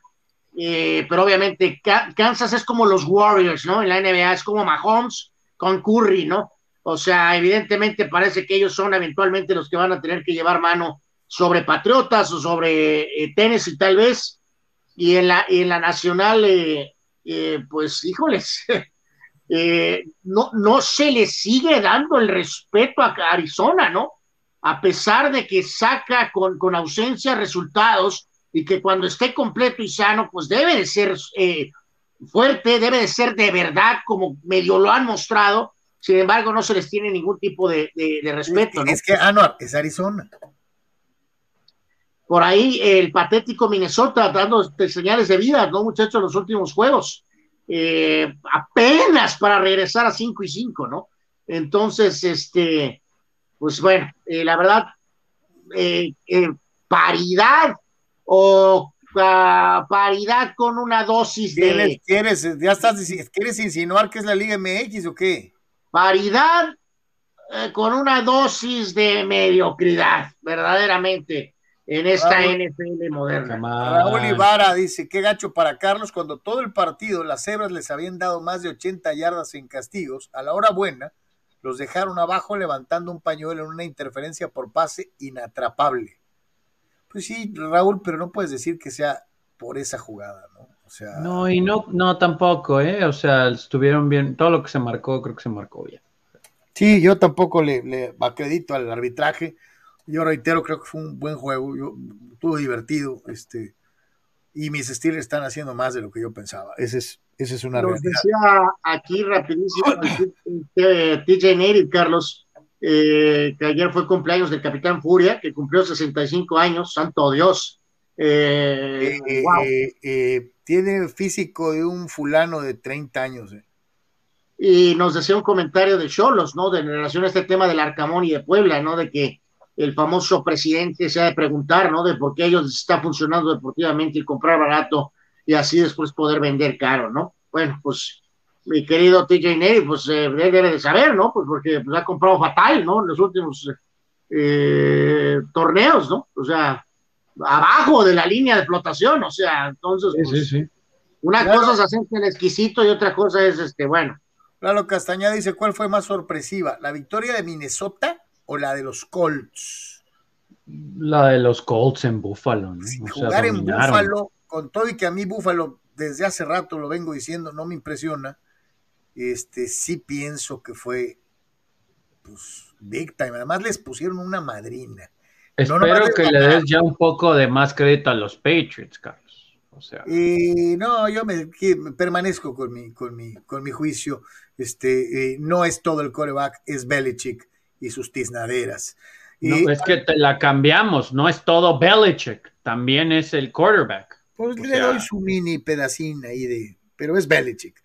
pero obviamente Kansas es como los Warriors, ¿no? En la NBA es como Mahomes con Curry, ¿no? O sea, evidentemente parece que ellos son eventualmente los que van a tener que llevar mano sobre Patriotas o sobre Tennessee tal vez, y en la, en la nacional, pues híjoles, no, no se le sigue dando el respeto a Arizona, ¿no? a pesar de que saca con, con ausencia resultados y que cuando esté completo y sano, pues debe de ser eh, fuerte, debe de ser de verdad, como medio lo han mostrado. Sin embargo, no se les tiene ningún tipo de, respeto. Es, que, ah, no, es Arizona. Por ahí el patético Minnesota dando señales de vida, ¿no, muchachos? Los últimos juegos. Eh, apenas para regresar a 5 y 5, ¿no? Entonces, este, pues bueno, eh, la verdad, eh, eh, paridad o ah, paridad con una dosis de... ¿Quieres, ya estás, ¿Quieres insinuar que es la Liga MX o qué? Paridad con una dosis de mediocridad, verdaderamente, en esta NFL moderna. Raúl Ibarra dice, qué gacho para Carlos, cuando todo el partido las cebras les habían dado más de 80 yardas en castigos, a la hora buena, los dejaron abajo levantando un pañuelo en una interferencia por pase inatrapable. Pues sí, Raúl, pero no puedes decir que sea por esa jugada, ¿no? O sea... No, y no, no tampoco, ¿eh? O sea, estuvieron bien, todo lo que se marcó, creo que se marcó bien. Sí, yo tampoco le, le acredito al arbitraje. Yo reitero, creo que fue un buen juego, yo, estuvo divertido, este, y mis Steelers están haciendo más de lo que yo pensaba. Ese es, esa es una Nos decía aquí rapidísimo TJ Neri, Carlos, eh, que ayer fue cumpleaños del Capitán Furia, que cumplió 65 años, santo Dios. Eh, eh, tiene físico de un fulano de 30 años. Y nos decía un comentario de Cholos, ¿no? De relación a este tema del Arcamón y de Puebla, ¿no? De que el famoso presidente se ha de preguntar, ¿no? De por qué ellos está funcionando deportivamente y comprar barato y así después poder vender caro, ¿no? Bueno, pues mi querido TJ Neri, pues eh, debe de saber, ¿no? Pues porque pues, ha comprado fatal, ¿no? En los últimos eh, torneos, ¿no? O sea, abajo de la línea de flotación, o sea, entonces, pues, sí, sí, una cosa es hacerse el exquisito y otra cosa es, este, bueno. Claro, Castañeda dice, ¿cuál fue más sorpresiva? ¿La victoria de Minnesota o la de los Colts? La de los Colts en Buffalo, ¿no? jugar en Buffalo con todo y que a mí Búfalo desde hace rato lo vengo diciendo, no me impresiona, este sí pienso que fue pues big time. Además les pusieron una madrina. Espero que le des ya un poco de más crédito a los Patriots, Carlos. O sea. Y no, yo me, permanezco con mi, con mi, con mi juicio. Este, eh, no es todo el coreback, es Belichick y sus tiznaderas. no, es que te la cambiamos, no es todo Belichick, también es el quarterback. Pues le doy su mini pedacín ahí de. Pero es Belichick.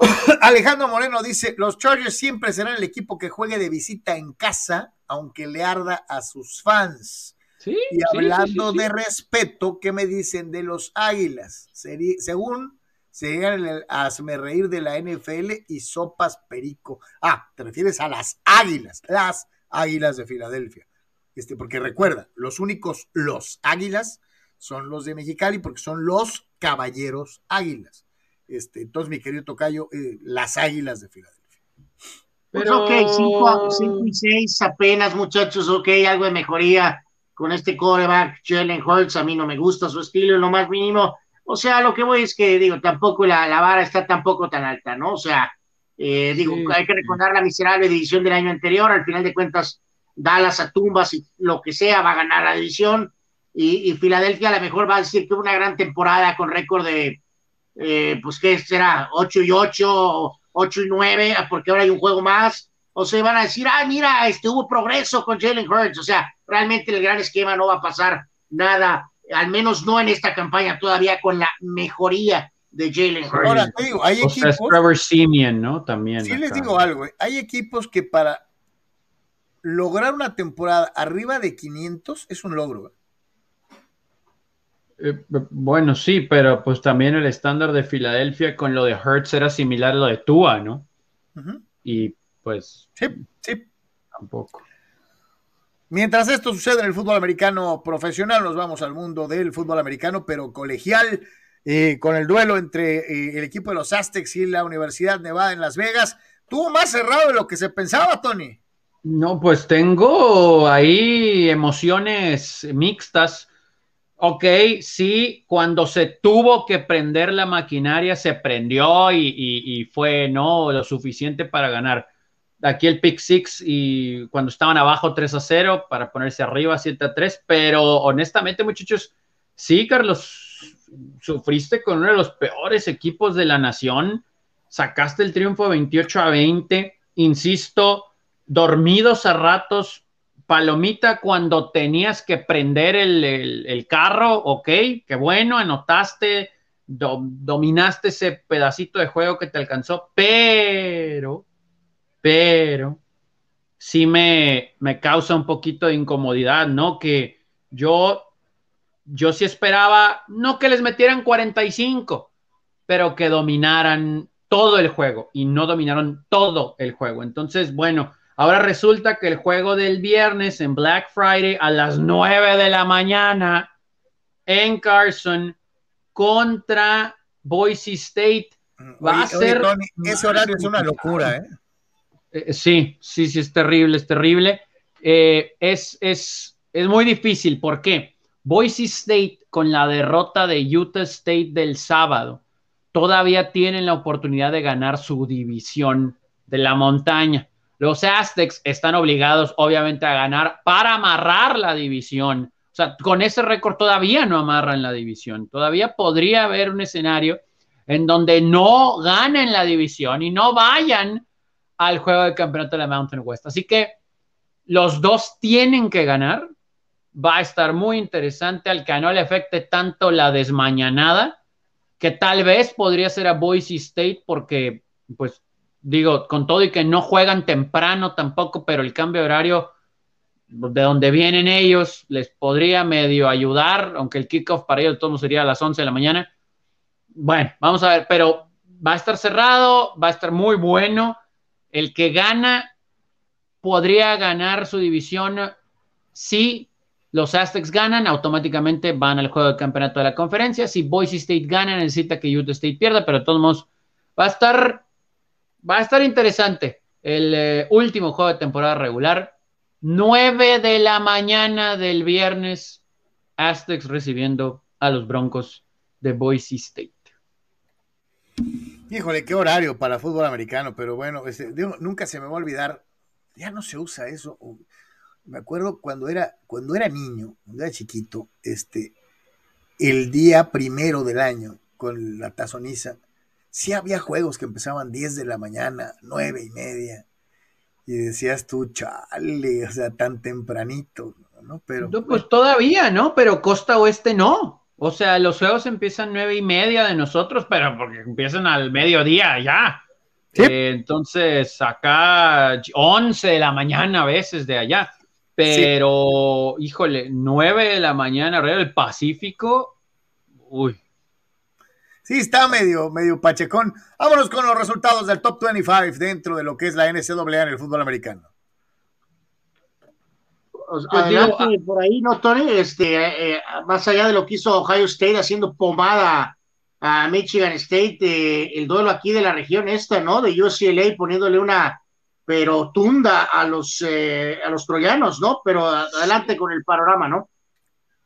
Alejandro Moreno dice: Los Chargers siempre serán el equipo que juegue de visita en casa, aunque le arda a sus fans. y hablando de respeto, ¿qué me dicen de los Águilas? según serían el hazme reír de la NFL y sopas perico. Ah, te refieres a las Águilas, las Águilas de Filadelfia. Este, porque recuerda, los únicos los Águilas son los de Mexicali porque son los caballeros águilas. Este, entonces, mi querido Tocayo, eh, las águilas de Filadelfia. Pues ok, 5 y 6 apenas, muchachos, ok, algo de mejoría con este coreback, Jalen Hurts, a mí no me gusta su estilo en lo más mínimo. O sea, lo que voy es que, digo, tampoco la, la vara está tampoco tan alta, ¿no? O sea, eh, digo, hay que recordar la miserable división del año anterior, al final de cuentas, Dallas a tumbas y lo que sea va a ganar la división y, Filadelfia a lo mejor va a decir que una gran temporada con récord de, eh, pues, ¿qué será? 8 y 8, 8 y 9, porque ahora hay un juego más. O se van a decir, ah, mira, este, hubo progreso con Jalen Hurts. O sea, realmente el gran esquema no va a pasar nada, al menos no en esta campaña todavía con la mejoría de Jalen Hurts. Ahora, te digo, hay equipos. Trevor Simeon, ¿no? También. Sí, les digo algo, eh, hay equipos que para lograr una temporada arriba de 500 es un logro. ¿eh? Eh, bueno, sí, pero pues también el estándar de Filadelfia con lo de Hertz era similar a lo de Tua, ¿no? Y pues. Sí, sí. Tampoco. Mientras esto sucede en el fútbol americano profesional, nos vamos al mundo del fútbol americano, pero colegial, eh, con el duelo entre eh, el equipo de los Aztecs y la Universidad Nevada en Las Vegas. Tuvo más cerrado de lo que se pensaba, Tony. No, pues tengo ahí emociones mixtas. Ok, sí, cuando se tuvo que prender la maquinaria, se prendió y, fue no lo suficiente para ganar. Aquí el pick six y cuando estaban abajo 3 a 0 para ponerse arriba 7 a 3, pero honestamente, muchachos, sí, Carlos, sufriste con uno de los peores equipos de la nación, sacaste el triunfo 28 a 20, insisto, dormidos a ratos, palomita cuando tenías que prender el, carro, ok, qué bueno, anotaste, dominaste ese pedacito de juego que te alcanzó, pero, pero, sí me, me causa un poquito de incomodidad, ¿no? Que yo, yo sí esperaba, no que les metieran 45, pero que dominaran todo el juego y no dominaron todo el juego. Entonces, bueno, Ahora resulta que el juego del viernes en Black Friday a las 9 de la mañana en Carson contra Boise State va a ser. ese horario es una locura, ¿eh? ¿Eh? Sí, sí, sí, es terrible, es terrible. Eh, es, es, es muy difícil. ¿Por qué? Boise State, con la derrota de Utah State del sábado, todavía tienen la oportunidad de ganar su división de la montaña. Los Aztecs están obligados, obviamente, a ganar para amarrar la división. O sea, con ese récord todavía no amarran la división. Todavía podría haber un escenario en donde no ganen la división y no vayan al juego de campeonato de la Mountain West. Así que los dos tienen que ganar. Va a estar muy interesante al que no le afecte tanto la desmañanada, que tal vez podría ser a Boise State porque pues digo, con todo y que no juegan temprano tampoco, pero el cambio de horario de donde vienen ellos les podría medio ayudar, aunque el kickoff para ellos todo sería a las 11 de la mañana. Bueno, vamos a ver, pero va a estar cerrado, va a estar muy bueno. El que gana podría ganar su división si los Aztecs ganan, automáticamente van al juego de campeonato de la conferencia. Si Boise State gana, necesita que Utah State pierda, pero de todos modos va a estar va a estar interesante el eh, último juego de temporada regular. 9 de la mañana del viernes, Aztecs recibiendo a los Broncos de Boise State. Híjole, qué horario para fútbol americano, pero bueno, este, nunca se me va a olvidar, ya no se usa eso. Me acuerdo cuando era, cuando era niño, cuando era chiquito, este, el día primero del año, con la tazoniza, sí había juegos que empezaban 10 de la mañana, 9 y media. Y decías tú, chale, o sea, tan tempranito, ¿no? Pero. pues todavía, ¿no? Pero Costa Oeste no. O sea, los juegos empiezan nueve y media de nosotros, pero porque empiezan al mediodía ya. Eh, entonces, acá 11 de la mañana a veces de allá. Pero, híjole, 9 de la mañana, alrededor del Pacífico. Uy, Sí, está medio, medio pachecón. Vámonos con los resultados del top 25 dentro de lo que es la NCAA en el fútbol americano. Pues adelante, por ahí, ¿no, Tony? Este, eh, más allá de lo que hizo Ohio State haciendo pomada a Michigan State, eh, el duelo aquí de la región esta, ¿no? De UCLA poniéndole una pero tunda a los, eh, a los troyanos, ¿no? Pero adelante con el panorama, ¿no?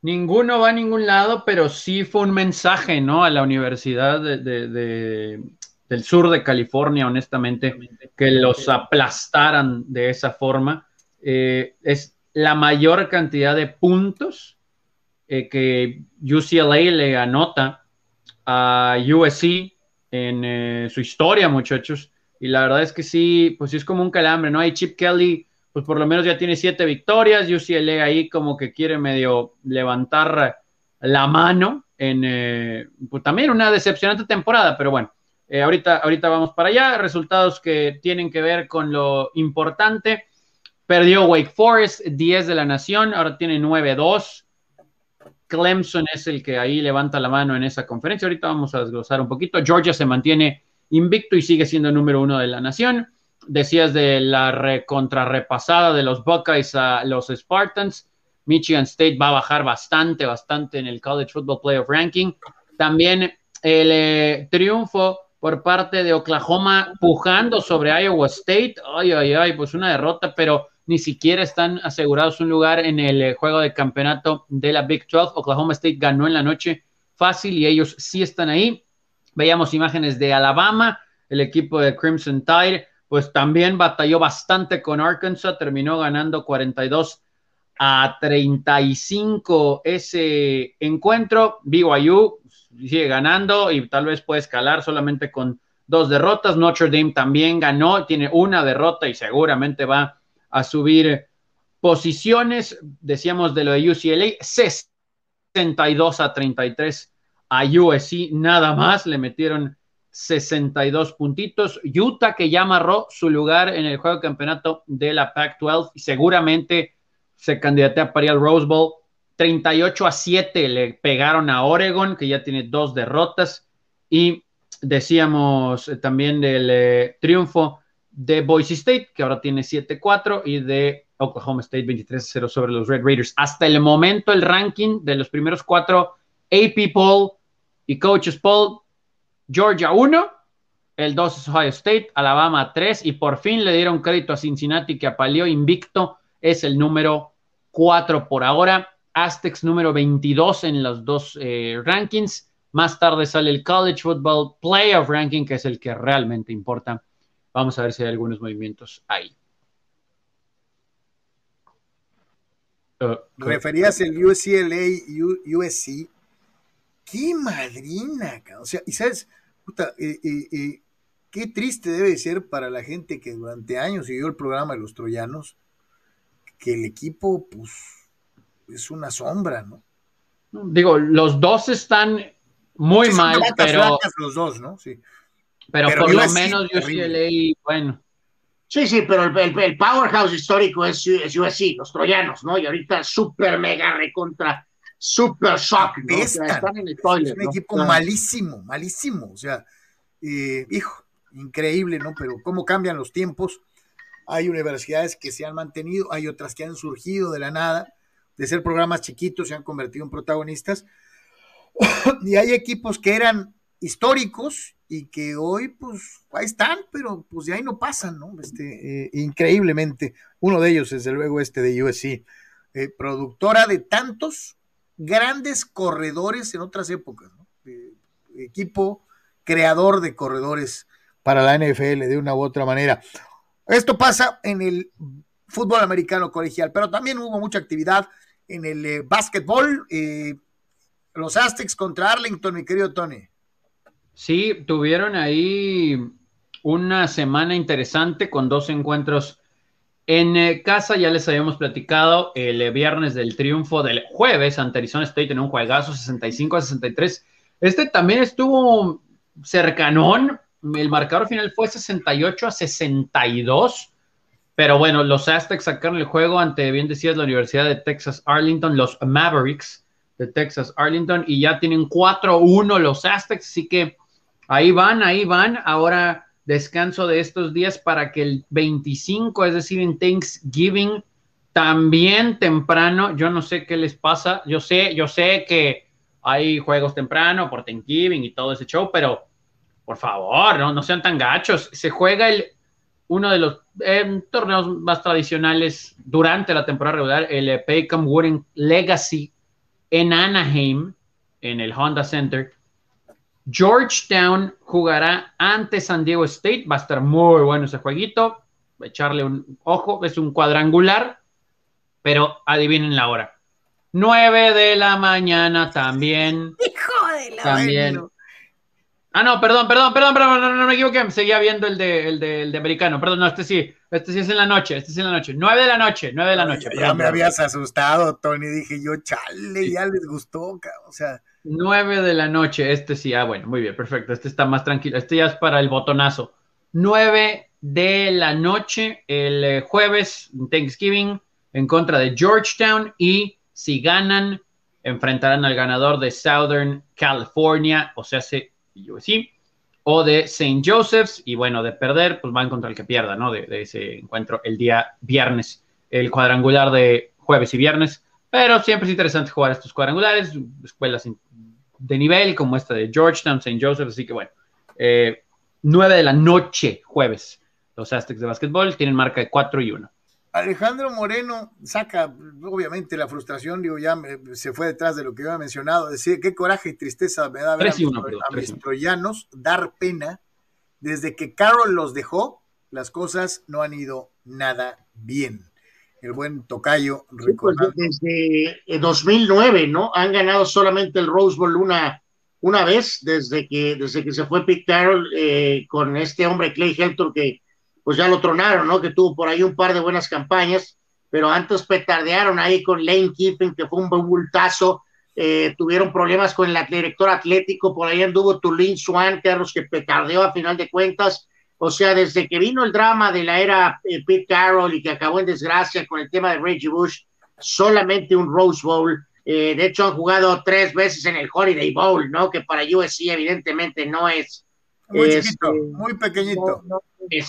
Ninguno va a ningún lado, pero sí fue un mensaje, ¿no? A la Universidad de, del sur de California, honestamente, que los aplastaran de esa forma. Eh, es la mayor cantidad de puntos eh, que UCLA le anota a USC en eh, su historia, muchachos. Y la verdad es que sí, pues sí es como un calambre, ¿no? Hay Chip Kelly pues por lo menos ya tiene siete victorias. UCLA ahí como que quiere medio levantar la mano en eh, pues también una decepcionante temporada, pero bueno, ahorita, ahorita vamos para allá. Resultados que tienen que ver con lo importante. Perdió Wake Forest, 10 de la nación, ahora tiene 9-2. Clemson es el que ahí levanta la mano en esa conferencia. Ahorita vamos a desglosar un poquito. Georgia se mantiene invicto y sigue siendo número uno de la nación. decías de la contrarrepasada de los Buckeyes a los Spartans. Michigan State va a bajar bastante, bastante en el College Football Playoff Ranking. También el eh, triunfo por parte de Oklahoma pujando sobre Iowa State. Ay, ay, ay, pues una derrota, pero ni siquiera están asegurados un lugar en el eh, juego de campeonato de la Big 12. Oklahoma State ganó en la noche fácil y ellos sí están ahí. Veíamos imágenes de Alabama, el equipo de Crimson Tide, pues también batalló bastante con Arkansas, terminó ganando 42 a 35 ese encuentro. BYU sigue ganando y tal vez puede escalar solamente con dos derrotas. Notre Dame también ganó, tiene una derrota y seguramente va a subir posiciones. Decíamos de lo de UCLA, 62 a 33 a USC, nada más, le metieron 62 puntitos. Utah que ya amarró su lugar en el juego de campeonato de la Pac-12 y seguramente se candidatea para el Rose Bowl. 38 a 7 le pegaron a Oregon, que ya tiene dos derrotas. Y decíamos eh, también del eh, triunfo de Boise State, que ahora tiene 7-4, y de Oklahoma State 23-0 sobre los Red Raiders. Hasta el momento, el ranking de los primeros cuatro AP Poll y Coaches Poll, Georgia 1, el 2 es Ohio State, Alabama 3, y por fin le dieron crédito a Cincinnati, que apaleó invicto, es el número 4 por ahora. Aztecs número 22 en los dos eh, rankings. Más tarde sale el College Football Playoff Ranking, que es el que realmente importa. Vamos a ver si hay algunos movimientos ahí. Uh, Referías el UCLA, USC. ¡Qué madrina! O sea, y sabes, puta, eh, eh, qué triste debe ser para la gente que durante años siguió el programa de los troyanos, que el equipo, pues, es una sombra, ¿no? Digo, los dos están muy mal, pero. los dos, ¿no? Sí. Pero, por lo menos UCLA, bueno. Sí, sí, pero el, powerhouse histórico es, es, USC, los troyanos, ¿no? Y ahorita super mega recontra, super shock, ¿no? están en el toilet, es un equipo malísimo, malísimo. O sea, eh, hijo, increíble, ¿no? Pero cómo cambian los tiempos. Hay universidades que se han mantenido, hay otras que han surgido de la nada de ser programas chiquitos se han convertido en protagonistas. y hay equipos que eran históricos y que hoy pues ahí están, pero pues de ahí no pasan, ¿no? Este, eh, increíblemente. Uno de ellos, desde luego, este de USC, eh, productora de tantos grandes corredores en otras épocas, ¿no? equipo creador de corredores para la NFL de una u otra manera. Esto pasa en el fútbol americano colegial, pero también hubo mucha actividad en el eh, básquetbol. Los Aztecs contra Arlington, mi querido Tony. Sí, tuvieron ahí una semana interesante con dos encuentros en eh, casa. Ya les habíamos platicado el viernes del triunfo del jueves ante Arizona State en un juegazo 65 a 63. Este también estuvo cercanón. El marcador final fue 68 a 62 pero bueno, los Aztecs sacaron el juego ante, bien decías, la Universidad de Texas Arlington, los Mavericks de Texas Arlington, y ya tienen 4-1 los Aztecs, así que ahí van, ahí van. Ahora descanso de estos días para que el 25, es decir, en Thanksgiving, también temprano, yo no sé qué les pasa, yo sé, yo sé que hay juegos temprano por Thanksgiving y todo ese show, pero por favor, no, sean tan gachos. Se juega el uno de los eh, torneos más tradicionales durante la temporada regular, el eh, Paycom Wooden Legacy en Anaheim, en el Honda Center. Georgetown jugará ante San Diego State. Va a estar muy bueno ese jueguito. Echarle un ojo. Es un cuadrangular. Pero adivinen la hora. 9 de la mañana también. Hijo de la También. Ah, no, perdón, perdón, perdón, perdón, no, no, me equivoqué, seguía viendo el de, el, de, el de americano, perdón, no, este sí, este sí es en la noche, este sí es en la noche, nueve de la noche, nueve de la noche. Ya, me habías asustado, Tony, dije yo, chale, ya les gustó, o sea. Nueve de la noche, este sí, ah, bueno, muy bien, perfecto, este está más tranquilo, este ya es para el botonazo. Nueve de la noche, el eh, jueves, Thanksgiving, en contra de Georgetown, y si ganan, enfrentarán al ganador de Southern California, o sea, se USC. o de St. Joseph's. Y bueno, de perder, pues van contra el que pierda, ¿no? De, ese encuentro el día viernes, el cuadrangular de jueves y viernes. Pero siempre es interesante jugar estos cuadrangulares, escuelas de nivel como esta de Georgetown, St. Joseph's. Así que bueno, eh, 9 de la noche, jueves. Los Aztecs de básquetbol tienen marca de 4 y 1. Alejandro Moreno saca, obviamente, la frustración, digo, ya se fue detrás de lo que yo había mencionado, decir qué coraje y tristeza me da ver a, mis, troyanos dar pena. Desde que Carol los dejó, las cosas no han ido nada bien. El buen Tocayo, pues, desde 2009, eh, ¿no? Han ganado solamente el Rose Bowl una, una vez, desde que, desde que se fue Pete Carroll eh, con este hombre Clay Helton que pues ya lo tronaron, ¿no? Que tuvo por ahí un par de buenas campañas, pero antes petardearon ahí con Lane Kiffin, que fue un bultazo, eh, tuvieron problemas con el director atlético, por ahí anduvo Tulin Swan, que los que petardeó a final de cuentas, o sea, desde que vino el drama de la era eh, Pete Carroll y que acabó en desgracia con el tema de Reggie Bush, solamente un Rose Bowl, eh, de hecho han jugado tres veces en el Holiday Bowl, ¿no? Que para USC evidentemente no es... Muy chiquito, muy pequeñito.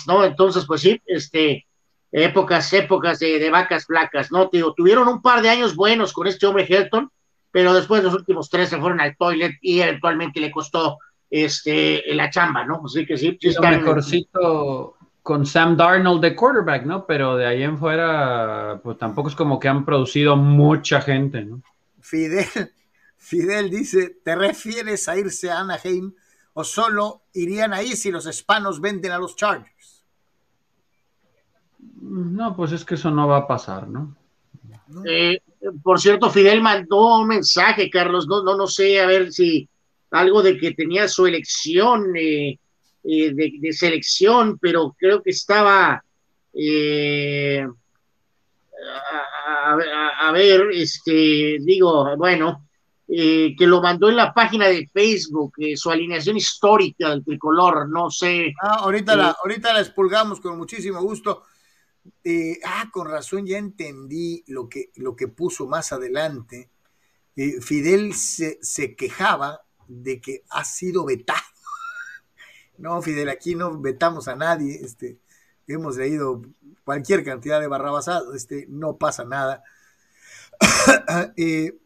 ¿no? Entonces, pues sí, este, épocas, épocas de, vacas flacas, ¿no? tuvieron un par de años buenos con este hombre Helton, pero después los últimos tres se fueron al toilet y eventualmente le costó este, la chamba, ¿no? Así que sí, sí mejorcito con Sam Darnold de quarterback, ¿no? Pero de ahí en fuera, pues tampoco es como que han producido mucha gente, ¿no? Fidel, Fidel dice, ¿te refieres a irse a Anaheim o solo irían ahí si los hispanos venden a los Chargers? No, pues es que eso no va a pasar, ¿no? Eh, por cierto, Fidel mandó un mensaje, Carlos, no, no, no sé, a ver si algo de que tenía su elección eh, eh, de, selección, pero creo que estaba a, ver, este, digo, bueno, eh, que lo mandó en la página de Facebook, eh, su alineación histórica del tricolor, no sé. Ah, ahorita, la, eh, ahorita la expulgamos con muchísimo gusto. ah, con razón, ya entendí lo que, lo que puso más adelante. Fidel se, se, quejaba de que ha sido vetado. No, Fidel, aquí no vetamos a nadie. Este, hemos leído cualquier cantidad de barrabasadas, este, no pasa nada. eh,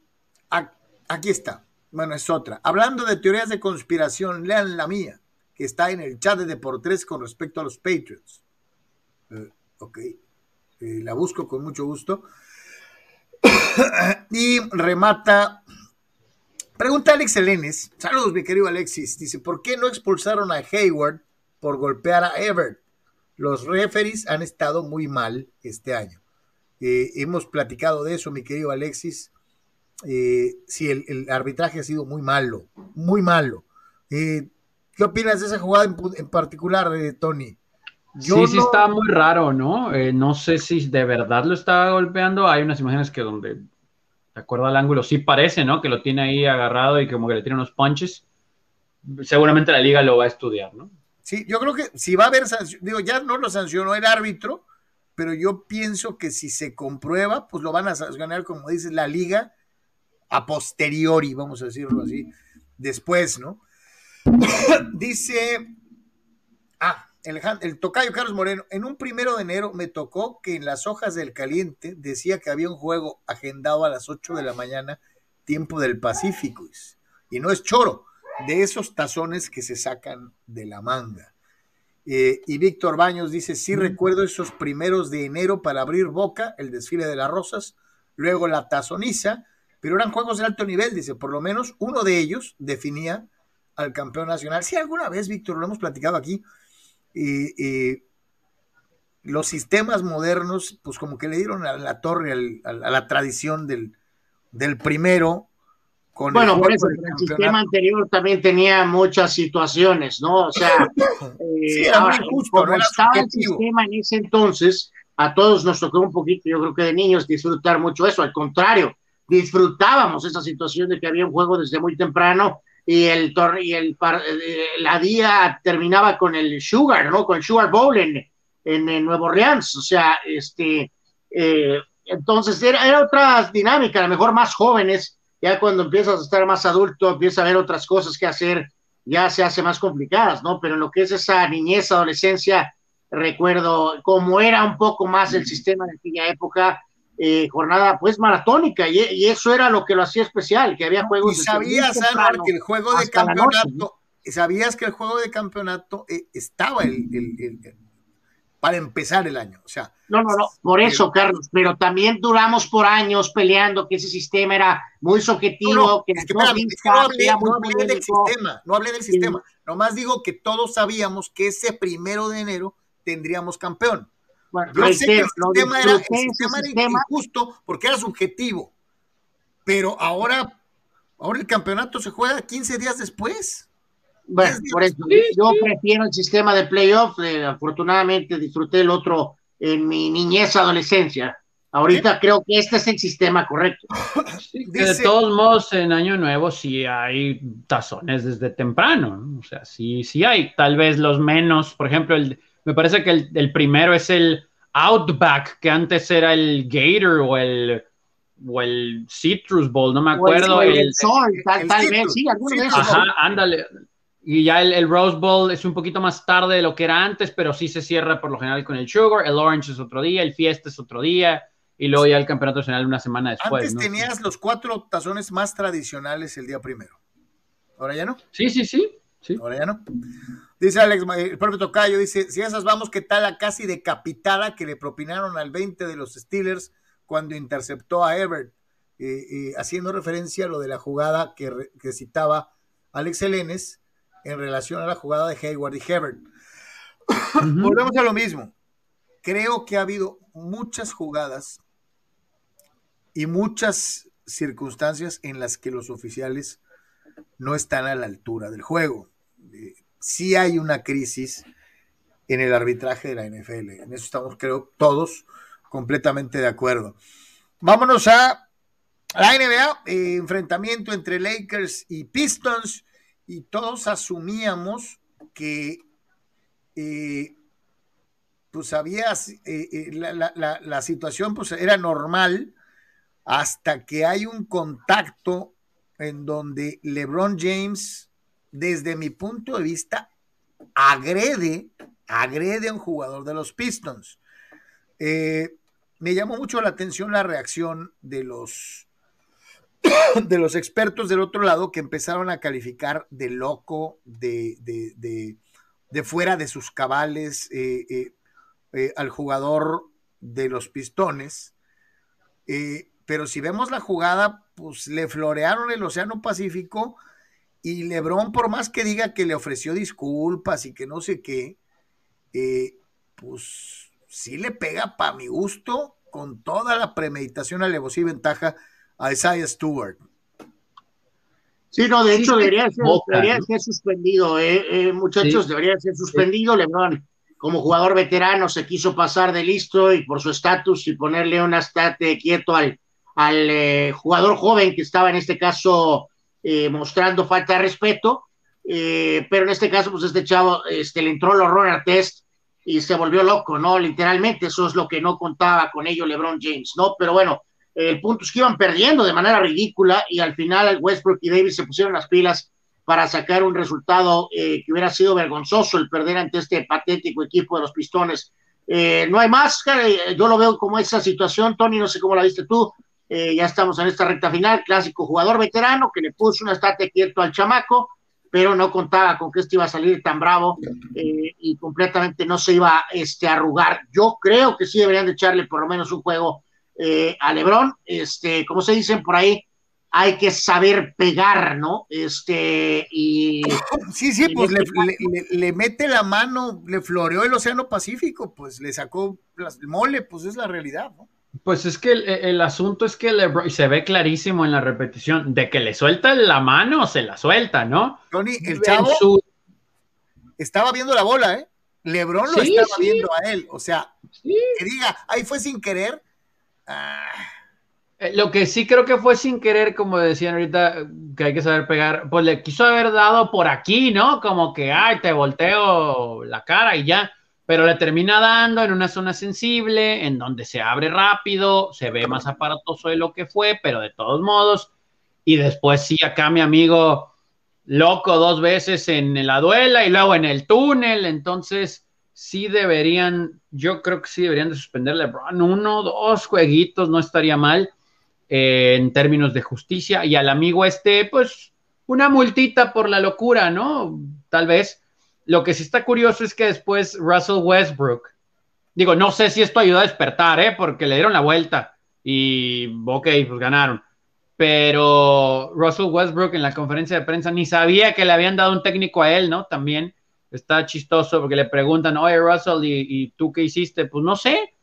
Aquí está. Bueno, es otra. Hablando de teorías de conspiración, lean la mía, que está en el chat de Deportes con respecto a los Patriots. Eh, ok. Eh, la busco con mucho gusto. y remata. Pregunta Alex Elenes. Saludos, mi querido Alexis. Dice: ¿Por qué no expulsaron a Hayward por golpear a Everett? Los referees han estado muy mal este año. Eh, hemos platicado de eso, mi querido Alexis eh, sí, el, arbitraje ha sido muy malo, muy malo. Eh, ¿Qué opinas de esa jugada en, particular, Tony? sí, sí está muy raro, ¿no? No sé si de verdad lo está golpeando. Hay unas imágenes que donde, de acuerdo al ángulo, sí parece, ¿no? Que lo tiene ahí agarrado y como que le tiene unos punches. Seguramente la liga lo va a estudiar, ¿no? Sí, yo creo que si va a haber sanción, digo, ya no lo sancionó el árbitro, pero yo pienso que si se comprueba, pues lo van a sancionar, como dice la liga, a posteriori, vamos a decirlo así, después, ¿no? Dice, ah, el, el, tocayo Carlos Moreno, en un primero de enero me tocó que en las hojas del caliente decía que había un juego agendado a las 8 de la mañana, tiempo del Pacífico, y no es choro, de esos tazones que se sacan de la manga. Eh, y Víctor Baños dice, sí recuerdo esos primeros de enero para abrir boca, el desfile de las rosas, luego la tazoniza, pero eran juegos de alto nivel, dice, por lo menos uno de ellos definía al campeón nacional. Si alguna vez, Víctor, lo hemos platicado aquí, los sistemas modernos, pues como que le dieron a la torre, a la tradición del, del primero. Con bueno, por eso el sistema anterior también tenía muchas situaciones, ¿no? O sea, eh, ahora, como estaba el sistema en ese entonces, a todos nos tocó un poquito, yo creo que de niños, disfrutar mucho eso. Al contrario, disfrutábamos esa situación de que había un juego desde muy temprano y el, y el eh, la día terminaba con el Sugar, ¿no? Con el Sugar Bowl en, en, Nuevo Orleans, o sea, este, eh, entonces era, era, otra dinámica, a lo mejor más jóvenes, ya cuando empiezas a estar más adulto, empiezas a ver otras cosas que hacer, ya se hace más complicadas, ¿no? Pero en lo que es esa niñez, adolescencia, recuerdo cómo era un poco más el sistema de aquella época, eh, jornada pues maratónica, y, eso era lo que lo hacía especial, que había juegos. Y sabías, que el juego de campeonato, sabías que el juego de campeonato eh, estaba el, para empezar el año, o sea. No, no, no, por eso, Carlos, pero también duramos por años peleando que ese sistema era muy subjetivo, que, no, hablé, del sistema, no hablé del sistema, nomás digo que todos sabíamos que ese primero de enero tendríamos campeón. Bueno, Yo sé que el sistema, era, injusto porque era subjetivo, pero ahora, ahora el campeonato se juega 15 días después. Bueno, por eso, yo prefiero el sistema de playoff, eh, afortunadamente disfruté el otro en mi niñez, adolescencia. Ahorita creo que este es el sistema correcto. de todos modos, en Año Nuevo sí hay tazones desde temprano, o sea, sí, sí hay, tal vez los menos, por ejemplo, el, me parece que el, primero es el Outback, que antes era el Gator o el, o el Citrus Bowl, no me acuerdo. El, el, Sol, tal, vez, sí, alguno de esos. Ajá, ándale. Y ya el, Rose Bowl es un poquito más tarde de lo que era antes, pero sí se cierra por lo general con el Sugar. El Orange es otro día, el Fiesta es otro día, y luego ya el Campeonato Nacional una semana después. Antes tenías los cuatro tazones más tradicionales el día primero. ¿Ahora ya no? Sí, sí, sí. sí. Ahora ya no. Dice Alex, el propio Tocayo, dice, si esas vamos, ¿qué tal la casi decapitada que le propinaron al 20 de los Steelers cuando interceptó a Everett? haciendo referencia a lo de la jugada que, citaba Alex Helenes en relación a la jugada de Hayward y Hebert. Volvemos a lo mismo. Creo que ha habido muchas jugadas y muchas circunstancias en las que los oficiales no están a la altura del juego sí hay una crisis en el arbitraje de la NFL. En eso estamos, creo, todos completamente de acuerdo. Vámonos a la NBA, eh, enfrentamiento entre Lakers y Pistons, y todos asumíamos que eh, pues había eh, la, la, situación pues era normal hasta que hay un contacto en donde LeBron James desde mi punto de vista, agrede, agrede a un jugador de los Pistons. Eh, me llamó mucho la atención la reacción de los, de los expertos del otro lado que empezaron a calificar de loco, de, de, fuera de sus cabales eh, eh, al jugador de los Pistones. pero si vemos la jugada, pues le florearon el Océano Pacífico y Lebron, por más que diga que le ofreció disculpas y que no sé qué, eh, pues sí le pega para mi gusto con toda la premeditación, alevosía y ventaja a Isaiah Stewart. Sí, no, de hecho debería ser, suspendido, eh, eh, muchachos, debería ser suspendido. Lebron, como jugador veterano, se quiso pasar de listo y por su estatus y ponerle un estate quieto al, al jugador joven que estaba en este caso eh, mostrando falta de respeto, eh, pero en este caso, pues este chavo este, le entró el horror al test y se volvió loco, ¿no? Literalmente, eso es lo que no contaba con ello LeBron James, ¿no? Pero bueno, el punto es que iban perdiendo de manera ridícula y al final Westbrook y Davis se pusieron las pilas para sacar un resultado eh, que hubiera sido vergonzoso el perder ante este patético equipo de los Pistones. no hay más, yo lo veo como esa situación, Tony, no sé cómo la viste tú, eh, ya estamos en esta recta final, clásico jugador veterano que le puso una estate quieto al chamaco, pero no contaba con que este iba a salir tan bravo eh, y completamente no se iba este, a arrugar. Yo creo que sí deberían de echarle por lo menos un juego eh, a Lebron. Este, como se dicen por ahí, hay que saber pegar, ¿no? Este, y. Sí, sí, pues le, mete la mano, le floreó el Océano Pacífico, pues le sacó el mole, pues es la realidad, ¿no? Pues es que el, asunto es que se ve clarísimo en la repetición de que le suelta la mano, se la suelta, ¿no? Tony, el chavo estaba viendo la bola, ¿eh? Lebron lo estaba viendo a él, o sea, que diga, ahí fue sin querer. Ah. Eh, lo que sí creo que fue sin querer, como decían ahorita, que hay que saber pegar, pues le quiso haber dado por aquí, ¿no? Como que, ay, te volteo la cara y ya pero le termina dando en una zona sensible, en donde se abre rápido, se ve más aparatoso de lo que fue, pero de todos modos, y después sí, acá mi amigo loco dos veces en la duela y luego en el túnel, entonces sí deberían, yo creo que sí deberían de suspender LeBron uno, dos jueguitos, no estaría mal eh, en términos de justicia y al amigo este, pues una multita por la locura, ¿no? Tal vez. Lo que sí está curioso es que después Russell Westbrook, digo, no sé si esto ayuda a despertar, ¿eh? Porque le dieron la vuelta y, ok, pues ganaron pero Russell Westbrook en la conferencia de prensa ni sabía que le habían dado un técnico a él, ¿no? También está chistoso porque le preguntan, oye Russell, ¿y, tú qué hiciste? Pues no sé,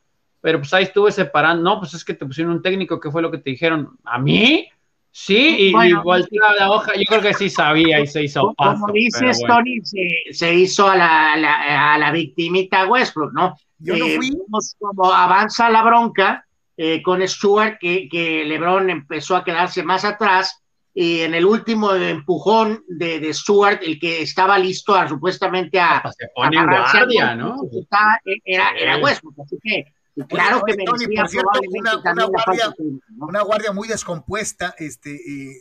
pero pues ahí estuve separando, no, pues es que te pusieron un técnico, ¿qué fue lo que te dijeron? ¿A mí? Sí, y, bueno, la hoja, yo creo que sí sabía y se hizo paso. Como dices, Tony, se, hizo a la, a la, victimita Westbrook, ¿no? Yo no eh, fui. como avanza la bronca, eh, con Stuart, que, que, LeBron empezó a quedarse más atrás. Y en el último empujón de, de Stuart, el que estaba listo a, supuestamente a. Se pone a guardia, ¿no? era, era Westbrook, así que. Claro que Tony, por cierto, una, una, guardia, una, guardia, muy descompuesta, este, y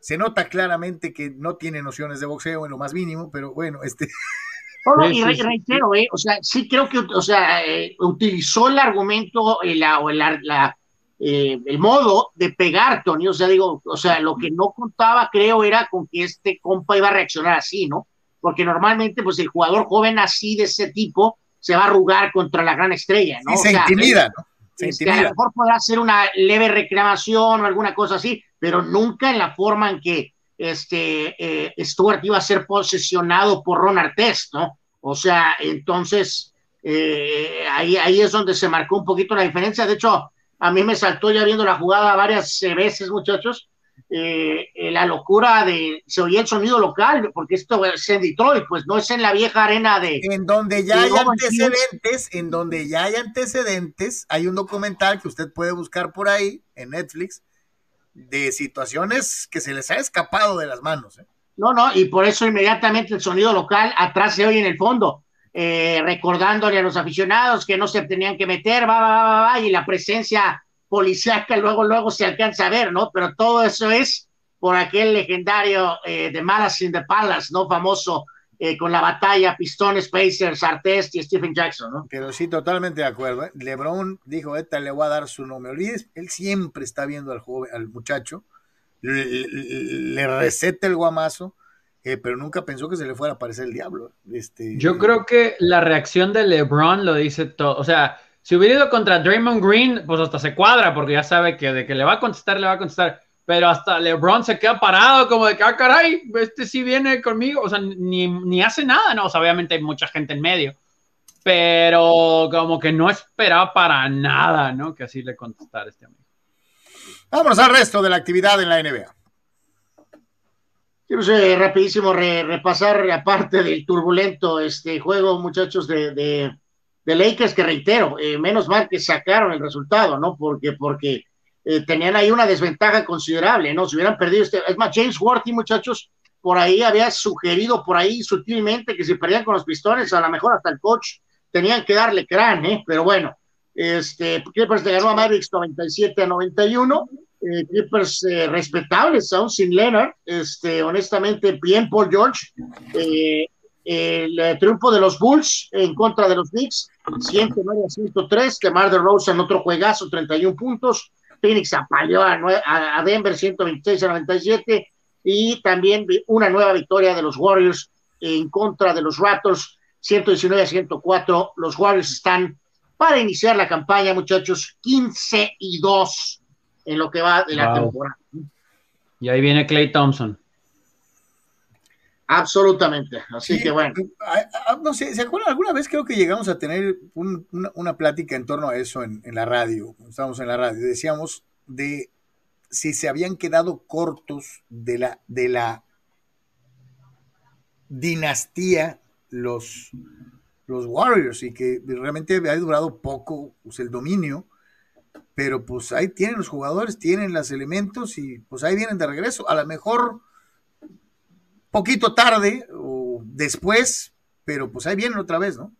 se nota claramente que no tiene nociones de boxeo en lo más mínimo, pero bueno, este. y reitero, eh, o sea, sí creo que, o sea, eh, utilizó el argumento eh, la, o la, el modo de pegar, Tony, o sea, digo, o sea, lo que no contaba, creo, era con que este compa iba a reaccionar así, ¿no? Porque normalmente, pues, el jugador joven así de ese tipo se va a arrugar contra la gran estrella, ¿no? se intimida, ¿no? Se este, intimida. a lo mejor podrá hacer una leve reclamación o alguna cosa así, pero nunca en la forma en que este, eh, Stuart iba a ser posesionado por Ron Artest, ¿no? O sea, entonces, eh, ahí, ahí es donde se marcó un poquito la diferencia. De hecho, a mí me saltó ya viendo la jugada varias veces, muchachos, eh, la locura de, se oía el sonido local, porque esto es en Detroit, pues no es en la vieja arena de... En donde ya hay antecedentes, en donde ya hay antecedentes, hay un documental que usted puede buscar por ahí en Netflix, de situaciones que se les ha escapado de las manos. ¿eh? No, no, y por eso inmediatamente el sonido local atrás se oye en el fondo, eh, recordándole a los aficionados que no se tenían que meter, va, va, va, va, y la presencia policíaca luego, luego se alcanza a ver, ¿no? Pero todo eso es por aquel legendario eh, de Malas in the Palace, ¿no? Famoso eh, con la batalla Pistones, Pacers, Artest y Stephen Jackson, ¿no? Pero sí, totalmente de acuerdo. ¿eh? LeBron dijo, esta le voy a dar su nombre. Olvides, él siempre está viendo al joven, al muchacho, le, receta el guamazo, eh, pero nunca pensó que se le fuera a aparecer el diablo. Este, Yo creo que la reacción de LeBron lo dice todo. O sea, si hubiera ido contra Draymond Green, pues hasta se cuadra, porque ya sabe que de que le va a contestar, le va a contestar pero hasta LeBron se queda parado como de que, ah, caray, este sí viene conmigo, o sea, ni, ni hace nada, no, o sea, obviamente hay mucha gente en medio, pero como que no esperaba para nada, ¿no? Que así le contestara este amigo. Vamos al resto de la actividad en la NBA. Quiero ser rapidísimo repasar, aparte del turbulento este juego, muchachos, de, de, de Lakers, que reitero, eh, menos mal que sacaron el resultado, ¿no? Porque, porque eh, tenían ahí una desventaja considerable, ¿no? Si hubieran perdido este, es más, James Worthy, muchachos, por ahí había sugerido por ahí sutilmente que si perdían con los pistones, a lo mejor hasta el coach tenían que darle crán, ¿eh? Pero bueno, este, Clippers le ganó a Mavericks 97 a 91, eh, Clippers eh, respetables, aún sin Leonard, este, honestamente, bien Paul George, eh, el triunfo de los Bulls en contra de los Knicks, 109 a 103, que Mar de Rosa en otro juegazo, 31 puntos, Phoenix apaleó a, Denver 126 a 97 y también una nueva victoria de los Warriors en contra de los Raptors 119 a 104. Los Warriors están para iniciar la campaña, muchachos, 15 y 2 en lo que va de la temporada. Y ahí viene Clay Thompson. Absolutamente. Así que bueno. No sé, ¿se acuerdan? Alguna vez creo que llegamos a tener una, plática en torno a eso en, la radio. Estábamos en la radio. Decíamos de si se habían quedado cortos de la, de la dinastía los, los Warriors y que realmente había durado poco pues, el dominio. Pero pues ahí tienen los jugadores, tienen los elementos y pues ahí vienen de regreso. A lo mejor poquito tarde o después, pero pues ahí vienen otra vez, ¿no?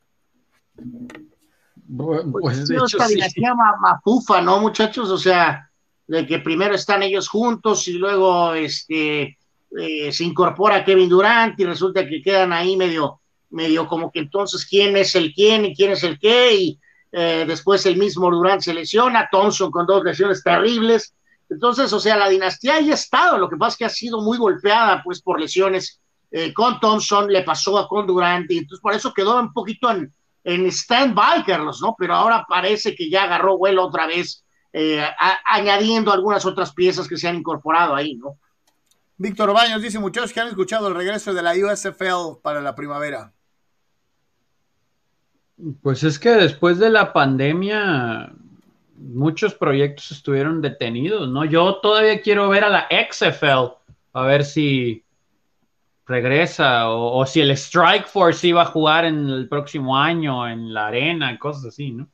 Pues, de hecho, sí. mafufa, ¿no, muchachos? O sea, de que primero están ellos juntos y luego este eh, se incorpora Kevin Durant y resulta que quedan ahí medio, medio como que entonces quién es el quién y quién es el qué, y eh, después el mismo Durant se lesiona, Thompson con dos lesiones terribles. Entonces, o sea, la dinastía ha estado, lo que pasa es que ha sido muy golpeada pues por lesiones eh, con Thompson, le pasó a con Durant, y entonces por eso quedó un poquito en, en stand-by, Carlos, ¿no? Pero ahora parece que ya agarró vuelo otra vez, añadiendo algunas otras piezas que se han incorporado ahí, ¿no? Víctor Baños dice, muchachos que han escuchado el regreso de la USFL para la primavera. Pues es que después de la pandemia muchos proyectos estuvieron detenidos, ¿no? Yo todavía quiero ver a la XFL, a ver si regresa o, si el Strike Force iba a jugar en el próximo año en la arena, cosas así, ¿no?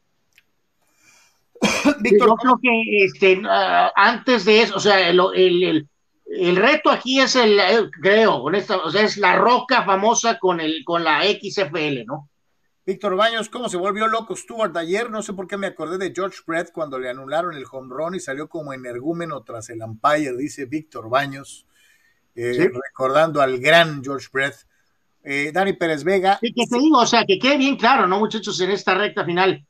Víctor, yo creo que este, ah, antes de eso, o sea, el, el reto aquí es el, eh, creo, o sea, es la roca famosa con, el, con la XFL, ¿no? Víctor Baños, ¿cómo se volvió loco Stuart ayer? No sé por qué me acordé de George Brett cuando le anularon el home run y salió como energúmeno tras el umpire, dice Víctor Baños, eh, recordando al gran George Brett. Eh, Dani Pérez Vega. Sí, que te digo, o sea, que quede bien claro, ¿no, muchachos, en esta recta final?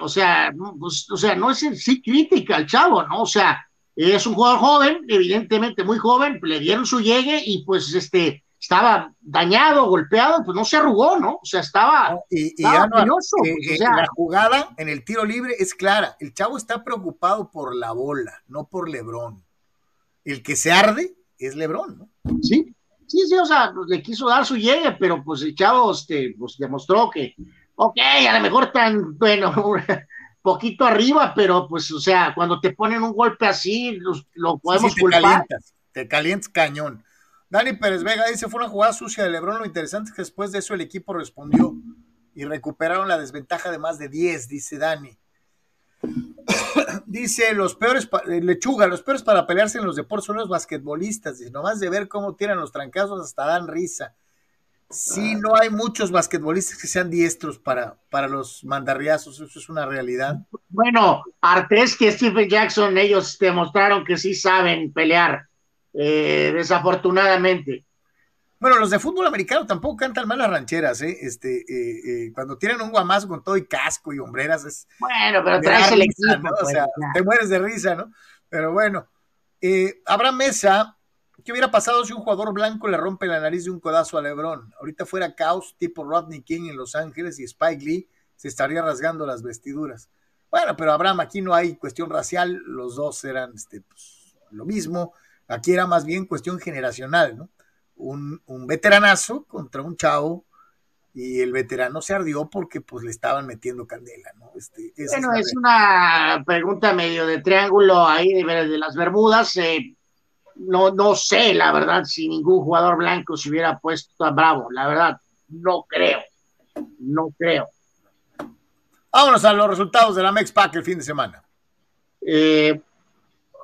o sea, pues, o sea, no es en sí crítica al chavo, ¿no? O sea, es un jugador joven, evidentemente muy joven, le dieron su llegue y pues este estaba dañado, golpeado, pues no se arrugó, ¿no? O sea, estaba, y, y eh, pues, eh, la jugada en el tiro libre es clara. El chavo está preocupado por la bola, no por Lebrón. El que se arde es Lebrón, ¿no? Sí, sí, sí, o sea, pues, le quiso dar su llegue, pero pues el chavo este, pues, demostró que, ok, a lo mejor tan, bueno, poquito arriba, pero pues, o sea, cuando te ponen un golpe así, lo, podemos te Calientas, te calientas cañón. Dani Pérez Vega dice, fue una jugada sucia de Lebron, lo interesante es que después de eso el equipo respondió y recuperaron la desventaja de más de 10, dice Dani. dice, los peores, eh, lechuga, los peores para pelearse en los deportes son los basquetbolistas, dice, nomás de ver cómo tiran los trancazos hasta dan risa. Sí, no hay muchos basquetbolistas que sean diestros para, para los mandarriazos, eso es una realidad. Bueno, Artes y Stephen Jackson, ellos demostraron que sí saben pelear, eh, desafortunadamente. Bueno, los de fútbol americano tampoco cantan mal las rancheras, ¿eh? Este, eh, eh, cuando tienen un guamazo con todo y casco y hombreras es... Bueno, pero traes el equipo. o pues, sea, te mueres de risa, ¿no? Pero bueno, habrá Mesa ¿Qué hubiera pasado si un jugador blanco le rompe la nariz de un codazo a LeBron? Ahorita fuera caos tipo Rodney King en Los Ángeles y Spike Lee se estaría rasgando las vestiduras. Bueno, pero Abraham, aquí no hay cuestión racial, los dos eran este, pues, lo mismo. Aquí era más bien cuestión generacional, ¿no? Un, un, veteranazo contra un chavo y el veterano se ardió porque pues le estaban metiendo candela, ¿no? Este, bueno, es, una pregunta medio de triángulo ahí de, de las Bermudas. Eh, no, no sé, la verdad, si ningún jugador blanco se hubiera puesto a Bravo. La verdad, no creo. No creo. Vámonos a los resultados de la Mex Pack el fin de semana. Eh,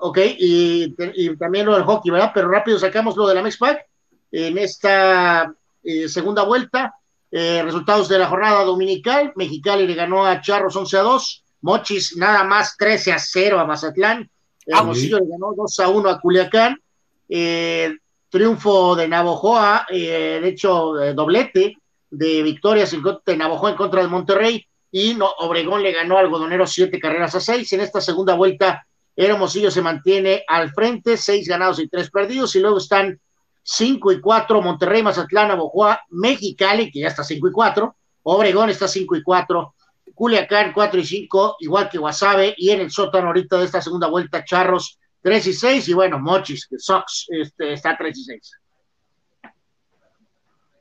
ok, y, también lo del hockey, ¿verdad? Pero rápido sacamos lo de la Mex Pack. En esta eh, segunda vuelta, eh, resultados de la jornada dominical: Mexicali le ganó a Charros 11 a 2, Mochis nada más 13 a 0 a Mazatlán, Hermosillo le ganó 2 a 1 a Culiacán, eh, triunfo de Navojoa, eh, de hecho, eh, doblete de victorias de Navojoa en contra de Monterrey y no, Obregón le ganó al Algodonero siete carreras a seis. En esta segunda vuelta, Hermosillo se mantiene al frente, seis ganados y tres perdidos, y luego están cinco y cuatro, Monterrey, Mazatlán, Navojoa, Mexicali, que ya está cinco y cuatro, Obregón está cinco y cuatro, Culiacán cuatro y cinco, igual que Guasave, y en el sótano ahorita de esta segunda vuelta, Charros 3 y 6, y bueno, Mochis, que Sox este, está 3 y 6.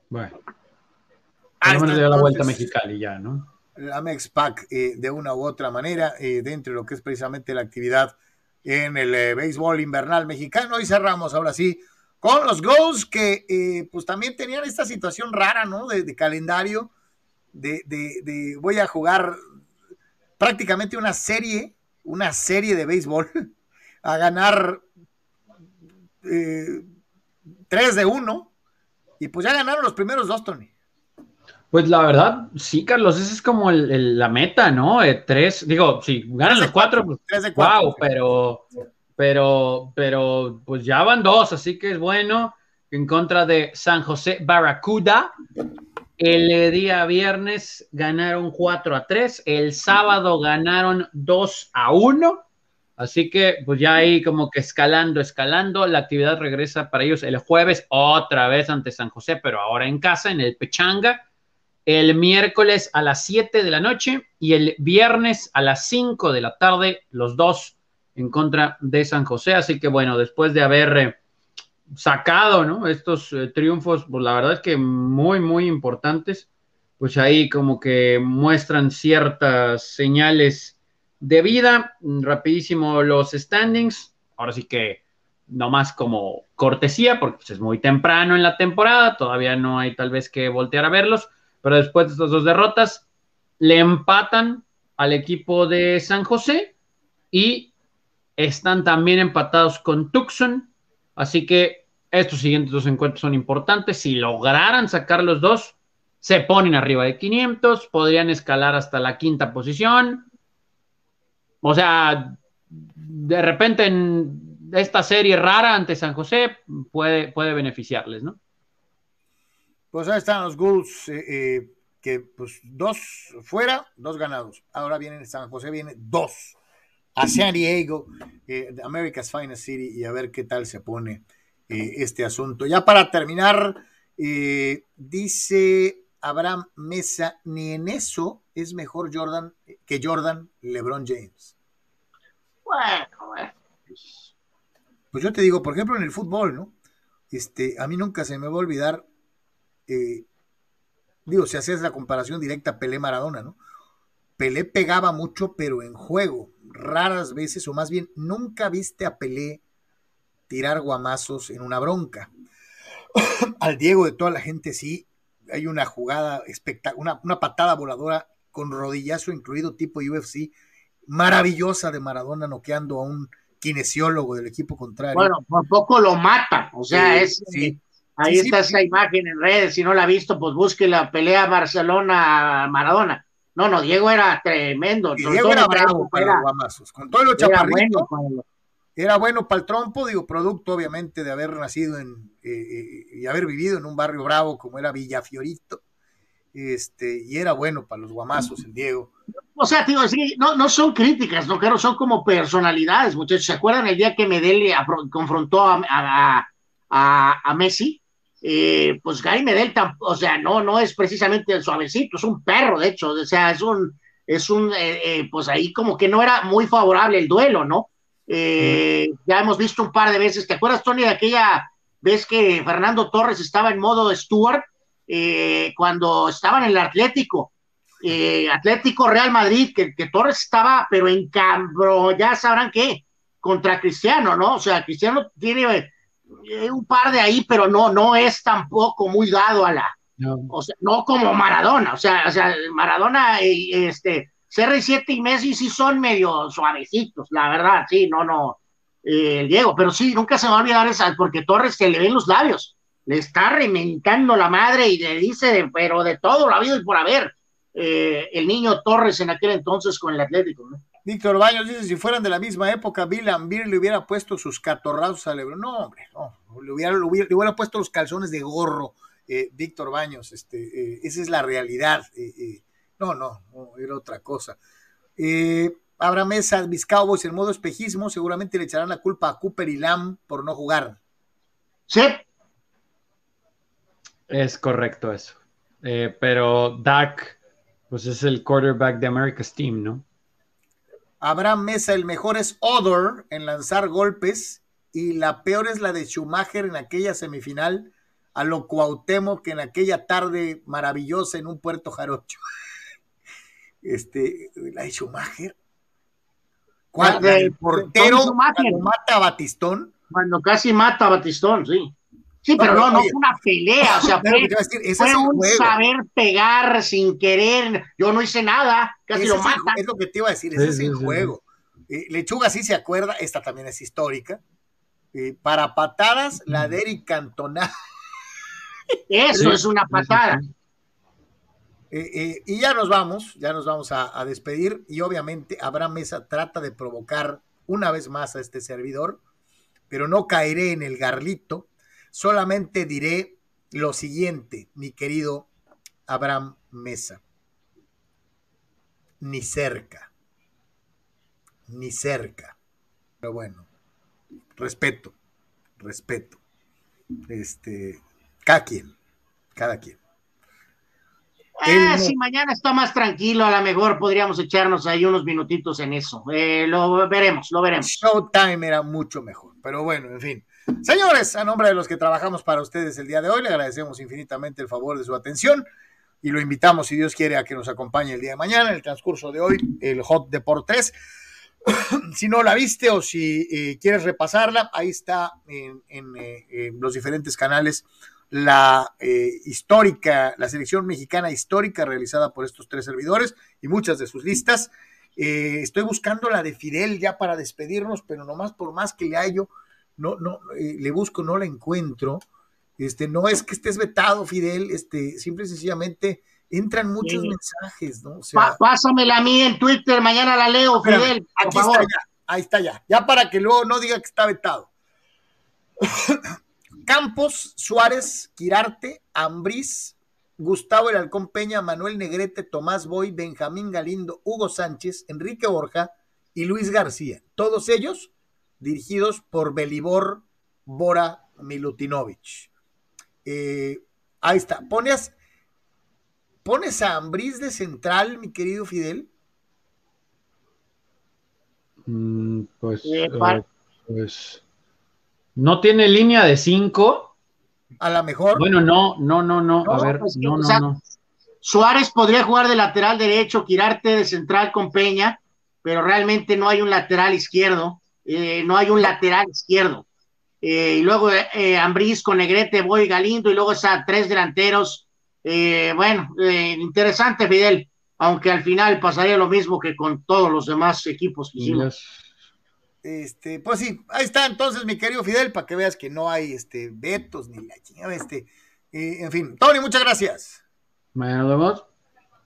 Bueno. Ah, le la vuelta a Mexicali ya, ¿no? La Mexpac, eh, de una u otra manera, eh, dentro de lo que es precisamente la actividad en el eh, béisbol invernal mexicano. Y cerramos ahora sí con los Ghosts, que eh, pues también tenían esta situación rara, ¿no? De, calendario, de, de, de, voy a jugar prácticamente una serie, una serie de béisbol a ganar eh, 3 de 1. Y pues ya ganaron los primeros dos, Tony. Pues la verdad, sí, Carlos, esa es como el, la meta, ¿no? Eh, tres, digo, si ganan los cuatro, pues, de cuatro, wow, pero, pero, pero, pues ya van dos, así que es bueno. en contra de San José Barracuda. El día viernes ganaron 4 a 3, el sábado ganaron 2 a 1. Así que pues ya ahí como que escalando, escalando, la actividad regresa para ellos el jueves otra vez ante San José, pero ahora en casa, en el Pechanga, el miércoles a las 7 de la noche y el viernes a las 5 de la tarde, los dos en contra de San José. Así que bueno, después de haber eh, sacado ¿no? estos eh, triunfos, pues la verdad es que muy, muy importantes, pues ahí como que muestran ciertas señales de vida, rapidísimo los standings. Ahora sí que no más como cortesía, porque pues, es muy temprano en la temporada, todavía no hay tal vez que voltear a verlos, pero después de estas dos derrotas, le empatan al equipo de San José y están también empatados con Tucson, así que estos siguientes dos encuentros son importantes. Si lograran sacar los dos, se ponen arriba de 500, podrían escalar hasta la quinta posición o sea, de repente en esta serie rara ante San José puede, puede beneficiarles, ¿no? Pues ahí están los Ghouls, eh, eh, que pues dos fuera, dos ganados. Ahora viene San José, viene dos a San Diego, eh, America's Finest City, y a ver qué tal se pone este asunto. Ya para terminar, dice Abraham Mesa, ni en eso es mejor Jordan que Jordan LeBron James. Bueno, Pues yo te digo, por ejemplo, en el fútbol, ¿no? Este, a mí nunca se me va a olvidar, eh, digo, si haces la comparación directa Pelé-Maradona, ¿no? Pelé pegaba mucho, pero en juego, raras veces, o más bien, nunca viste a Pelé tirar guamazos en una bronca. Al Diego de toda la gente sí, hay una jugada espectacular, una, una patada voladora con rodillazo incluido tipo UFC, maravillosa de Maradona noqueando a un kinesiólogo del equipo contrario. Bueno, por poco lo mata, o sea, es, ahí está esa imagen en redes, si no la ha visto, pues busque la pelea Barcelona-Maradona. No, no, Diego era tremendo. Diego era bravo para los guamazos, con todo lo chaparrito. Era bueno para el trompo, digo, producto obviamente de haber nacido en eh, eh, y haber vivido en un barrio bravo como era Villafiorito este, y era bueno para los guamazos el Diego. O sea, digo, sí, no, no son críticas, no claro, son como personalidades, muchachos. ¿Se acuerdan el día que Medel confrontó a, a, Messi? Eh, pues Gary Medel, o sea, no, no es precisamente el suavecito, es un perro, de hecho, o sea, es un, es un, eh, eh, pues ahí como que no era muy favorable el duelo, ¿no? Ya hemos visto un par de veces, ¿te acuerdas, Tony, de aquella vez que Fernando Torres estaba en modo Stuart? Cuando estaba en el Atlético, Atlético Real Madrid, que, Torres estaba, pero en cambro, ya sabrán qué, contra Cristiano, ¿no? O sea, Cristiano tiene eh, un par de ahí, pero no, no es tampoco muy dado a la, no. o sea, no como Maradona, o sea, o sea, Maradona, este, CR7 y Messi sí son medio suavecitos, la verdad, sí, no, no, Diego, pero sí, nunca se va a olvidar esa, porque Torres se le ven los labios, le está rementando la madre y le dice, pero de todo lo ha habido y por haber, eh, el niño Torres en aquel entonces con el Atlético. Víctor Baños dice, si fueran de la misma época, Bill Ambir le hubiera puesto sus catorrazos a Lebron. No, hombre, no, le hubiera, le hubiera, puesto los calzones de gorro, eh, Víctor Baños, este, eh, esa es la realidad. no, no, era otra cosa. Habrá Mesa, mis Cowboys en modo espejismo, seguramente le echarán la culpa a Cooper y Lam por no jugar. Sí, es correcto eso. Eh, pero Dak, pues es el quarterback de America's Team, ¿no? Abraham Mesa, el mejor es Odor en lanzar golpes y la peor es la de Schumacher en aquella semifinal a lo Cuauhtémoc que en aquella tarde maravillosa en un puerto jarocho. Este, la de Schumacher. ¿Cuál? el portero cuando mata a Batistón. Cuando casi mata a Batistón, sí. Sí, pero no, no, fue una pelea, o sea, fue, un saber pegar sin querer, yo no hice nada, casi lo mata. Es, lo que te iba a decir, ese es el juego. Eh, Lechuga sí se acuerda, esta también es histórica. Eh, para patadas, la de Eric Cantona. Eso es una patada. Eh, y ya nos vamos, ya nos vamos a, a despedir y obviamente Abraham Mesa trata de provocar una vez más a este servidor, pero no caeré en el garlito solamente diré lo siguiente, mi querido Abraham Mesa. Ni cerca. Ni cerca. Pero bueno, respeto, respeto. Este, cada quien, cada quien. Eh, si mañana está más tranquilo, a lo mejor podríamos echarnos ahí unos minutitos en eso. Eh, lo veremos, lo veremos. Showtime era mucho mejor, pero bueno, en fin. Señores, a nombre de los que trabajamos para ustedes el día de hoy, le agradecemos infinitamente el favor de su atención y lo invitamos, si Dios quiere, a que nos acompañe el día de mañana, en el transcurso de hoy, el Hot Deportes. si no la viste o si eh, quieres repasarla, ahí está en, eh, los diferentes canales la eh, histórica, la selección mexicana histórica realizada por estos tres servidores y muchas de sus listas. estoy buscando la de Fidel ya para despedirnos, pero nomás por más que le hallo, no, no, eh, le busco, no la encuentro. Este, no es que estés vetado, Fidel, este, simple y sencillamente entran muchos mensajes, ¿no? O sea, Pásamela a mí en Twitter, mañana la leo, Fidel. aquí está ya, ahí está ya, ya para que luego no diga que está vetado. Campos, Suárez, Quirarte, Ambriz, Gustavo El Halcón Peña, Manuel Negrete, Tomás Boy, Benjamín Galindo, Hugo Sánchez, Enrique Borja y Luis García. Todos ellos dirigidos por Belibor Bora Milutinovich. Eh, ahí está. ¿Pones, ¿Pones a Ambriz de central, mi querido Fidel? Mm, pues, eh, pues, no tiene línea de cinco. A lo mejor. Bueno, no, no, no, no. a ver, pues no, no, no. Suárez podría jugar de lateral derecho, Quirarte de central con Peña, pero realmente no hay un lateral izquierdo. Eh, no hay un lateral izquierdo. Eh, y luego eh, Ambriz con Negrete, Boy, Galindo, y luego esas tres delanteros. bueno, interesante, Fidel, aunque al final pasaría lo mismo que con todos los demás equipos que hicimos. Este, pues sí, ahí está entonces, mi querido Fidel, para que veas que no hay este, vetos ni la chingada, este, en fin. Tony, muchas gracias. Mañana nos vemos.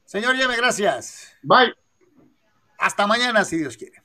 Señor Yeme, gracias. Bye. Hasta mañana, si Dios quiere.